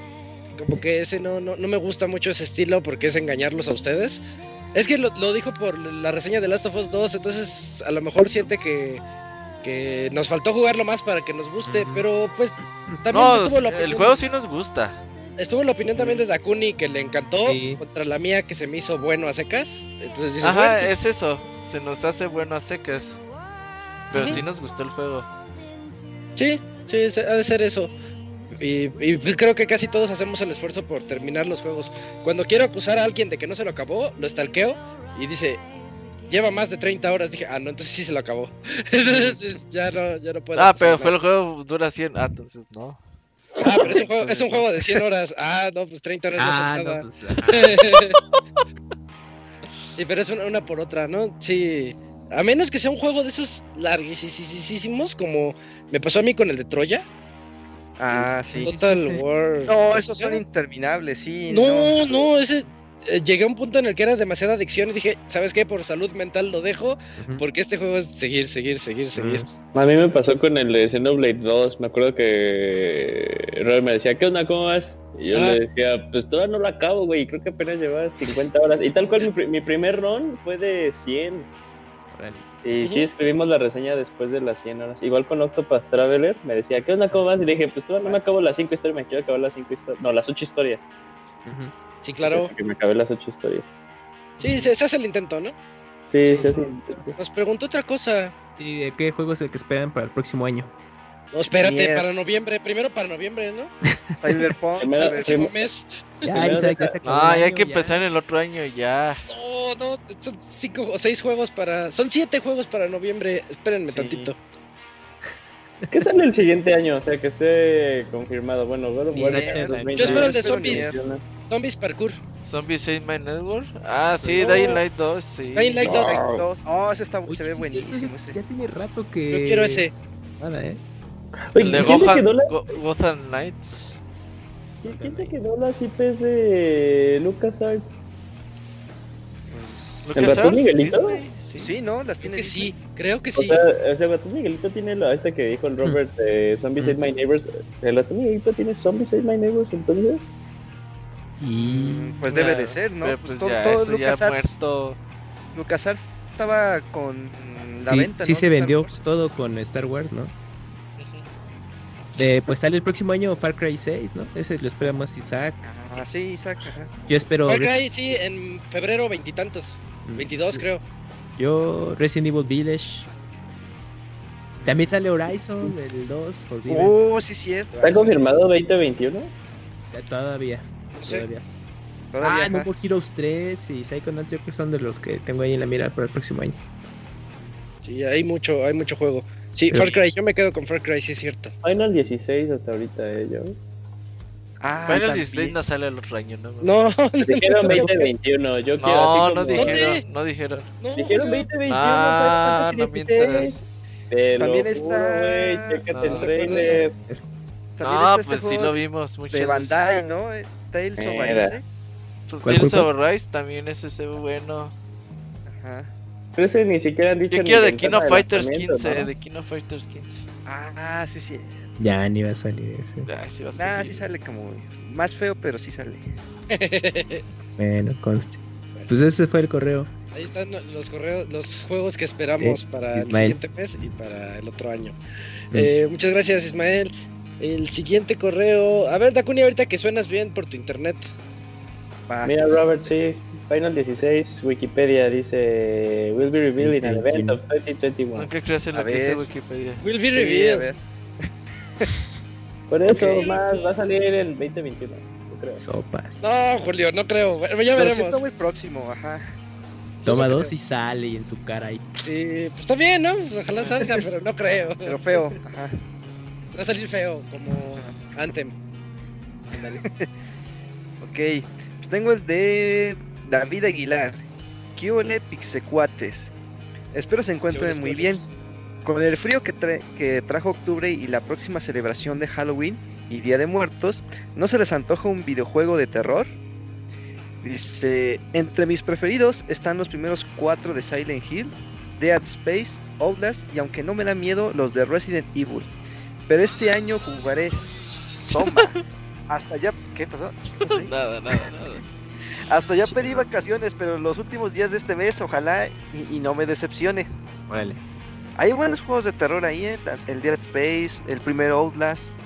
como que ese no, no, no me gusta mucho ese estilo porque es engañarlos a ustedes. Es que lo, lo dijo por la reseña de Last of Us 2, entonces a lo mejor siente que, que nos faltó jugarlo más para que nos guste, pero pues también No, estuvo la el opinión- juego sí nos gusta. Estuvo la opinión también de Dakuni que le encantó Sí. contra la mía que se me hizo bueno a secas. Entonces dices, Ajá, bueno, pues, es eso, se nos hace bueno a secas. Pero Ujú. sí nos gustó el juego. sí, sí, ha de ser eso. Y, y creo que casi todos hacemos el esfuerzo por terminar los juegos. Cuando quiero acusar a alguien de que no se lo acabó, lo stalkeo y dice, lleva más de 30 horas. Dije, ah, no, entonces sí se lo acabó. Entonces, ya no, ya no puedo. Ah, pero fue el juego dura 100. Ah, entonces no. Ah, pero es un, juego, es un juego de 100 horas. Ah, no, pues 30 horas Ah, no son no, nada. pues, sí, pero es una, una por otra, ¿no? Sí. A menos que sea un juego de esos larguísimos, como me pasó a mí con el de Troya. Ah, sí. Total sí, sí. War. No, esos son interminables, sí. No, no, ese. eh, Llegué a un punto en el que era demasiada adicción y dije, ¿sabes qué? Por salud mental lo dejo, porque este juego es seguir, seguir, seguir, seguir. A mí me pasó con el de Xenoblade 2. Me acuerdo que Robert me decía, ¿qué onda? ¿Cómo vas? Y yo Ah. le decía, pues todavía no lo acabo, güey. Creo que apenas llevaba 50 horas. Y tal cual, mi, mi primer run fue de 100. Órale. Y sí, escribimos la reseña después de las 100 horas. Igual con Octopath Traveler, me decía, ¿qué onda? ¿Cómo vas? Y le dije, pues todavía no me acabo las 5 historias, me quiero acabar las 5 historias. No, las 8 historias. Ujú. Sí, claro. Que me acabé las 8 historias. Sí, se, se hace el intento, ¿no? Sí, sí, sí. Nos preguntó otra cosa. ¿Y de qué juego es el que esperan para el próximo año? No, espérate, para noviembre, primero para noviembre, ¿no? Cyberpunk, Primero-. Próximo mes. Ya, Isaac, ya se acabó Ah, el ya hay año, que empezar en el otro año ya. No, no, son cinco o seis juegos para. Son siete juegos para noviembre. Espérenme Sí. tantito. ¿Qué sale el siguiente año? O sea, que esté confirmado. Bueno, está en yo 2020. espero el de zombies. Zombies Parkour. Zombie Save My Network. Ah, sí, No. Dying Light 2, sí. Dying Light 2. Wow. Dos. Oh, ese está, Oye, se ve sí, buenísimo. ese. Ya tiene rato que. Yo quiero ese. Nada, ¿eh? Oye, El de ¿quién se Gotham, quedó la- Go- Gotham Knights. ¿Quién- ¿Quién se quedó las IPs de LucasArts? ¿El ratón LucasArts, Miguelito? Sí. Sí, ¿no? Las Creo tiene que sí, creo que O sí. sea, o sea, Ratón Miguelito tiene la esta que dijo el Robert de Zombie Save My Neighbors. ¿El Ratón Miguelito tiene Zombie Save My Neighbors entonces? Y. Mm, Pues debe de ser, ¿no? Pues pues todo, ya, todo eso ya LucasArts, muerto. LucasArts estaba con la sí, venta, sí ¿no? se vendió todo con Star Wars, ¿no? Eh, pues sale el próximo año Far Cry 6, ¿no? Ese lo esperamos Isaac. Ah, sí, Isaac. Ajá. Yo espero. Far Cry, sí, en febrero veintitantos. Mm. 22, creo. Yo, Resident Evil Village. También sale Horizon, el 2, Forbidden. Oh, sí, cierto. ¿Está confirmado 2021? Ya, Todavía. No sé. Todavía. Todavía, ah, No. More Heroes 3 y Psychonauts yo creo que son de los que tengo ahí en la mira para el próximo año. Sí, hay mucho, hay mucho juego. Sí, Far Cry, yo me quedo con Far Cry, sí es cierto. Final 16 hasta ahorita, eh, yo. Ah, Final también. 16 no sale el otro año, ¿no? No, Dijeron 2021, yo quiero No, así no como- dijeron, no dijeron. no, Dijeron no. 2021, Ah, no Fantasy 16. mientas. También está- güey, chécate No, el trailer. También No, está este pues sí lo vimos mucho. De Bandai, ¿no? Eh, Tales of. Arise. ¿Cuál, Tales of Rise también ese se ve bueno. Ajá. Pero ese ni siquiera han dicho Yo ni quiero de of Fighters lanzamiento, 15, ¿no? de King of Fighters 15. Ah, sí, sí. Ya ni va a salir ese. Ah, sí va a salir. sí sale como más feo, pero sí sale. Bueno, conste. Pues ese fue el correo. Ahí están los correos, los juegos que esperamos Eh, para el Ismael. siguiente mes y para el otro año. Mm. Eh, muchas gracias, Ismael. El siguiente correo. A ver, Dakuni, ahorita que suenas bien por tu internet. Va. Mira, Robert, sí. Final 16, Wikipedia dice: Will be revealed in an event of 2021. Nunca creas en A lo que dice ver. Wikipedia. Will be Sí, a revealed. ver. Por eso, Ok. más va a salir el 2021, yo creo. Sopas. No, Julio, no creo. Ya Pero veremos. muy próximo, ajá. Toma dos y sale y en su cara ahí. Sí, pues está bien, ¿no? Pues ojalá salga, pero no creo. Pero feo, ajá. Va a salir feo, como Anthem. Ok, pues tengo el de David Aguilar. ¿Qué ole pixecuates? Espero se encuentren muy bien. Con el frío que, tra- que trajo octubre y la próxima celebración de Halloween y Día de Muertos, ¿no se les antoja un videojuego de terror? Dice, entre mis preferidos están los primeros cuatro de Silent Hill, Dead Space, Outlast y aunque no me da miedo los de Resident Evil. Pero este año jugaré... Toma. Hasta ya... ¿Qué pasó? ¿Qué pasó ahí? Nada, nada, nada. Hasta ya pedí vacaciones, pero los últimos días de este mes, ojalá y, y no me decepcione. Órale. Hay buenos juegos de terror ahí, ¿eh? el Dead Space, el primer Outlast,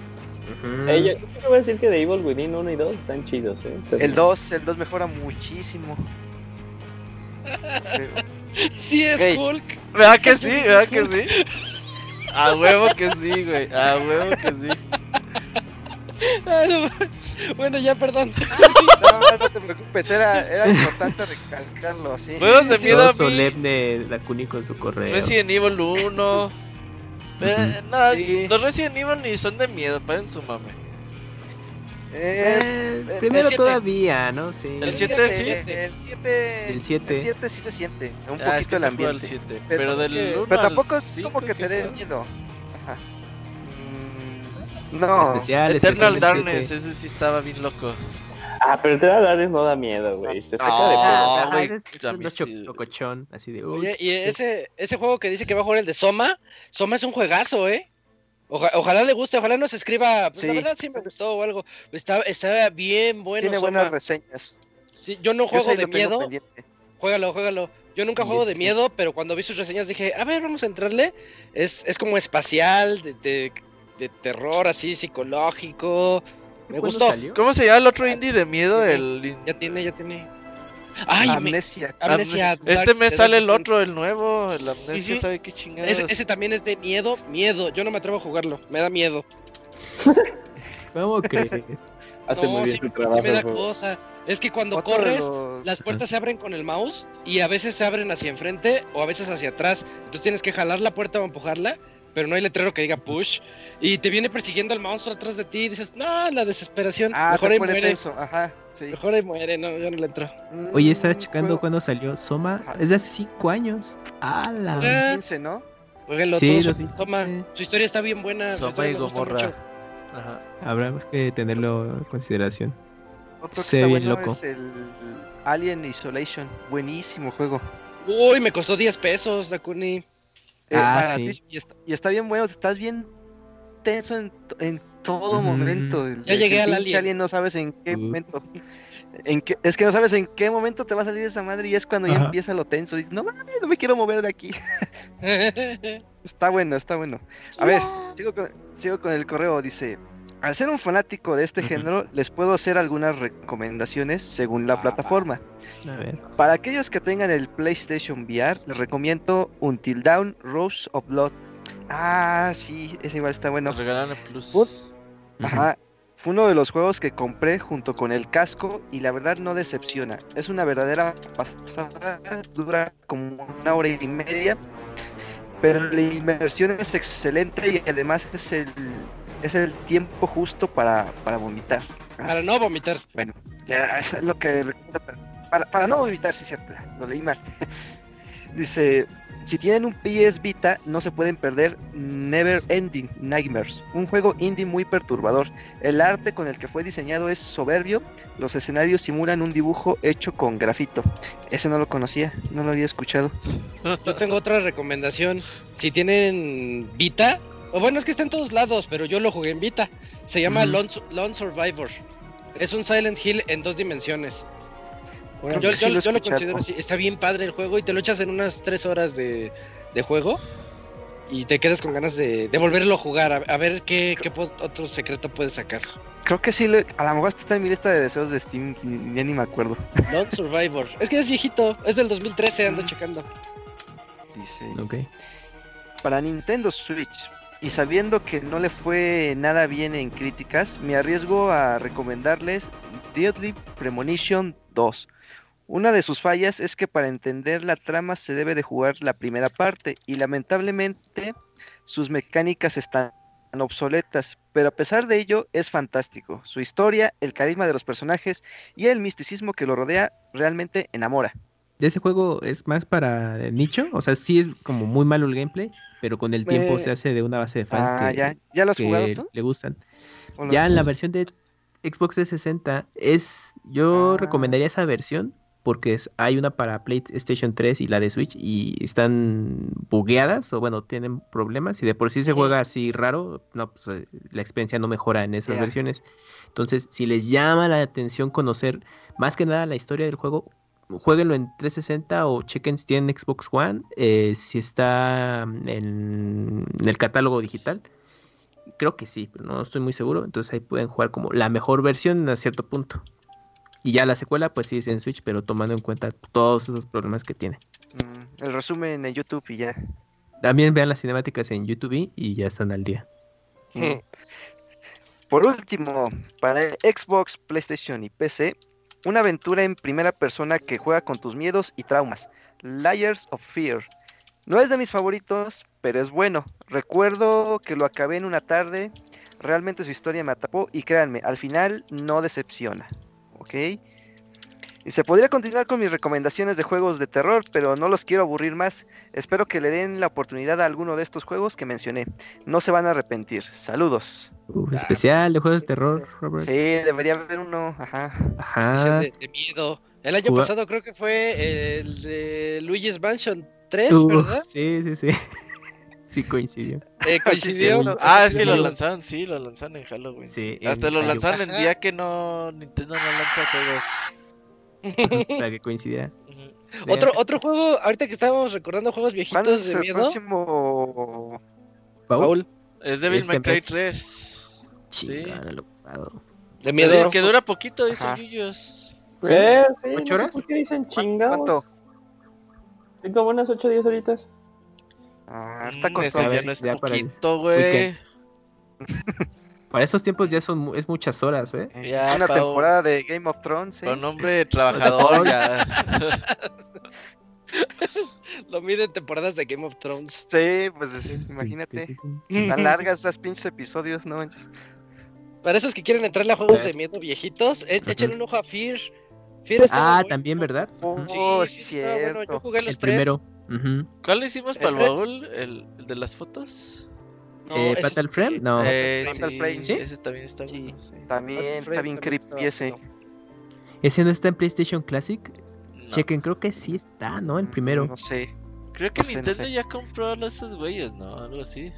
Eh, yo, yo sí le voy a decir que de Evil Within 1 y 2 están chidos, ¿eh? El 2, el 2 mejora muchísimo. Sí es Ok. Hulk. ¿Verdad que sí? ¿Verdad que sí? A huevo que sí, güey. A huevo que sí. Ah, no, bueno, ya, perdón. No, no te preocupes, era, era importante recalcarlo, sí. Juegos de Todo miedo a mí. solemne Dakuni con su correo. Resident Evil 1. Eh, no, Sí. los Resident Evil ni son de miedo, paren su mame. Eh, Eh, primero siete. todavía, ¿no? Sí. El siete, fíjate, sí. El 7 El siete. El 7 sí se siente. Un Ah, es poquito que el ambiente. 7. Pero Pero, es del que- 1 pero tampoco es 5 como que te dé miedo. Ajá. No. Especial, Eternal Darkness, ese sí estaba bien loco. Ah, pero te da Darkness no da miedo, güey. Te saca de pedo. Ah, güey, así de. Oye, y ese, ese juego que dice que va a jugar el de Soma, Soma es un juegazo, ¿eh? Oja- ojalá le guste, ojalá nos escriba. Pues la Sí. verdad sí me gustó o algo. Está, está bien bueno. Tiene Soma. buenas reseñas. Sí, yo no juego de miedo. pendiente. Juégalo, juégalo. Yo nunca juego de este- miedo, pero cuando vi sus reseñas dije, a ver, vamos a entrarle. Es, es como espacial, de, de, de terror así, psicológico. Me ¿Cuándo gustó. salió? ¿Cómo se llama el otro indie de miedo? Sí. El... Ya tiene, ya tiene. Ay, me- Amnesia. Amnesia. Este mes sale el otro, el nuevo. El Amnesia, sí. ¿sabe qué chingados? Ese, ese también es de miedo, miedo. Yo no me atrevo a jugarlo, me da miedo. ¿Cómo crees? Hace no, muy bien sí, su sí trabajo. me da el juego. cosa. Es que cuando corres, los- las puertas se abren con el mouse y a veces se abren hacia enfrente o a veces hacia atrás. Entonces tienes que jalar la puerta o empujarla, pero no hay letrero que diga push. Y te viene persiguiendo el monstruo atrás de ti y dices, no, la desesperación. Ah, mejor ahí muere. Ajá, sí. Mejor ahí muere, no, yo no le entro. Oye, estaba Mm, checando cuándo salió Soma. Ajá. Es de hace 5 años. Ah, 15, ¿no? Jueguenlo Sí, todos, los sí. Su historia está bien buena. Soma y Gomorra. Ajá. Habrá que tenerlo en consideración. Otro que Se está ve bien bueno loco. es el Alien Isolation. Buenísimo juego. Uy, me costó 10 pesos, Dakuni. Eh, Ah, sí. y, está, y está bien bueno, estás bien tenso en, en todo momento. Ya del llegué al pinche Alien. no sabes en qué Uh. momento. En qué, es que no sabes en qué momento te va a salir esa madre y es cuando ya empieza lo tenso. Dices, no mames, no me quiero mover de aquí. Está bueno, está bueno. A ver, sigo con, sigo con el correo. Dice: Al ser un fanático de este género, les puedo hacer algunas recomendaciones según la Ah, plataforma. A ver. Para aquellos que tengan el PlayStation VR, les recomiendo Until Dawn Rose of Blood. Ah, sí, ese igual está bueno. Regalaron el plus. Put. Ajá. Fue uno de los juegos que compré junto con el casco y la verdad no decepciona. Es una verdadera pasada, dura como una hora y media, pero la inmersión es excelente y además es el, es el tiempo justo para, para vomitar. Para no vomitar. Bueno, ya eso es lo que recomiendo para, para, para no vomitar, sí, cierto, lo leí mal. Dice, si tienen un PS Vita, no se pueden perder Never Ending Nightmares, un juego indie muy perturbador. El arte con el que fue diseñado es soberbio, los escenarios simulan un dibujo hecho con grafito. Ese no lo conocía, no lo había escuchado. Yo tengo otra recomendación. Si tienen Vita, o bueno, es que está en todos lados, pero yo lo jugué en Vita. Se llama. Lone, Lone Survivor. Es un Silent Hill en dos dimensiones. Creo Yo, sí yo- lo yo considero así. Está bien padre el juego y te lo echas en unas tres horas de, de juego. Y te quedas con ganas de, de volverlo a jugar, a, a ver qué, qué otro secreto puedes sacar. Creo que sí, a lo mejor está en mi lista de deseos de Steam, ni- ya ni me acuerdo. Lone Survivor. es que es viejito, es del 2013, ando checando. Dice... Ok. Para Nintendo Switch, y sabiendo que no le fue nada bien en críticas, me arriesgo a recomendarles Deadly Premonition 2. Una de sus fallas es que para entender la trama se debe de jugar la primera parte y lamentablemente sus mecánicas están obsoletas, pero a pesar de ello es fantástico. Su historia, el carisma de los personajes y el misticismo que lo rodea realmente enamora. ¿De ese juego es más para nicho? O sea, sí es como muy malo el gameplay, pero con el tiempo Eh, se hace de una base de fans Ah, que, ¿ya, ¿Ya lo has que jugado tú? le gustan. ¿O lo- Ya en la versión de Xbox 360 es, yo Ah. recomendaría esa versión porque es- hay una para PlayStation 3 y la de Switch y están bugueadas o bueno, tienen problemas y de por sí se juega así raro, no, pues eh, la experiencia no mejora en esas versiones. Entonces, si les llama la atención conocer más que nada la historia del juego, jueguenlo en 360 o chequen si tienen Xbox One, eh, si está en, en el catálogo digital. Creo que sí, pero no estoy muy seguro. Entonces ahí pueden jugar como la mejor versión a cierto punto. Y ya la secuela, pues sí es en Switch, pero tomando en cuenta todos esos problemas que tiene. Mm, el resumen en YouTube y ya. También vean las cinemáticas en YouTube y ya están al día. Mm. por último, para Xbox, PlayStation y PC, una aventura en primera persona que juega con tus miedos y traumas. Layers of Fear. No es de mis favoritos, pero es bueno. Recuerdo que lo acabé en una tarde. Realmente su historia me atrapó y créanme, al final no decepciona. ¿Ok? Y se podría continuar con mis recomendaciones de juegos de terror, pero no los quiero aburrir más. Espero que le den la oportunidad a alguno de estos juegos que mencioné. No se van a arrepentir. Saludos. Uh, especial de juegos de terror, Robert. Sí, debería haber uno. Ajá. Ajá. Especial de, de miedo. El año pasado creo que fue el de Luigi's Mansion 3, Uh, ¿verdad? Sí, sí, sí. Sí coincidió. Eh, coincidió. sí. Ah, es que lo lanzaron, sí, lo lanzaron en Halloween. Sí, Hasta en lo lanzaron el día que no Nintendo no lanza juegos. Para que coincidiera. Ujú. Otro, otro juego, ahorita que estábamos recordando juegos ¿Cuándo viejitos de el miedo. próximo? Paul, Paul, Es Devil Este May Cry mes. 3. chingada, lo ocupado. de Que, miedo. que dura poquito, dice Ajá. Yuyos. Eh, sí, ¿Ocho no sé horas? ¿Por qué dicen chingados? ¿Cuánto? Sí, como unas 8 o 10 horitas. Ah, está Mm, con no es ya para el poquito, güey. Para esos tiempos ya son es muchas horas, ¿eh? Ya, una Pau. temporada de Game of Thrones. ¿eh? Con nombre trabajador ya. Lo miden temporadas de Game of Thrones. Sí, pues imagínate. Tan largas esas pinches episodios, ¿no? Para esos que quieren entrarle a juegos de miedo viejitos, e- Ujú. echen un ojo a Fear. Fear Ah, muy también, bueno. ¿verdad? Oh, Sí, sí, sí, estaba bueno. Yo cierto. jugué los El tres. primero. Ujú. ¿Cuál le hicimos para el Eh, eh. baúl? ¿El, el de las fotos? No, Eh, es- Frame, no. Eh, sí, Frame. ¿Sí? Ese también está Sí. bueno. sí. También está bien creepy ese. Ese no está en PlayStation Classic. No. Chequen, creo que sí está, ¿no? El primero. No sé. Creo que No sé, no Nintendo sé. ya compró a esos güeyes, ¿no? Algo así.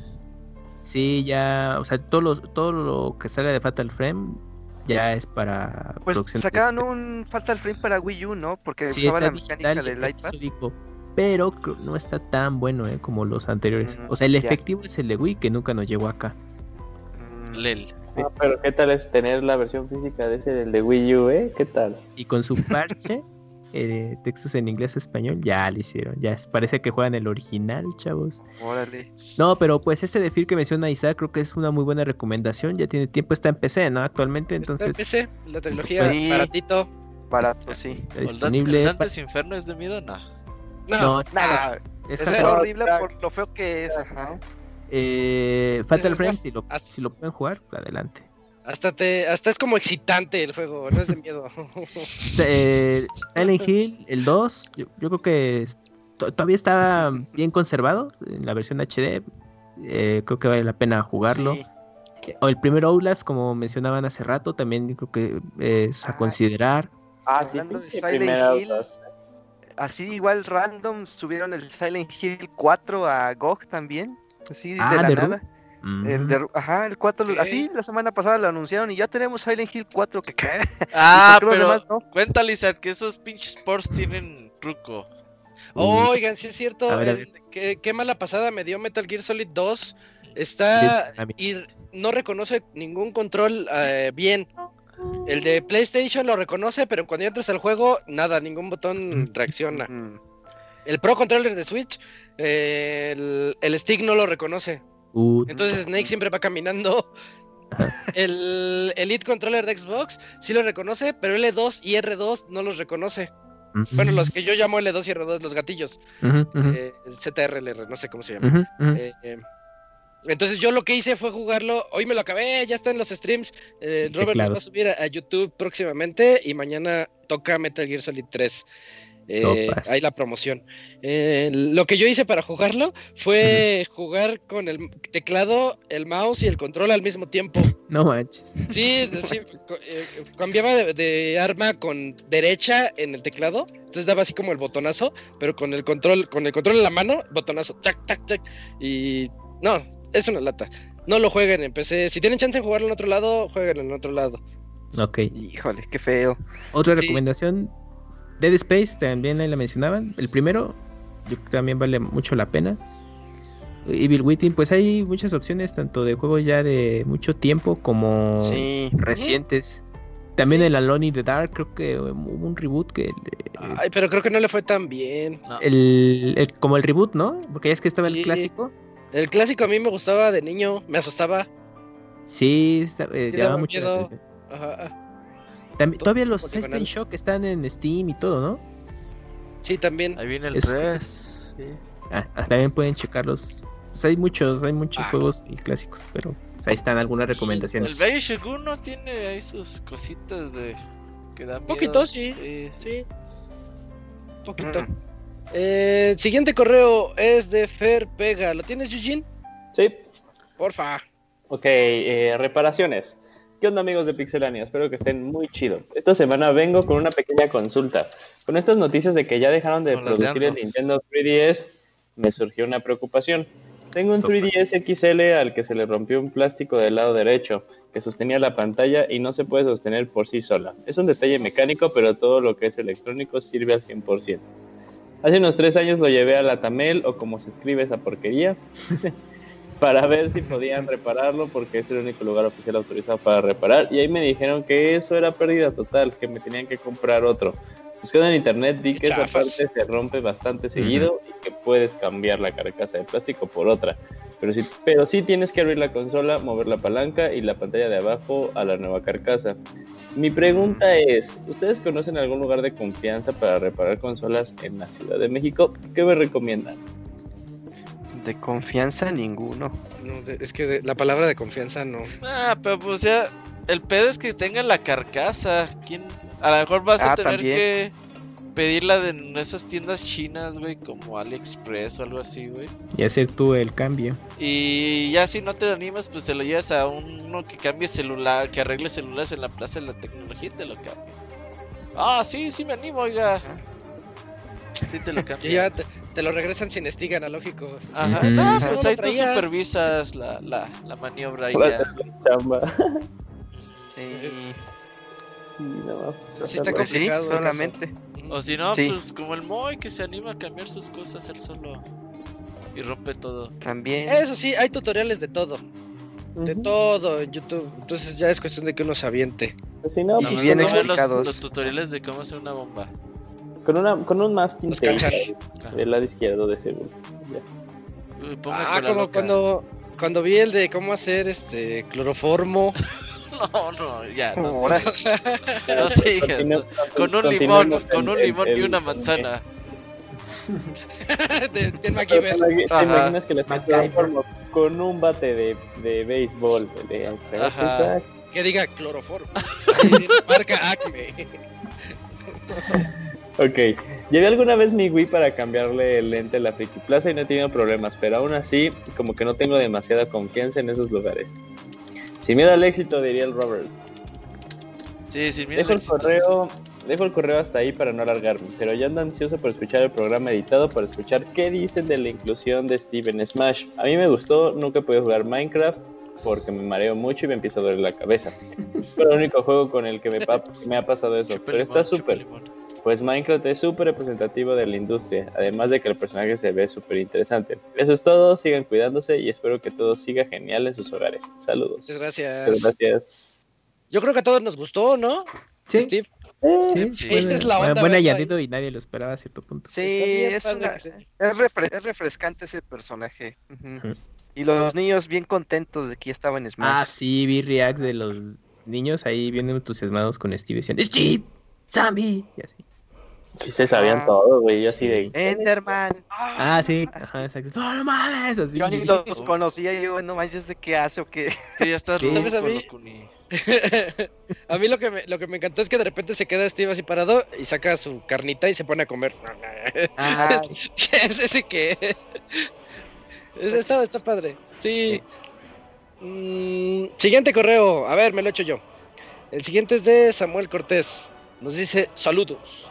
Sí, ya, o sea, todo lo, todo lo que salga de Fatal Frame ya es para Pues sacaron un Fatal Frame para Wii U, ¿no? Porque Sí, usaba la digital mecánica del iPad. episódico, pero no está tan bueno eh, como los anteriores. Ujú, O sea, el ya. efectivo es el de Wii que nunca nos llegó acá. Mm, Lel. Ah, pero ¿qué tal es tener la versión física de ese del de Wii U, eh? ¿Qué tal? Y con su parche, eh, textos en inglés español, ya lo hicieron. Ya parece que juegan el original, chavos. Órale. No, pero pues este de Fear que menciona Isaac creo que es una muy buena recomendación. Ya tiene tiempo, está en PC, ¿no? Actualmente, Está en entonces PC, la trilogía Sí. baratito. Barato, sí. está ¿El Dan- disponible. ¿El pa- Dantes Inferno es de miedo? No. No, No, Nah, es horrible por lo feo que es. Ajá. Eh, Fatal Frame, si lo, hasta- si lo pueden jugar, adelante. hasta te, hasta es como excitante el juego, no es de miedo. Eh, Silent Hill, el 2, yo, yo creo que todavía está bien conservado en la versión HD. eh, creo que vale la pena jugarlo. Sí. O el primer Outlast, como mencionaban hace rato, también creo que es a Ah. considerar. Ah, sí, Hablando de Silent Hill, Outlast. Así igual random subieron el Silent Hill 4 a GOG también. Así Ah, de la de Ru- nada. Mm. El de, ajá, el 4, Ok. así la semana pasada lo anunciaron y ya tenemos Silent Hill 4 que qué. Ah, pero demás no? cuéntale, Isaac, que esos pinches ports tienen truco. Oigan, sí es cierto, ver, el- qué, qué mala pasada me dio Metal Gear Solid 2. Está y no reconoce ningún control eh, bien. El de PlayStation lo reconoce, pero cuando entras al juego, nada, ningún botón reacciona. El Pro Controller de Switch, eh, el, el stick no lo reconoce. Uh, Entonces Snake siempre va caminando. El Elite Controller de Xbox sí lo reconoce, pero L2 y R2 no los reconoce. Bueno, los que yo llamo L2 y R2, los gatillos. eh, el ZRLR, no sé cómo se llama. Eh, eh, entonces yo lo que hice fue jugarlo, hoy me lo acabé, ya está en los streams, eh, Robert los va a subir a, a YouTube próximamente y mañana toca Metal Gear Solid 3. Eh, ahí la promoción. Eh, lo que yo hice para jugarlo fue jugar con el teclado, el mouse y el control al mismo tiempo. No manches. Sí, sí, eh, cambiaba de, de arma con derecha en el teclado, entonces daba así como el botonazo, pero con el control, con el control en la mano, botonazo, tac, tac, tac, y no, es una lata. No lo jueguen en PC. Si tienen chance de jugarlo en otro lado, jueguen en otro lado. Ok. Híjole, qué feo. Otra Sí. recomendación: Dead Space, también ahí la mencionaban. El primero, yo creo que también vale mucho la pena. Evil Within, pues hay muchas opciones, tanto de juegos ya de mucho tiempo como Sí. recientes. También el Alone in the Dark, creo que hubo un reboot que. Ay, pero creo que no le fue tan bien. El, el- como el reboot, ¿no? Porque ya es que estaba Sí. el clásico. El clásico a mí me gustaba de niño, me asustaba. Sí, está- eh, Sí, llama daba mucho la miedo. atención. Ajá. Tambi- To- todavía los. System Shock están en Steam y todo, ¿no? Sí, también. Ahí viene el Es- 3. sí. Ah, ah, también pueden checarlos. Pues hay muchos, hay muchos Ah. juegos y clásicos, pero pues, ahí están algunas recomendaciones. El Bioshock no tiene ahí sus cositas de. que dan miedo. Poquito, sí. Sí, Sí. Poquito. Mm. Eh, siguiente correo es de Fer Pega. ¿Lo tienes, Eugene? Sí, Porfa. Ok, eh, reparaciones. ¿Qué onda amigos de Pixelania? Espero que estén muy chido. Esta semana vengo con una pequeña consulta. Con estas noticias de que ya dejaron de Con las de producir el. Nintendo 3DS, me surgió una preocupación. Tengo un 3DS XL al que se le rompió un plástico del lado derecho que sostenía la pantalla y no se puede sostener por sí sola. Es un detalle mecánico, pero todo lo que es electrónico sirve al 100%. Hace unos tres años lo llevé a la Tamel, o como se escribe esa porquería, para ver si podían repararlo, porque es el único lugar oficial autorizado para reparar. Y ahí me dijeron que eso era pérdida total, que me tenían que comprar otro. Buscando en internet vi que esa parte se rompe bastante seguido y que puedes cambiar la carcasa de plástico por otra. Pero sí, pero sí tienes que abrir la consola, mover la palanca y la pantalla de abajo a la nueva carcasa. Mi pregunta es, ¿ustedes conocen algún lugar de confianza para reparar consolas en la Ciudad de México? ¿Qué me recomiendan? De confianza ninguno. No, de- es que de- la palabra de confianza no. Ah, pero pues o sea, el pedo es que tengan la carcasa. ¿Quién? A lo mejor vas a Ah, tener también. que pedirla de esas tiendas chinas, güey, como AliExpress o algo así, güey. Y hacer tú el cambio. Y ya si no te animas, pues te lo llevas a uno que cambie celular, que arregle celulares en la Plaza de la Tecnología y te lo cambia. Ah, sí, sí me animo, oiga. Sí te lo Y cambia. ya te, te lo regresan sin stick analógico. Ajá. No, Sí. pues ahí tú supervisas la, la, la maniobra y ya. hacer Sí, no, Sí está pues sí, complicado caso. solamente. O si no, Sí. pues como el Moy que se anima a cambiar sus cosas él solo y rompe todo. También. Eso sí, hay tutoriales de todo. De todo en YouTube. Entonces ya es cuestión de que uno se aviente. Si no, Y pues, bien con, Vamos a ver los, explicados. los tutoriales de cómo hacer una bomba. con una, con un masking tape del lado izquierdo de seguro. Ya. Uy, ponme Ah, como cuando, cuando vi el de cómo hacer este cloroformo. No, no, ya, no, no sigas. Continu- Con un limón, con un el- limón y el- una manzana. de, de MacGyver. ¿Te imaginas que le con un bate de, de béisbol? De, Ajá. Que diga cloroformo. Marca Acme. Ok, llevé alguna vez mi Wii para cambiarle el lente a la Friki Plaza y no he tenido problemas, pero aún así, como que no tengo demasiada confianza en esos lugares. Sin miedo al éxito, diría el Robert. Sí, sí, mira. Dejo el correo, dejo el correo hasta ahí para no alargarme, pero ya ando ansioso por escuchar el programa editado para escuchar qué dicen de la inclusión de Steven Smash. A mí me gustó, nunca podido jugar Minecraft porque me mareo mucho y me empieza a doler la cabeza. Fue el único juego con el que me ha pasado eso, pero está súper. Pues Minecraft es súper representativo de la industria, además de que el personaje se ve súper interesante. Eso es todo, sigan cuidándose y espero que todo siga genial en sus hogares. Saludos. Muchas gracias. Muchas gracias. Yo creo que a todos nos gustó, ¿no? Sí, Steve. sí, Sí, buena- es la onda, buen ¿verdad? añadido y nadie lo esperaba a cierto punto. sí, es, una- es, refre- es refrescante ese personaje. Y los niños bien contentos de que ya estaba en Ah, Smash. sí, vi reacts de los niños ahí bien entusiasmados con Steve. Decían, Steve, Sammy. Y así. Sí se sabían Ah, todo, güey. Yo así de... Enderman. Ah, sí, ajá, exacto. No, no mames. Así. Yo ni los conocía y yo, no manches de qué hace o qué. Que ya está Sí. ¿Sabes a mí? A mí lo que, me, lo que me encantó es que de repente se queda Steve así parado y saca su carnita y se pone a comer. Ah, es ese que. Es- está, está padre. Sí. Mm, siguiente correo. A ver, me lo echo yo. El siguiente es de Samuel Cortés. Nos dice: Saludos.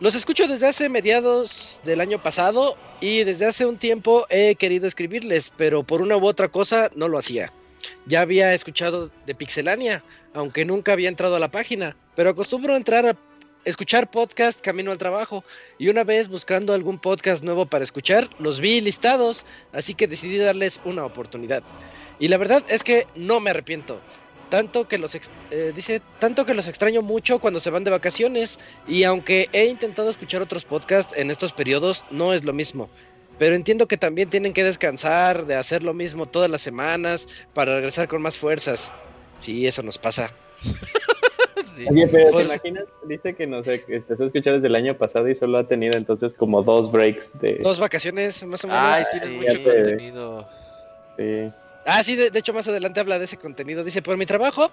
Los escucho desde hace mediados del año pasado y desde hace un tiempo he querido escribirles, pero por una u otra cosa no lo hacía. Ya había escuchado de Pixelania, aunque nunca había entrado a la página, pero acostumbro a entrar a escuchar podcast camino al trabajo y una vez buscando algún podcast nuevo para escuchar, los vi listados, así que decidí darles una oportunidad. Y la verdad es que no me arrepiento. Tanto que los ex- eh, dice, tanto que los extraño mucho cuando se van de vacaciones y aunque he intentado escuchar otros podcasts en estos periodos no es lo mismo. pero entiendo que también tienen que descansar de hacer lo mismo todas las semanas para regresar con más fuerzas. Sí, eso nos pasa. Sí. Oye, pero ¿te Pues- imaginas? Dice que no sé, que empezó a escuchar desde el año pasado y solo ha tenido entonces como dos breaks de. Dos vacaciones, más o menos. Ay, mucho contenido. Sí. Ah, sí, de, hecho más adelante habla de ese contenido. Dice, por mi trabajo,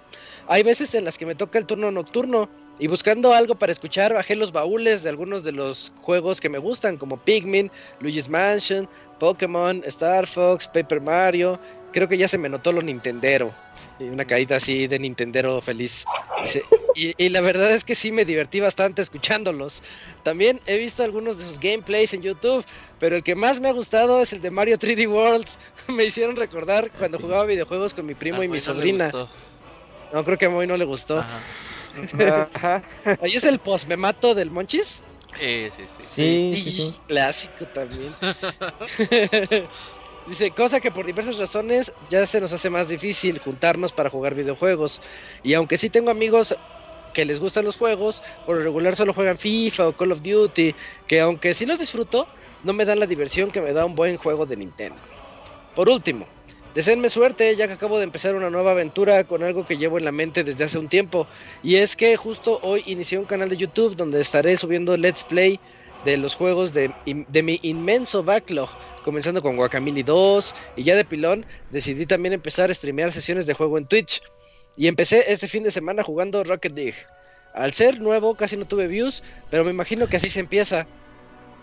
hay veces en las que me toca el turno nocturno y buscando algo para escuchar, bajé los baúles de algunos de los juegos que me gustan, como Pikmin, Luigi's Mansion, Pokémon, Star Fox, Paper Mario. Creo que ya se me notó lo Nintendero. Y una caída así de Nintendero feliz. Dice, y, y la verdad es que sí me divertí bastante escuchándolos. También he visto algunos de sus gameplays en YouTube, pero el que más me ha gustado es el de Mario 3D World. me hicieron recordar cuando Sí. jugaba videojuegos con mi primo A y mi no sobrina. No, creo que a Moy no le gustó. Ajá. Ajá. Ahí es el posmemato del Monchis. Eh, sí, sí. Sí, sí, sí. clásico también. Dice, cosa que por diversas razones ya se nos hace más difícil juntarnos para jugar videojuegos. Y aunque sí tengo amigos que les gustan los juegos, por lo regular solo juegan FIFA o Call of Duty, que aunque sí los disfruto, no me dan la diversión que me da un buen juego de Nintendo. Por último, deseenme suerte ya que acabo de empezar una nueva aventura con algo que llevo en la mente desde hace un tiempo. Y es que justo hoy inicié un canal de YouTube donde estaré subiendo Let's Play de los juegos de, de mi inmenso backlog, comenzando con Guacamole 2 y ya de pilón decidí también empezar a streamear sesiones de juego en Twitch. Y empecé este fin de semana jugando Rocket League. Al ser nuevo casi no tuve views, pero me imagino que así se empieza.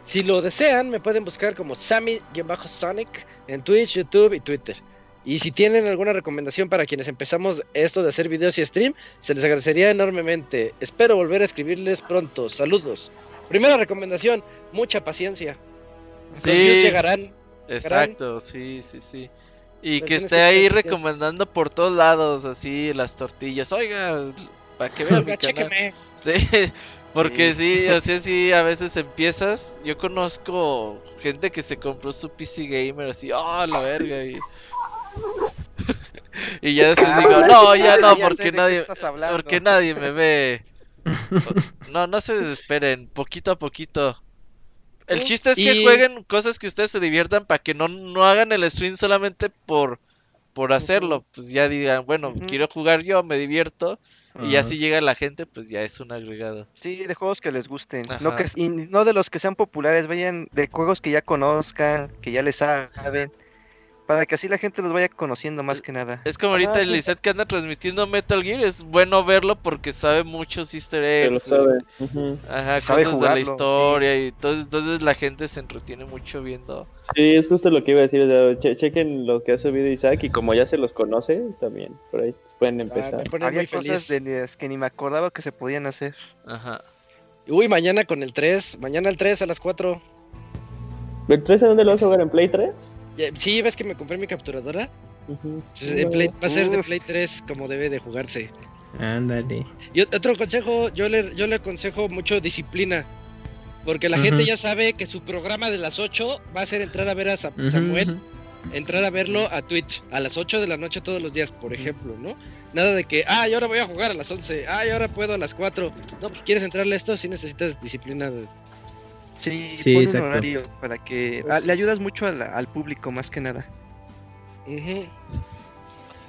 Si lo desean, me pueden buscar como Sammy-Sonic en Twitch, YouTube y Twitter. Y si tienen alguna recomendación para quienes empezamos esto de hacer videos y stream, se les agradecería enormemente. Espero volver a escribirles pronto. Saludos. Primera recomendación, mucha paciencia. Los Sí. llegarán. Exacto, sí, sí, sí. Y que esté que ahí recomendando por todos lados, así las tortillas. Oiga, para que vean mi Oiga, canal. chéqueme. Sí, porque sí, así sí, a veces empiezas. Yo conozco gente que se compró su PC gamer así, oh, la verga. Y, y ya después Ah, digo, no, ya no, ya de porque nadie, estás hablando. porque nadie me ve. No, no se desesperen, poquito a poquito. El chiste es que Y- jueguen cosas que ustedes se diviertan para que no, no hagan el stream solamente por, por hacerlo. Pues ya digan, bueno, quiero jugar yo, me divierto. Y ya Ajá. si llega la gente, pues ya es un agregado. Sí, de juegos que les gusten. No, que, y no de los que sean populares, vayan de juegos que ya conozcan, que ya les saben. Para que así la gente los vaya conociendo más que nada. Es como ahorita Ah, el. Lizette que anda transmitiendo Metal Gear. Es bueno verlo porque sabe muchos easter Que lo eggs. sabe. Ujú. Ajá, Sabe cosas de la jugarlo, historia. Y entonces, entonces la gente se entretiene mucho viendo. Sí, es justo lo que iba a decir. o sea, che- chequen lo que ha subido Isaac y como ya se los conoce, también por ahí pueden Ah, empezar. pone Había cosas de las que ni me acordaba que se podían hacer. Ajá. Uy, mañana con el 3. Mañana el 3 a las 4. ¿El 3 a dónde lo vas a jugar? ¿En Play 3? Ya- Sí, ves que me compré mi capturadora. Ujú. Entonces, en Play- va a ser de. Play 3 como debe de jugarse. Ándale. Y ot- otro consejo, yo le, yo le aconsejo mucho disciplina. Porque la gente ya sabe que su programa de las 8 va a ser entrar a ver a Sa- Samuel, entrar a verlo a Twitch a las 8 de la noche todos los días, por ejemplo, ¿no? Nada de que, ah, y ahora voy a jugar a las 11, ah, y ahora puedo a las 4. No, pues quieres entrarle a esto, sí necesitas disciplina. de- Sí, Sí, pon exacto. un horario para que Pues a- le ayudas mucho al, al público más que nada.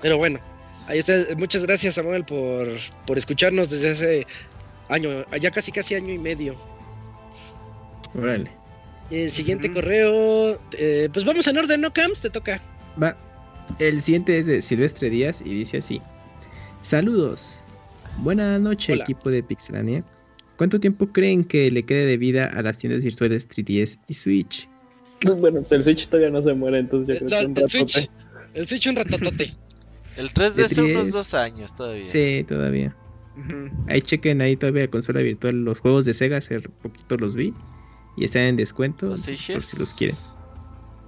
Pero bueno, ahí está. Muchas gracias, Samuel, por, por escucharnos desde hace año, ya casi casi año y medio. Órale. El siguiente correo, eh, pues vamos en orden, ¿no, Camps? Te toca. Va. El siguiente es de Silvestre Díaz y dice así. Saludos. Buena noche, Hola. equipo de Pixelania. ¿Cuánto tiempo creen que le quede de vida a las tiendas virtuales 3DS y Switch? Bueno, pues el Switch todavía no se muere, entonces yo El, creo que un el Switch, ratote. el Switch un ratotote. El 3 De de hace unos 3. dos años todavía. Sí, todavía. Ahí chequen ahí todavía la consola virtual. Los juegos de Sega hace poquito los vi. Y están en descuento. Los por si los quieren.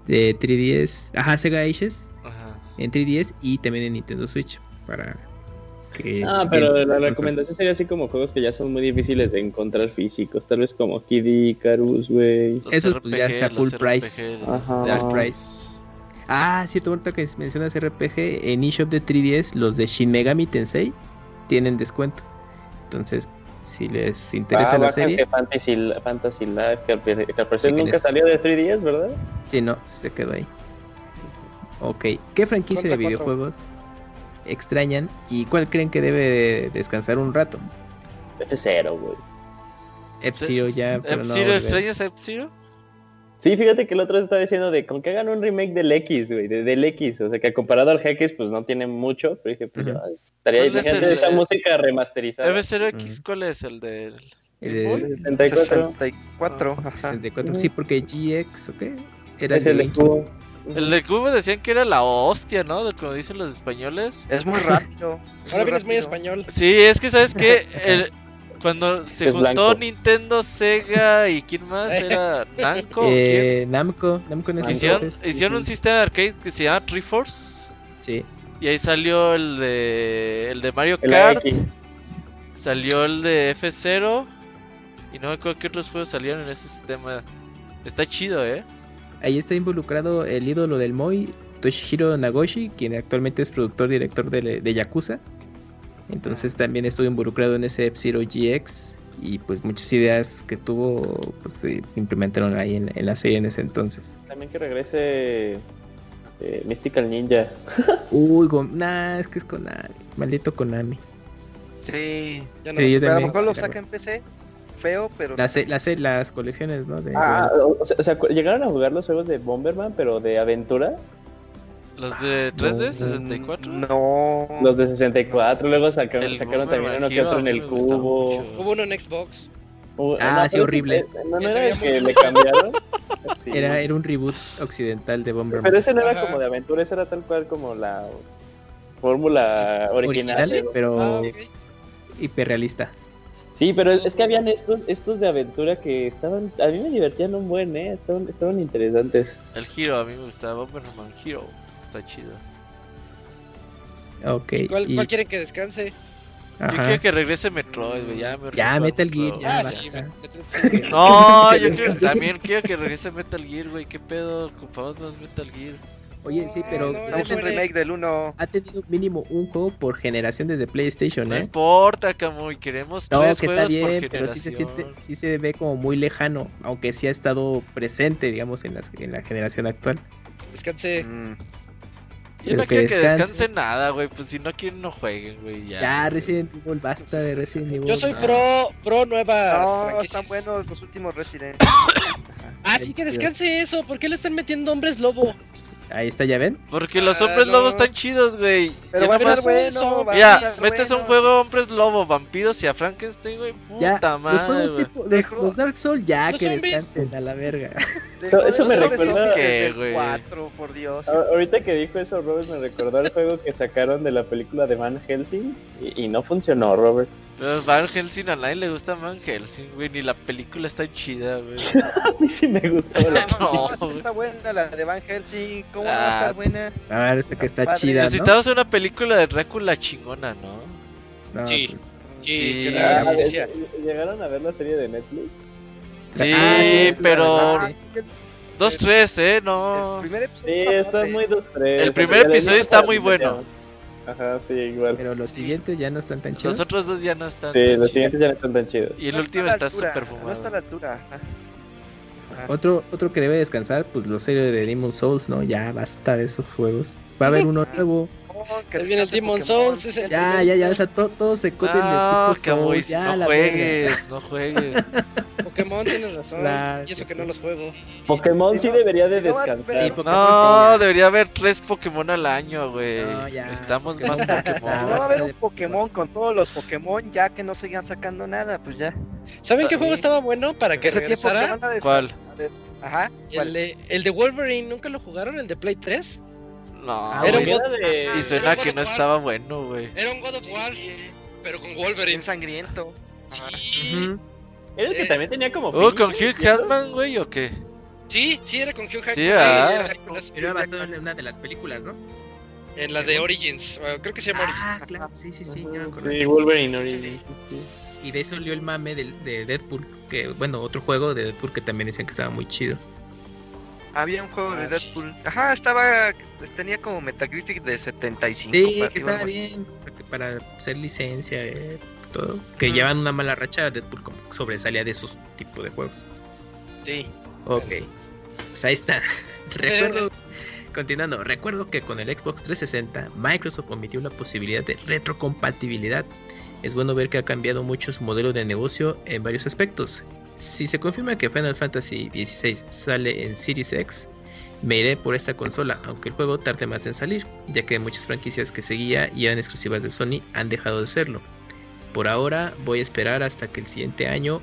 De 3DS. Ajá, Sega Ages. Ajá. En 3DS y también en Nintendo Switch. Para que. Ah, pero la recomendación sería así como juegos que ya son muy difíciles de encontrar físicos. Tal vez como Kid Icarus, güey. Esos, pues, ya sea full price. Ajá. Full price. Ah, cierto, ahorita que mencionas RPG, en eShop de 3DS, los de Shin Megami Tensei tienen descuento. Entonces, Si les interesa Ah, la serie. que Fantasy, Fantasy Life, que al, parecer nunca salió de 3DS, ¿verdad? Sí, no, se quedó ahí. Ok, ¿qué franquicia de cuatro. Extrañan y cuál creen que debe de descansar un rato? F0, güey. F-Zero ya, pero no. ¿F-Zero? volver. ¿Extrañas a F-Zero? Sí, fíjate que el otro estaba diciendo de con que hagan un remake del X, güey, de- del X. O sea, que comparado al X, pues no tiene mucho. Pero dije, pues ya, estaría ¿Cuál es imagínate el- esa música remasterizada. ¿F-Zero-X cuál es el del...? El El 64. 64. ajá. 64, sí, porque GX, ¿o qué? Era Es el. Cubo. El de Cubo decían que era la hostia, ¿no? De como dicen los españoles. Es muy rápido. es Ahora vienes muy español. Sí, es que sabes que cuando se Es juntó blanco. Nintendo, Sega y quién más era Namco. ¿quién? Eh, Namco, Namco en ese Hicieron, entonces. hicieron un sistema de arcade que se llama Triforce Sí, y ahí salió el de el de Mario Kart, salió el de F0 y no me acuerdo qué otros juegos salieron en ese sistema. Está chido, ¿eh? Ahí está involucrado el ídolo del Moy, Toshihiro Nagoshi, quien actualmente es productor director de, de Yakuza. Entonces también estuvo involucrado en ese F-Zero GX y pues muchas ideas que tuvo pues se implementaron ahí en, en la serie en ese entonces. También que regrese eh, Mystical Ninja. Uy, nah, es que es Konami, maldito Konami. Sí. Ya no Sí, lo yo sé. Pero a lo mejor lo saca en PC. Feo, pero. Las, las, las colecciones, ¿no? De, Ah, o, o sea, o sea, llegaron a jugar los juegos de Bomberman, pero de aventura. Los de 3D, No, 64. No. Los de 64, luego sacaron, El sacaron también uno que otro en el cubo. Hubo uno en Xbox. Uh, Ah, sí, horrible. No, no Que era el que le cambiaron. Sí. Era, era un reboot occidental de Bomberman. Pero ese no era Ajá. como de aventura, ese era tal cual como la fórmula original. Original, pero Ah, hiperrealista. Sí, pero es que habían estos, estos de aventura que estaban, a mí me divertían un buen, eh, estaban, estaban interesantes. El Hero, a mí me gustaba Bomberman Hero. Está chido. Ok. ¿Cuál, y- cuál quieren que descanse? Yo quiero que regrese Metroid, güey. Ya, me Ya, Metal Gear, ya. Ah, sí, me- No, yo quiero, también quiero que regrese Metal Gear, güey. ¿Qué pedo? Ocupamos más Metal Gear. Oye, sí, pero No, no, en muere. remake del 1. ha tenido mínimo un juego por generación desde PlayStation, No ¿eh? importa, Camuy. Queremos No, tres que está juegos por bien, pero sí se, siente, sí se ve como muy lejano, aunque sí ha estado presente, digamos, en, las, en la generación actual. Descanse. Mm. Yo no que quiero que descanse. nada, güey. Pues si no quieren, no jueguen, güey. Ya. Resident Evil, basta de Resident Evil. Yo soy Ah. pro, pro nuevas No, franquicias. están buenos los últimos Resident. Ah, sí que descanse eso. ¿Por qué le están metiendo hombres lobo? Ahí está, ¿ya ven? Porque los Ah, hombres no. lobos están chidos, güey. Pero Ya va a nomás- estar bueno. va a Ya, metes un juego hombres lobo, vampiros y a Frankenstein, güey. Ya, Puta los madre, juegos güey. tipo, los, los Dark Souls ya Los que zombies. descansen a la verga. Dejó Eso me recuerda- desde ¿Qué, el güey? 4, por Dios. A- Ahorita que dijo eso, Robert me recordó el juego que sacaron de la película de Van Helsing y, y no funcionó, Robert. Pero Van Helsing a nadie le gusta Van Helsing, güey. Ni la película está chida, güey. A mí sí me gustaba la No, No, güey. está buena la de Van Helsing. ¿Cómo no va a Ah, estar buena? A ver, esta que está Padre. chida, ¿no? Necesitamos una película de Drácula chingona, ¿no? No, Sí. pues, Sí, Sí. que la Ah. ¿Llegaron a ver la serie de Netflix? Sí, Ah, pero. Ah, el- Dos, tres, ¿eh? el No. primer episodio Sí, está muy dos, tres. El primer episodio está muy que bueno. Ajá, sí, igual. pero los siguientes ya no están tan chidos. Los otros dos ya no están. Sí, tan los chidos. siguientes ya no están tan chidos. Y el No último está súper No fumado. está a la altura. ajá. Otro, otro que debe descansar, pues los series de Demon Souls, ¿no? Ya basta de esos juegos. Va a haber uno nuevo. Que Ahí viene el Demon. Souls, es el Ya, ya, ya, o sea, to- todos se coten No, de Souls. Ya, no juegues, no juegues. Pokémon, tienes razón. Claro, y eso que no los juego. Pokémon sí debería de descansar. Sí, No, debería haber tres Pokémon al año, güey. No, Pokémon más Pokémon. no va a haber un Pokémon con todos los Pokémon, ya que no sigan sacando nada, pues ya. ¿Saben qué juego estaba bueno para que regresara? ¿Cuál? Ajá. El de, el de Wolverine, ¿nunca lo jugaron? ¿El de Play 3? No, Ah, Era un Era de- Y suena Era que God no War. estaba bueno, güey. Era un God of War, pero con Wolverine. Bien sangriento. Sí. Era el que Eh. también tenía como. Oh, ¿con Hugh. Jackman, güey, o qué? sí, sí, era con Hugh Jackman. Sí, ah. hicieron películas. Era basado en una de las películas, ¿no? En la de Origins, creo que se llama Origins. Ah, claro, sí, sí, sí, ya me acuerdo. Sí, Wolverine Origins. sí. Y de eso salió el mame del- de, Deadpool, que bueno, otro juego de Deadpool que también decían que estaba muy chido. Había un juego de Ah, sí. Deadpool. Ajá, estaba. Tenía como Metacritic de 75. Sí, para que estaba bien, porque para hacer licencia, eh, todo, que llevan una mala racha, Deadpool como que sobresalía de esos tipos de juegos. Sí. Ok, pues ahí está. Recuerdo, continuando, recuerdo que con el Xbox 360 Microsoft omitió la posibilidad de retrocompatibilidad. Es bueno ver que ha cambiado mucho su modelo de negocio en varios aspectos. Si se confirma que Final Fantasy XVI sale en Series X, me iré por esta consola, aunque el juego tarde más en salir, ya que muchas franquicias que seguía y eran exclusivas de Sony han dejado de serlo. Por ahora voy a esperar hasta que el siguiente año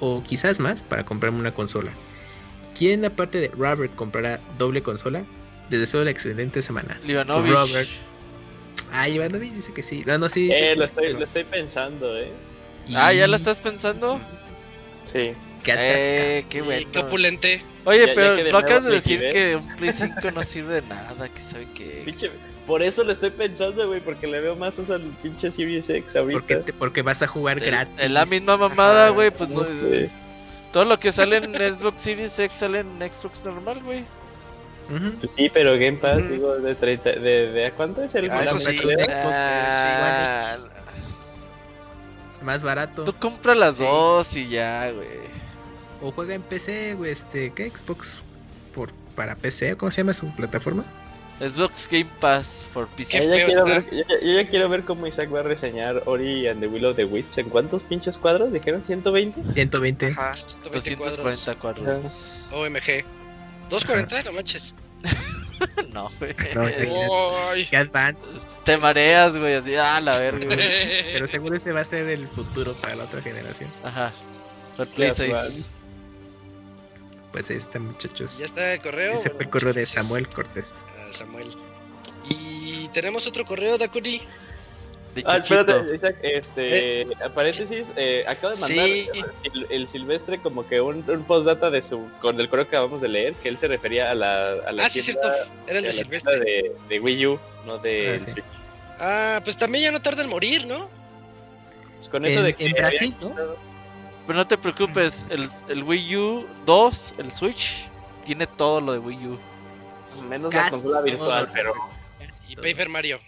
o quizás más para comprarme una consola. ¿Quién aparte de Robert comprará doble consola? Les deseo la excelente semana. Livanovich. Robert. Ah, Ivanovich dice que sí. No, no, sí. dice Eh, que lo sí, estoy, lo pensando, eh. Ah, ¿ya la estás pensando? Sí. Qué. Eh, qué Y bueno. qué opulente. Oye, Ya- ya pero de no acabas de decir que un Play 5 no sirve de nada, que sabe que... Pinche- por eso lo estoy pensando, güey, porque le veo más uso al pinche Series X ahorita. porque, te- porque vas a jugar gratis. Es la misma mamada, güey, pues no... Todo lo que sale en Xbox Series X sale en Xbox normal, güey. Pues sí, pero Game Pass, digo, de 30, de, de, ¿a cuánto es el Ah, eso la sí. mensualidad? Xbox, Ah, Más barato. tú compra las Sí. dos y ya, güey. O juega en PC, güey, este, ¿qué? Xbox por, para PC, ¿cómo se llama su plataforma? Xbox Game Pass for PC. Qué Yo ya, feo quiero ver, yo, ya- yo ya quiero ver cómo Isaac va a reseñar Ori and the Will of the Wisps. ¿En cuántos pinches cuadros? ¿Dijeron 120? 120. Ajá. 120 cuadros. 240 cuadros. OMG. 240, no manches. No, güey. No. Qué advance. Te mareas, güey, así, ah, la verga, güey. Pero seguro ese va a ser el futuro para la otra generación. Ajá. Play. 6. Pues ahí está, muchachos. Ya está el correo. Ese fue el correo de Samuel Cortés. a Samuel. Y tenemos otro correo, Dakuni. De Ah, espérate, Isaac, este, a paréntesis, eh, acabo de mandar Sí. el, sil- el Silvestre como que un, un postdata de su, con el correo que acabamos de leer, que él se refería a la, a la Ah, sí, tienda, cierto. Era el de Silvestre. de, de Wii U, no de Ah, sí. Switch. Ah, pues también ya no tarda en morir, ¿no? Pues con eso En- de que en Brasil, ¿no? Pero no te preocupes, el, el Wii U 2, el Switch, tiene todo lo de Wii U. menos la consola virtual, pero Y Paper Mario.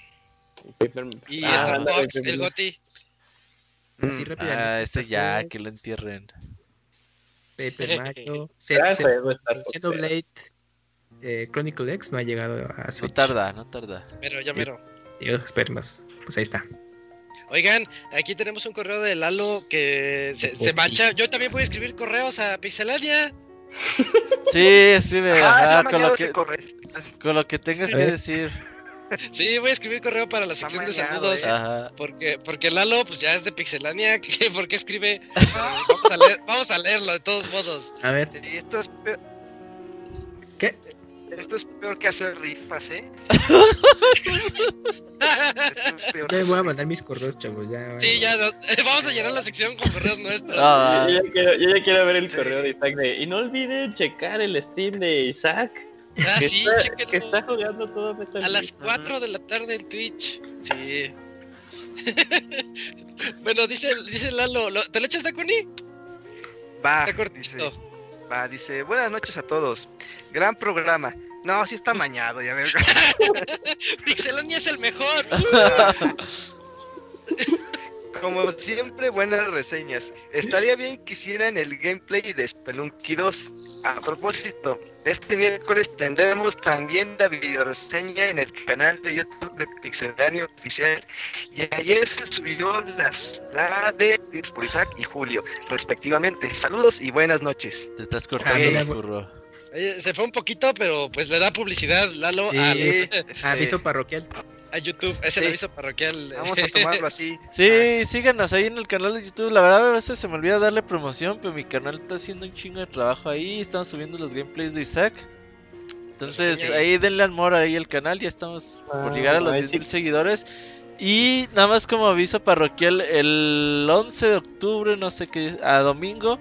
Paper- Y Ah, Star Fox, el. Goti. Así Mm. rápidamente. Ah, este ya, que lo entierren. Paper Mario, Gran Xen- juego Star Fox, eh. Xenoblade, eh, Chronicle X no ha llegado a No Switch. tarda, no tarda. Pero ya mero. Yo esperemos. Pues ahí está. Oigan, aquí tenemos un correo de Lalo que se, se mancha. Yo también voy a escribir correos a Pixelania. Sí, escribe, Ah, ajá, no con, lo que, con lo que tengas que decir. Sí, voy a escribir correo para la sección de saludos. eh. Ajá. Porque, porque Lalo, pues ya es de Pixelania. que- ¿Por qué escribe? Eh, vamos, a leer- vamos a leerlo de todos modos. A ver, Sí, esto es peor. ¿Qué? Esto es peor que hacer rifas, ¿eh? Esto es peor. ya voy a mandar mis correos, chavos. Ya, Sí, ya nos- vamos a llenar la sección con correos nuestros. Ah, Yo, ya quiero, yo ya quiero ver el correo de Isaac de, y no olviden checar el Steam de Isaac Ah, que, sí, está, chéquenlo. que está jugando todo Metal A las Gear. 4 de la tarde en Twitch. Sí. bueno, dice, dice Lalo, ¿lo- ¿te lo echas Dakuni? Va, Está dice, cortito. va, dice, buenas noches a todos. Gran programa. No, sí está mañado, ya ver. Pixelania es el mejor. Como siempre, buenas reseñas. Estaría bien que hicieran el gameplay de Spelunky 2. A propósito, este miércoles tendremos también la videoreseña en el canal de YouTube de Pixelania Oficial. Y ayer se subió las, la de Isaac y Julio, respectivamente. Saludos y buenas noches. te estás cortando, mira, burro. Eh, Se fue un poquito, pero pues le da publicidad, Lalo, Sí. al- Aviso parroquial. A YouTube. Es el Sí. aviso parroquial. Vamos a tomarlo así. Sí, síganos ahí en el canal de YouTube. La verdad, a veces se me olvida darle promoción, pero mi canal está haciendo un chingo de trabajo ahí. Estamos subiendo los gameplays de Isaac. Entonces, ahí denle amor ahí al canal. Ya estamos por Ah, llegar a los ahí 10.000 sí. seguidores. Y nada más como aviso parroquial, el 11 de octubre, no sé qué, a domingo,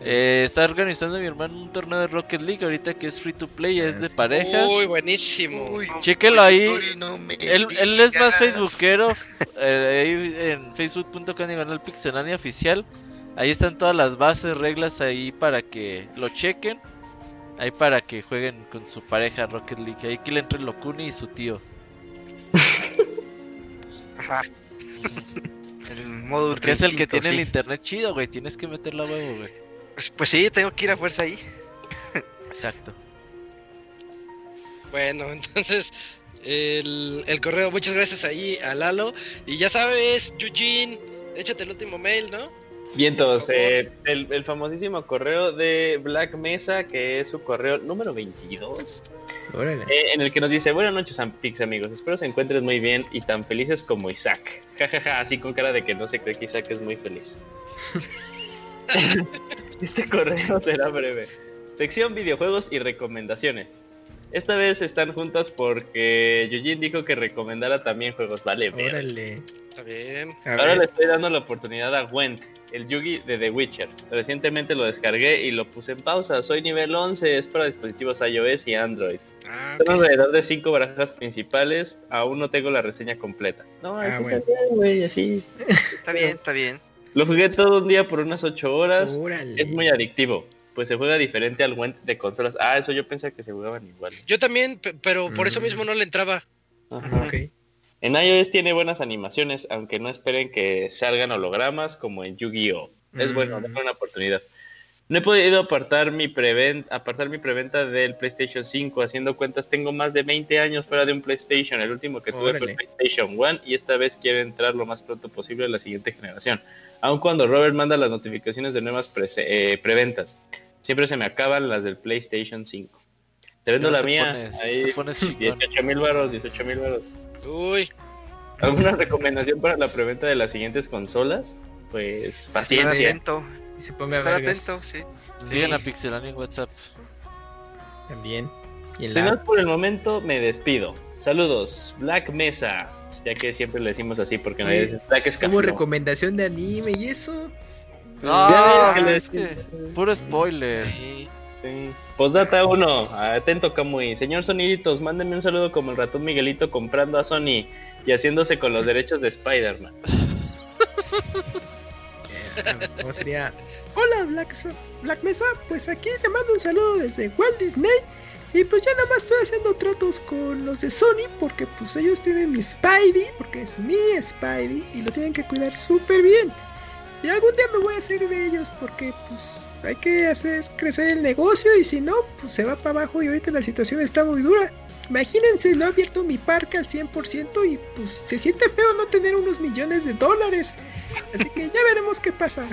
eh, está organizando mi hermano un torneo de Rocket League. Ahorita que es free to play, es de parejas. Uy, buenísimo. Chéquenlo ahí. Uy, no me Él, él es más facebookero. eh, ahí en facebook.com pixelania oficial. Ahí están todas las bases, reglas ahí para que lo chequen. Ahí para que jueguen con su pareja Rocket League. Ahí que le entre Locuni y su tío. Ajá. El modo Porque es el que tiene el sí. internet chido, güey. Tienes que meterlo a huevo, güey. Pues, pues sí, tengo que ir a fuerza ahí. Exacto. Bueno, entonces el, el correo, muchas gracias ahí a Lalo. Y ya sabes, Eugene, échate el último mail, ¿no? Vientos, Por favor. eh, el, el famosísimo correo de Black Mesa, que es su correo número 22, Órale. eh, en el que nos dice, buenas noches, Ampix, amigos, espero se encuentres muy bien y tan felices como Isaac. Ja, ja, ja, así con cara de que no se cree que Isaac es muy feliz. este correo será breve. Sección videojuegos y recomendaciones. Esta vez están juntas porque Yujin dijo que recomendara también juegos. Vale. Órale. Está bien. Ahora le estoy dando la oportunidad a Gwent, el Yugi de The Witcher. Recientemente lo descargué y lo puse en pausa. Soy nivel 11, es para dispositivos iOS y Android. Ah, Son ok. alrededor de 5 barajas principales. Aún no tengo la reseña completa. No, Ah, bueno. está bien, güey, así. Está bien, está bien. Lo jugué todo un día por unas 8 horas. órale. Es muy adictivo. Pues se juega diferente al de consolas. Ah, eso yo pensé que se jugaban igual. Yo también, pe- pero por eso Mm. mismo no le entraba. Ajá. Ok. En iOS tiene buenas animaciones, aunque no esperen que salgan hologramas como en Yu-Gi-Oh! Es Mm. bueno, denle una oportunidad. No he podido apartar mi, preven- apartar mi preventa del PlayStation 5. Haciendo cuentas, tengo más de 20 años fuera de un PlayStation. El último que tuve fue el PlayStation 1 y esta vez quiero entrar lo más pronto posible a la siguiente generación. Aun cuando Robert manda las notificaciones de nuevas eh, preventas. Siempre se me acaban las del PlayStation 5. Te vendo la te mía. pones- ahí te pones chingón. 18 mil baros, 18 mil baros. Uy, ¿Alguna recomendación para la preventa de las siguientes consolas? Pues paciencia. Y se ponga Estar atento, sí. Sigan a Pixelania en WhatsApp. también. Y en Si no la es por el momento, me despido. Saludos, Black Mesa. Ya que siempre le decimos así porque nadie Oye, dice Black es como recomendación de anime y eso. No, que le es que puro spoiler. sí. Postdata 1, atento Kamui. Señor Soniditos, mándenme un saludo como el ratón Miguelito comprando a Sony y haciéndose con los derechos de Spider-Man. ¿Cómo sería? Hola Black, Black Mesa, pues aquí te mando un saludo desde Walt Disney. Y pues ya nada más estoy haciendo tratos con los de Sony porque pues ellos tienen mi Spidey, porque es mi Spidey y lo tienen que cuidar súper bien. Y algún día me voy a hacer de ellos porque pues hay que hacer crecer el negocio y si no, pues se va para abajo y ahorita la situación está muy dura. Imagínense, no he abierto mi parque al 100% y pues se siente feo no tener unos millones de dólares. Así que ya veremos qué pasa.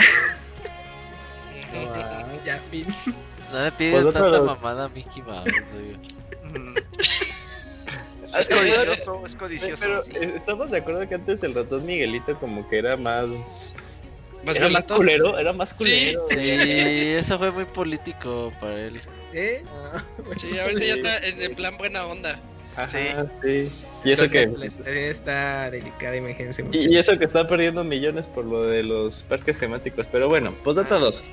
ya, fin. No le piden Pues tanta mamada a Mickey Mouse. Mm. Es codicioso, es codicioso. Pero sí. eh, estamos de acuerdo que antes el ratón Miguelito como que era más... Más era más culero, era más culero. Sí, eso fue muy político para él. ¿Sí? Sí, ahorita ya está en, en plan buena onda. Ajá, Sí. sí. Y eso que... Está delicada, imagínense. Y, eso que está perdiendo millones por lo de los parques temáticos. Pero bueno, posdata 2.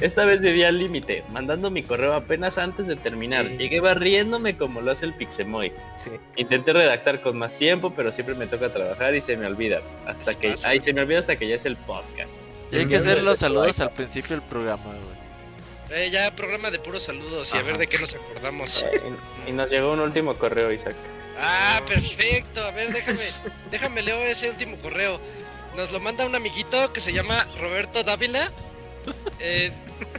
Esta vez viví al límite, mandando mi correo apenas antes de terminar. Sí. Llegué barriéndome como lo hace el Pixemoy. Sí. Intenté redactar con más tiempo, pero siempre me toca trabajar y se me olvida. Hasta que, pasa. ay, se me olvida hasta que ya es el podcast. Y hay que hacer los saludos al principio del programa, güey. Eh, ya programa de puros saludos y a ver de qué nos acordamos. Y, y nos llegó un último correo, Isaac. Ah, perfecto. A ver, déjame, déjame leo ese último correo. Nos lo manda un amiguito que se llama Roberto Dávila. Eh,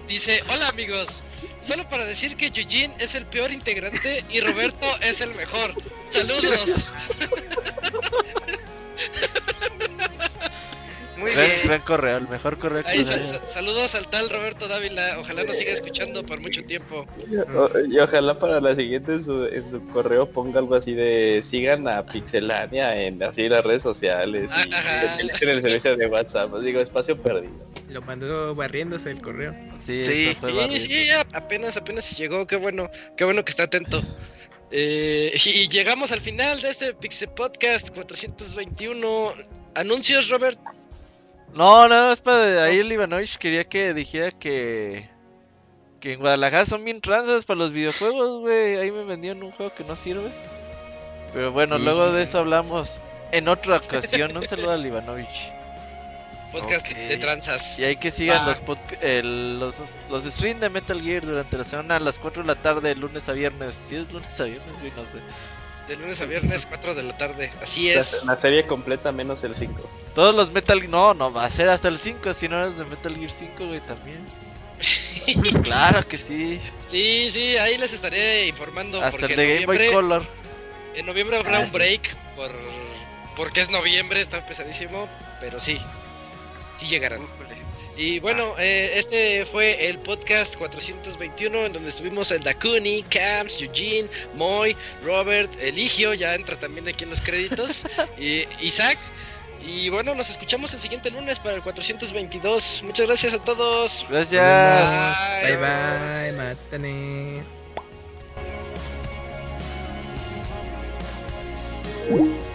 dice, hola amigos. Solo para decir que Eugene es el peor integrante y Roberto es el mejor. Saludos. Muy Gran, bien. gran correo, el mejor correo que saludos al tal Roberto Dávila. Ojalá nos siga escuchando por mucho tiempo. O- y ojalá para la siguiente en su, en su correo ponga algo así de sigan a Pixelania en así las redes sociales y Ajá. utilicen el servicio de WhatsApp. Os digo, espacio perdido. Lo mandó barriéndose el correo. Sí, Sí. eso fue Sí, apenas, apenas llegó. Qué bueno, qué bueno que está atento. Eh, y llegamos al final de este Pixel Podcast 421. Anuncios, Robert. No, nada más para ahí el Ivanovich quería que dijera que que en Guadalajara son bien transas para los videojuegos, güey. Ahí me vendían un juego que no sirve. Pero bueno, Sí. luego de eso hablamos en otra ocasión. Un saludo al Ivanovich. Podcast de tranzas. Y hay que sigan Ah. los, los los streams de Metal Gear durante la semana a las 4 de la tarde, lunes a viernes. Si es lunes a viernes, güey, no sé. De lunes a viernes, 4 de la tarde. Así es. la serie completa menos el 5. Todos los Metal No, no va a ser hasta el 5, si no eres de Metal Gear 5, güey, también. claro que sí. Sí, sí, ahí les estaré informando. Hasta porque el de en Game Boy noviembre- Color. En noviembre habrá Ah, un sí. break por porque es noviembre, está pesadísimo, pero sí, sí llegarán. Y bueno, eh, este fue el podcast 421 en donde estuvimos el Dakuni, Camps, Eugene, Moy, Robert, Eligio, ya entra también aquí en los créditos, y Isaac. Y bueno, nos escuchamos el siguiente lunes para el 422. Muchas gracias a todos. Gracias. Bye bye, mátane. El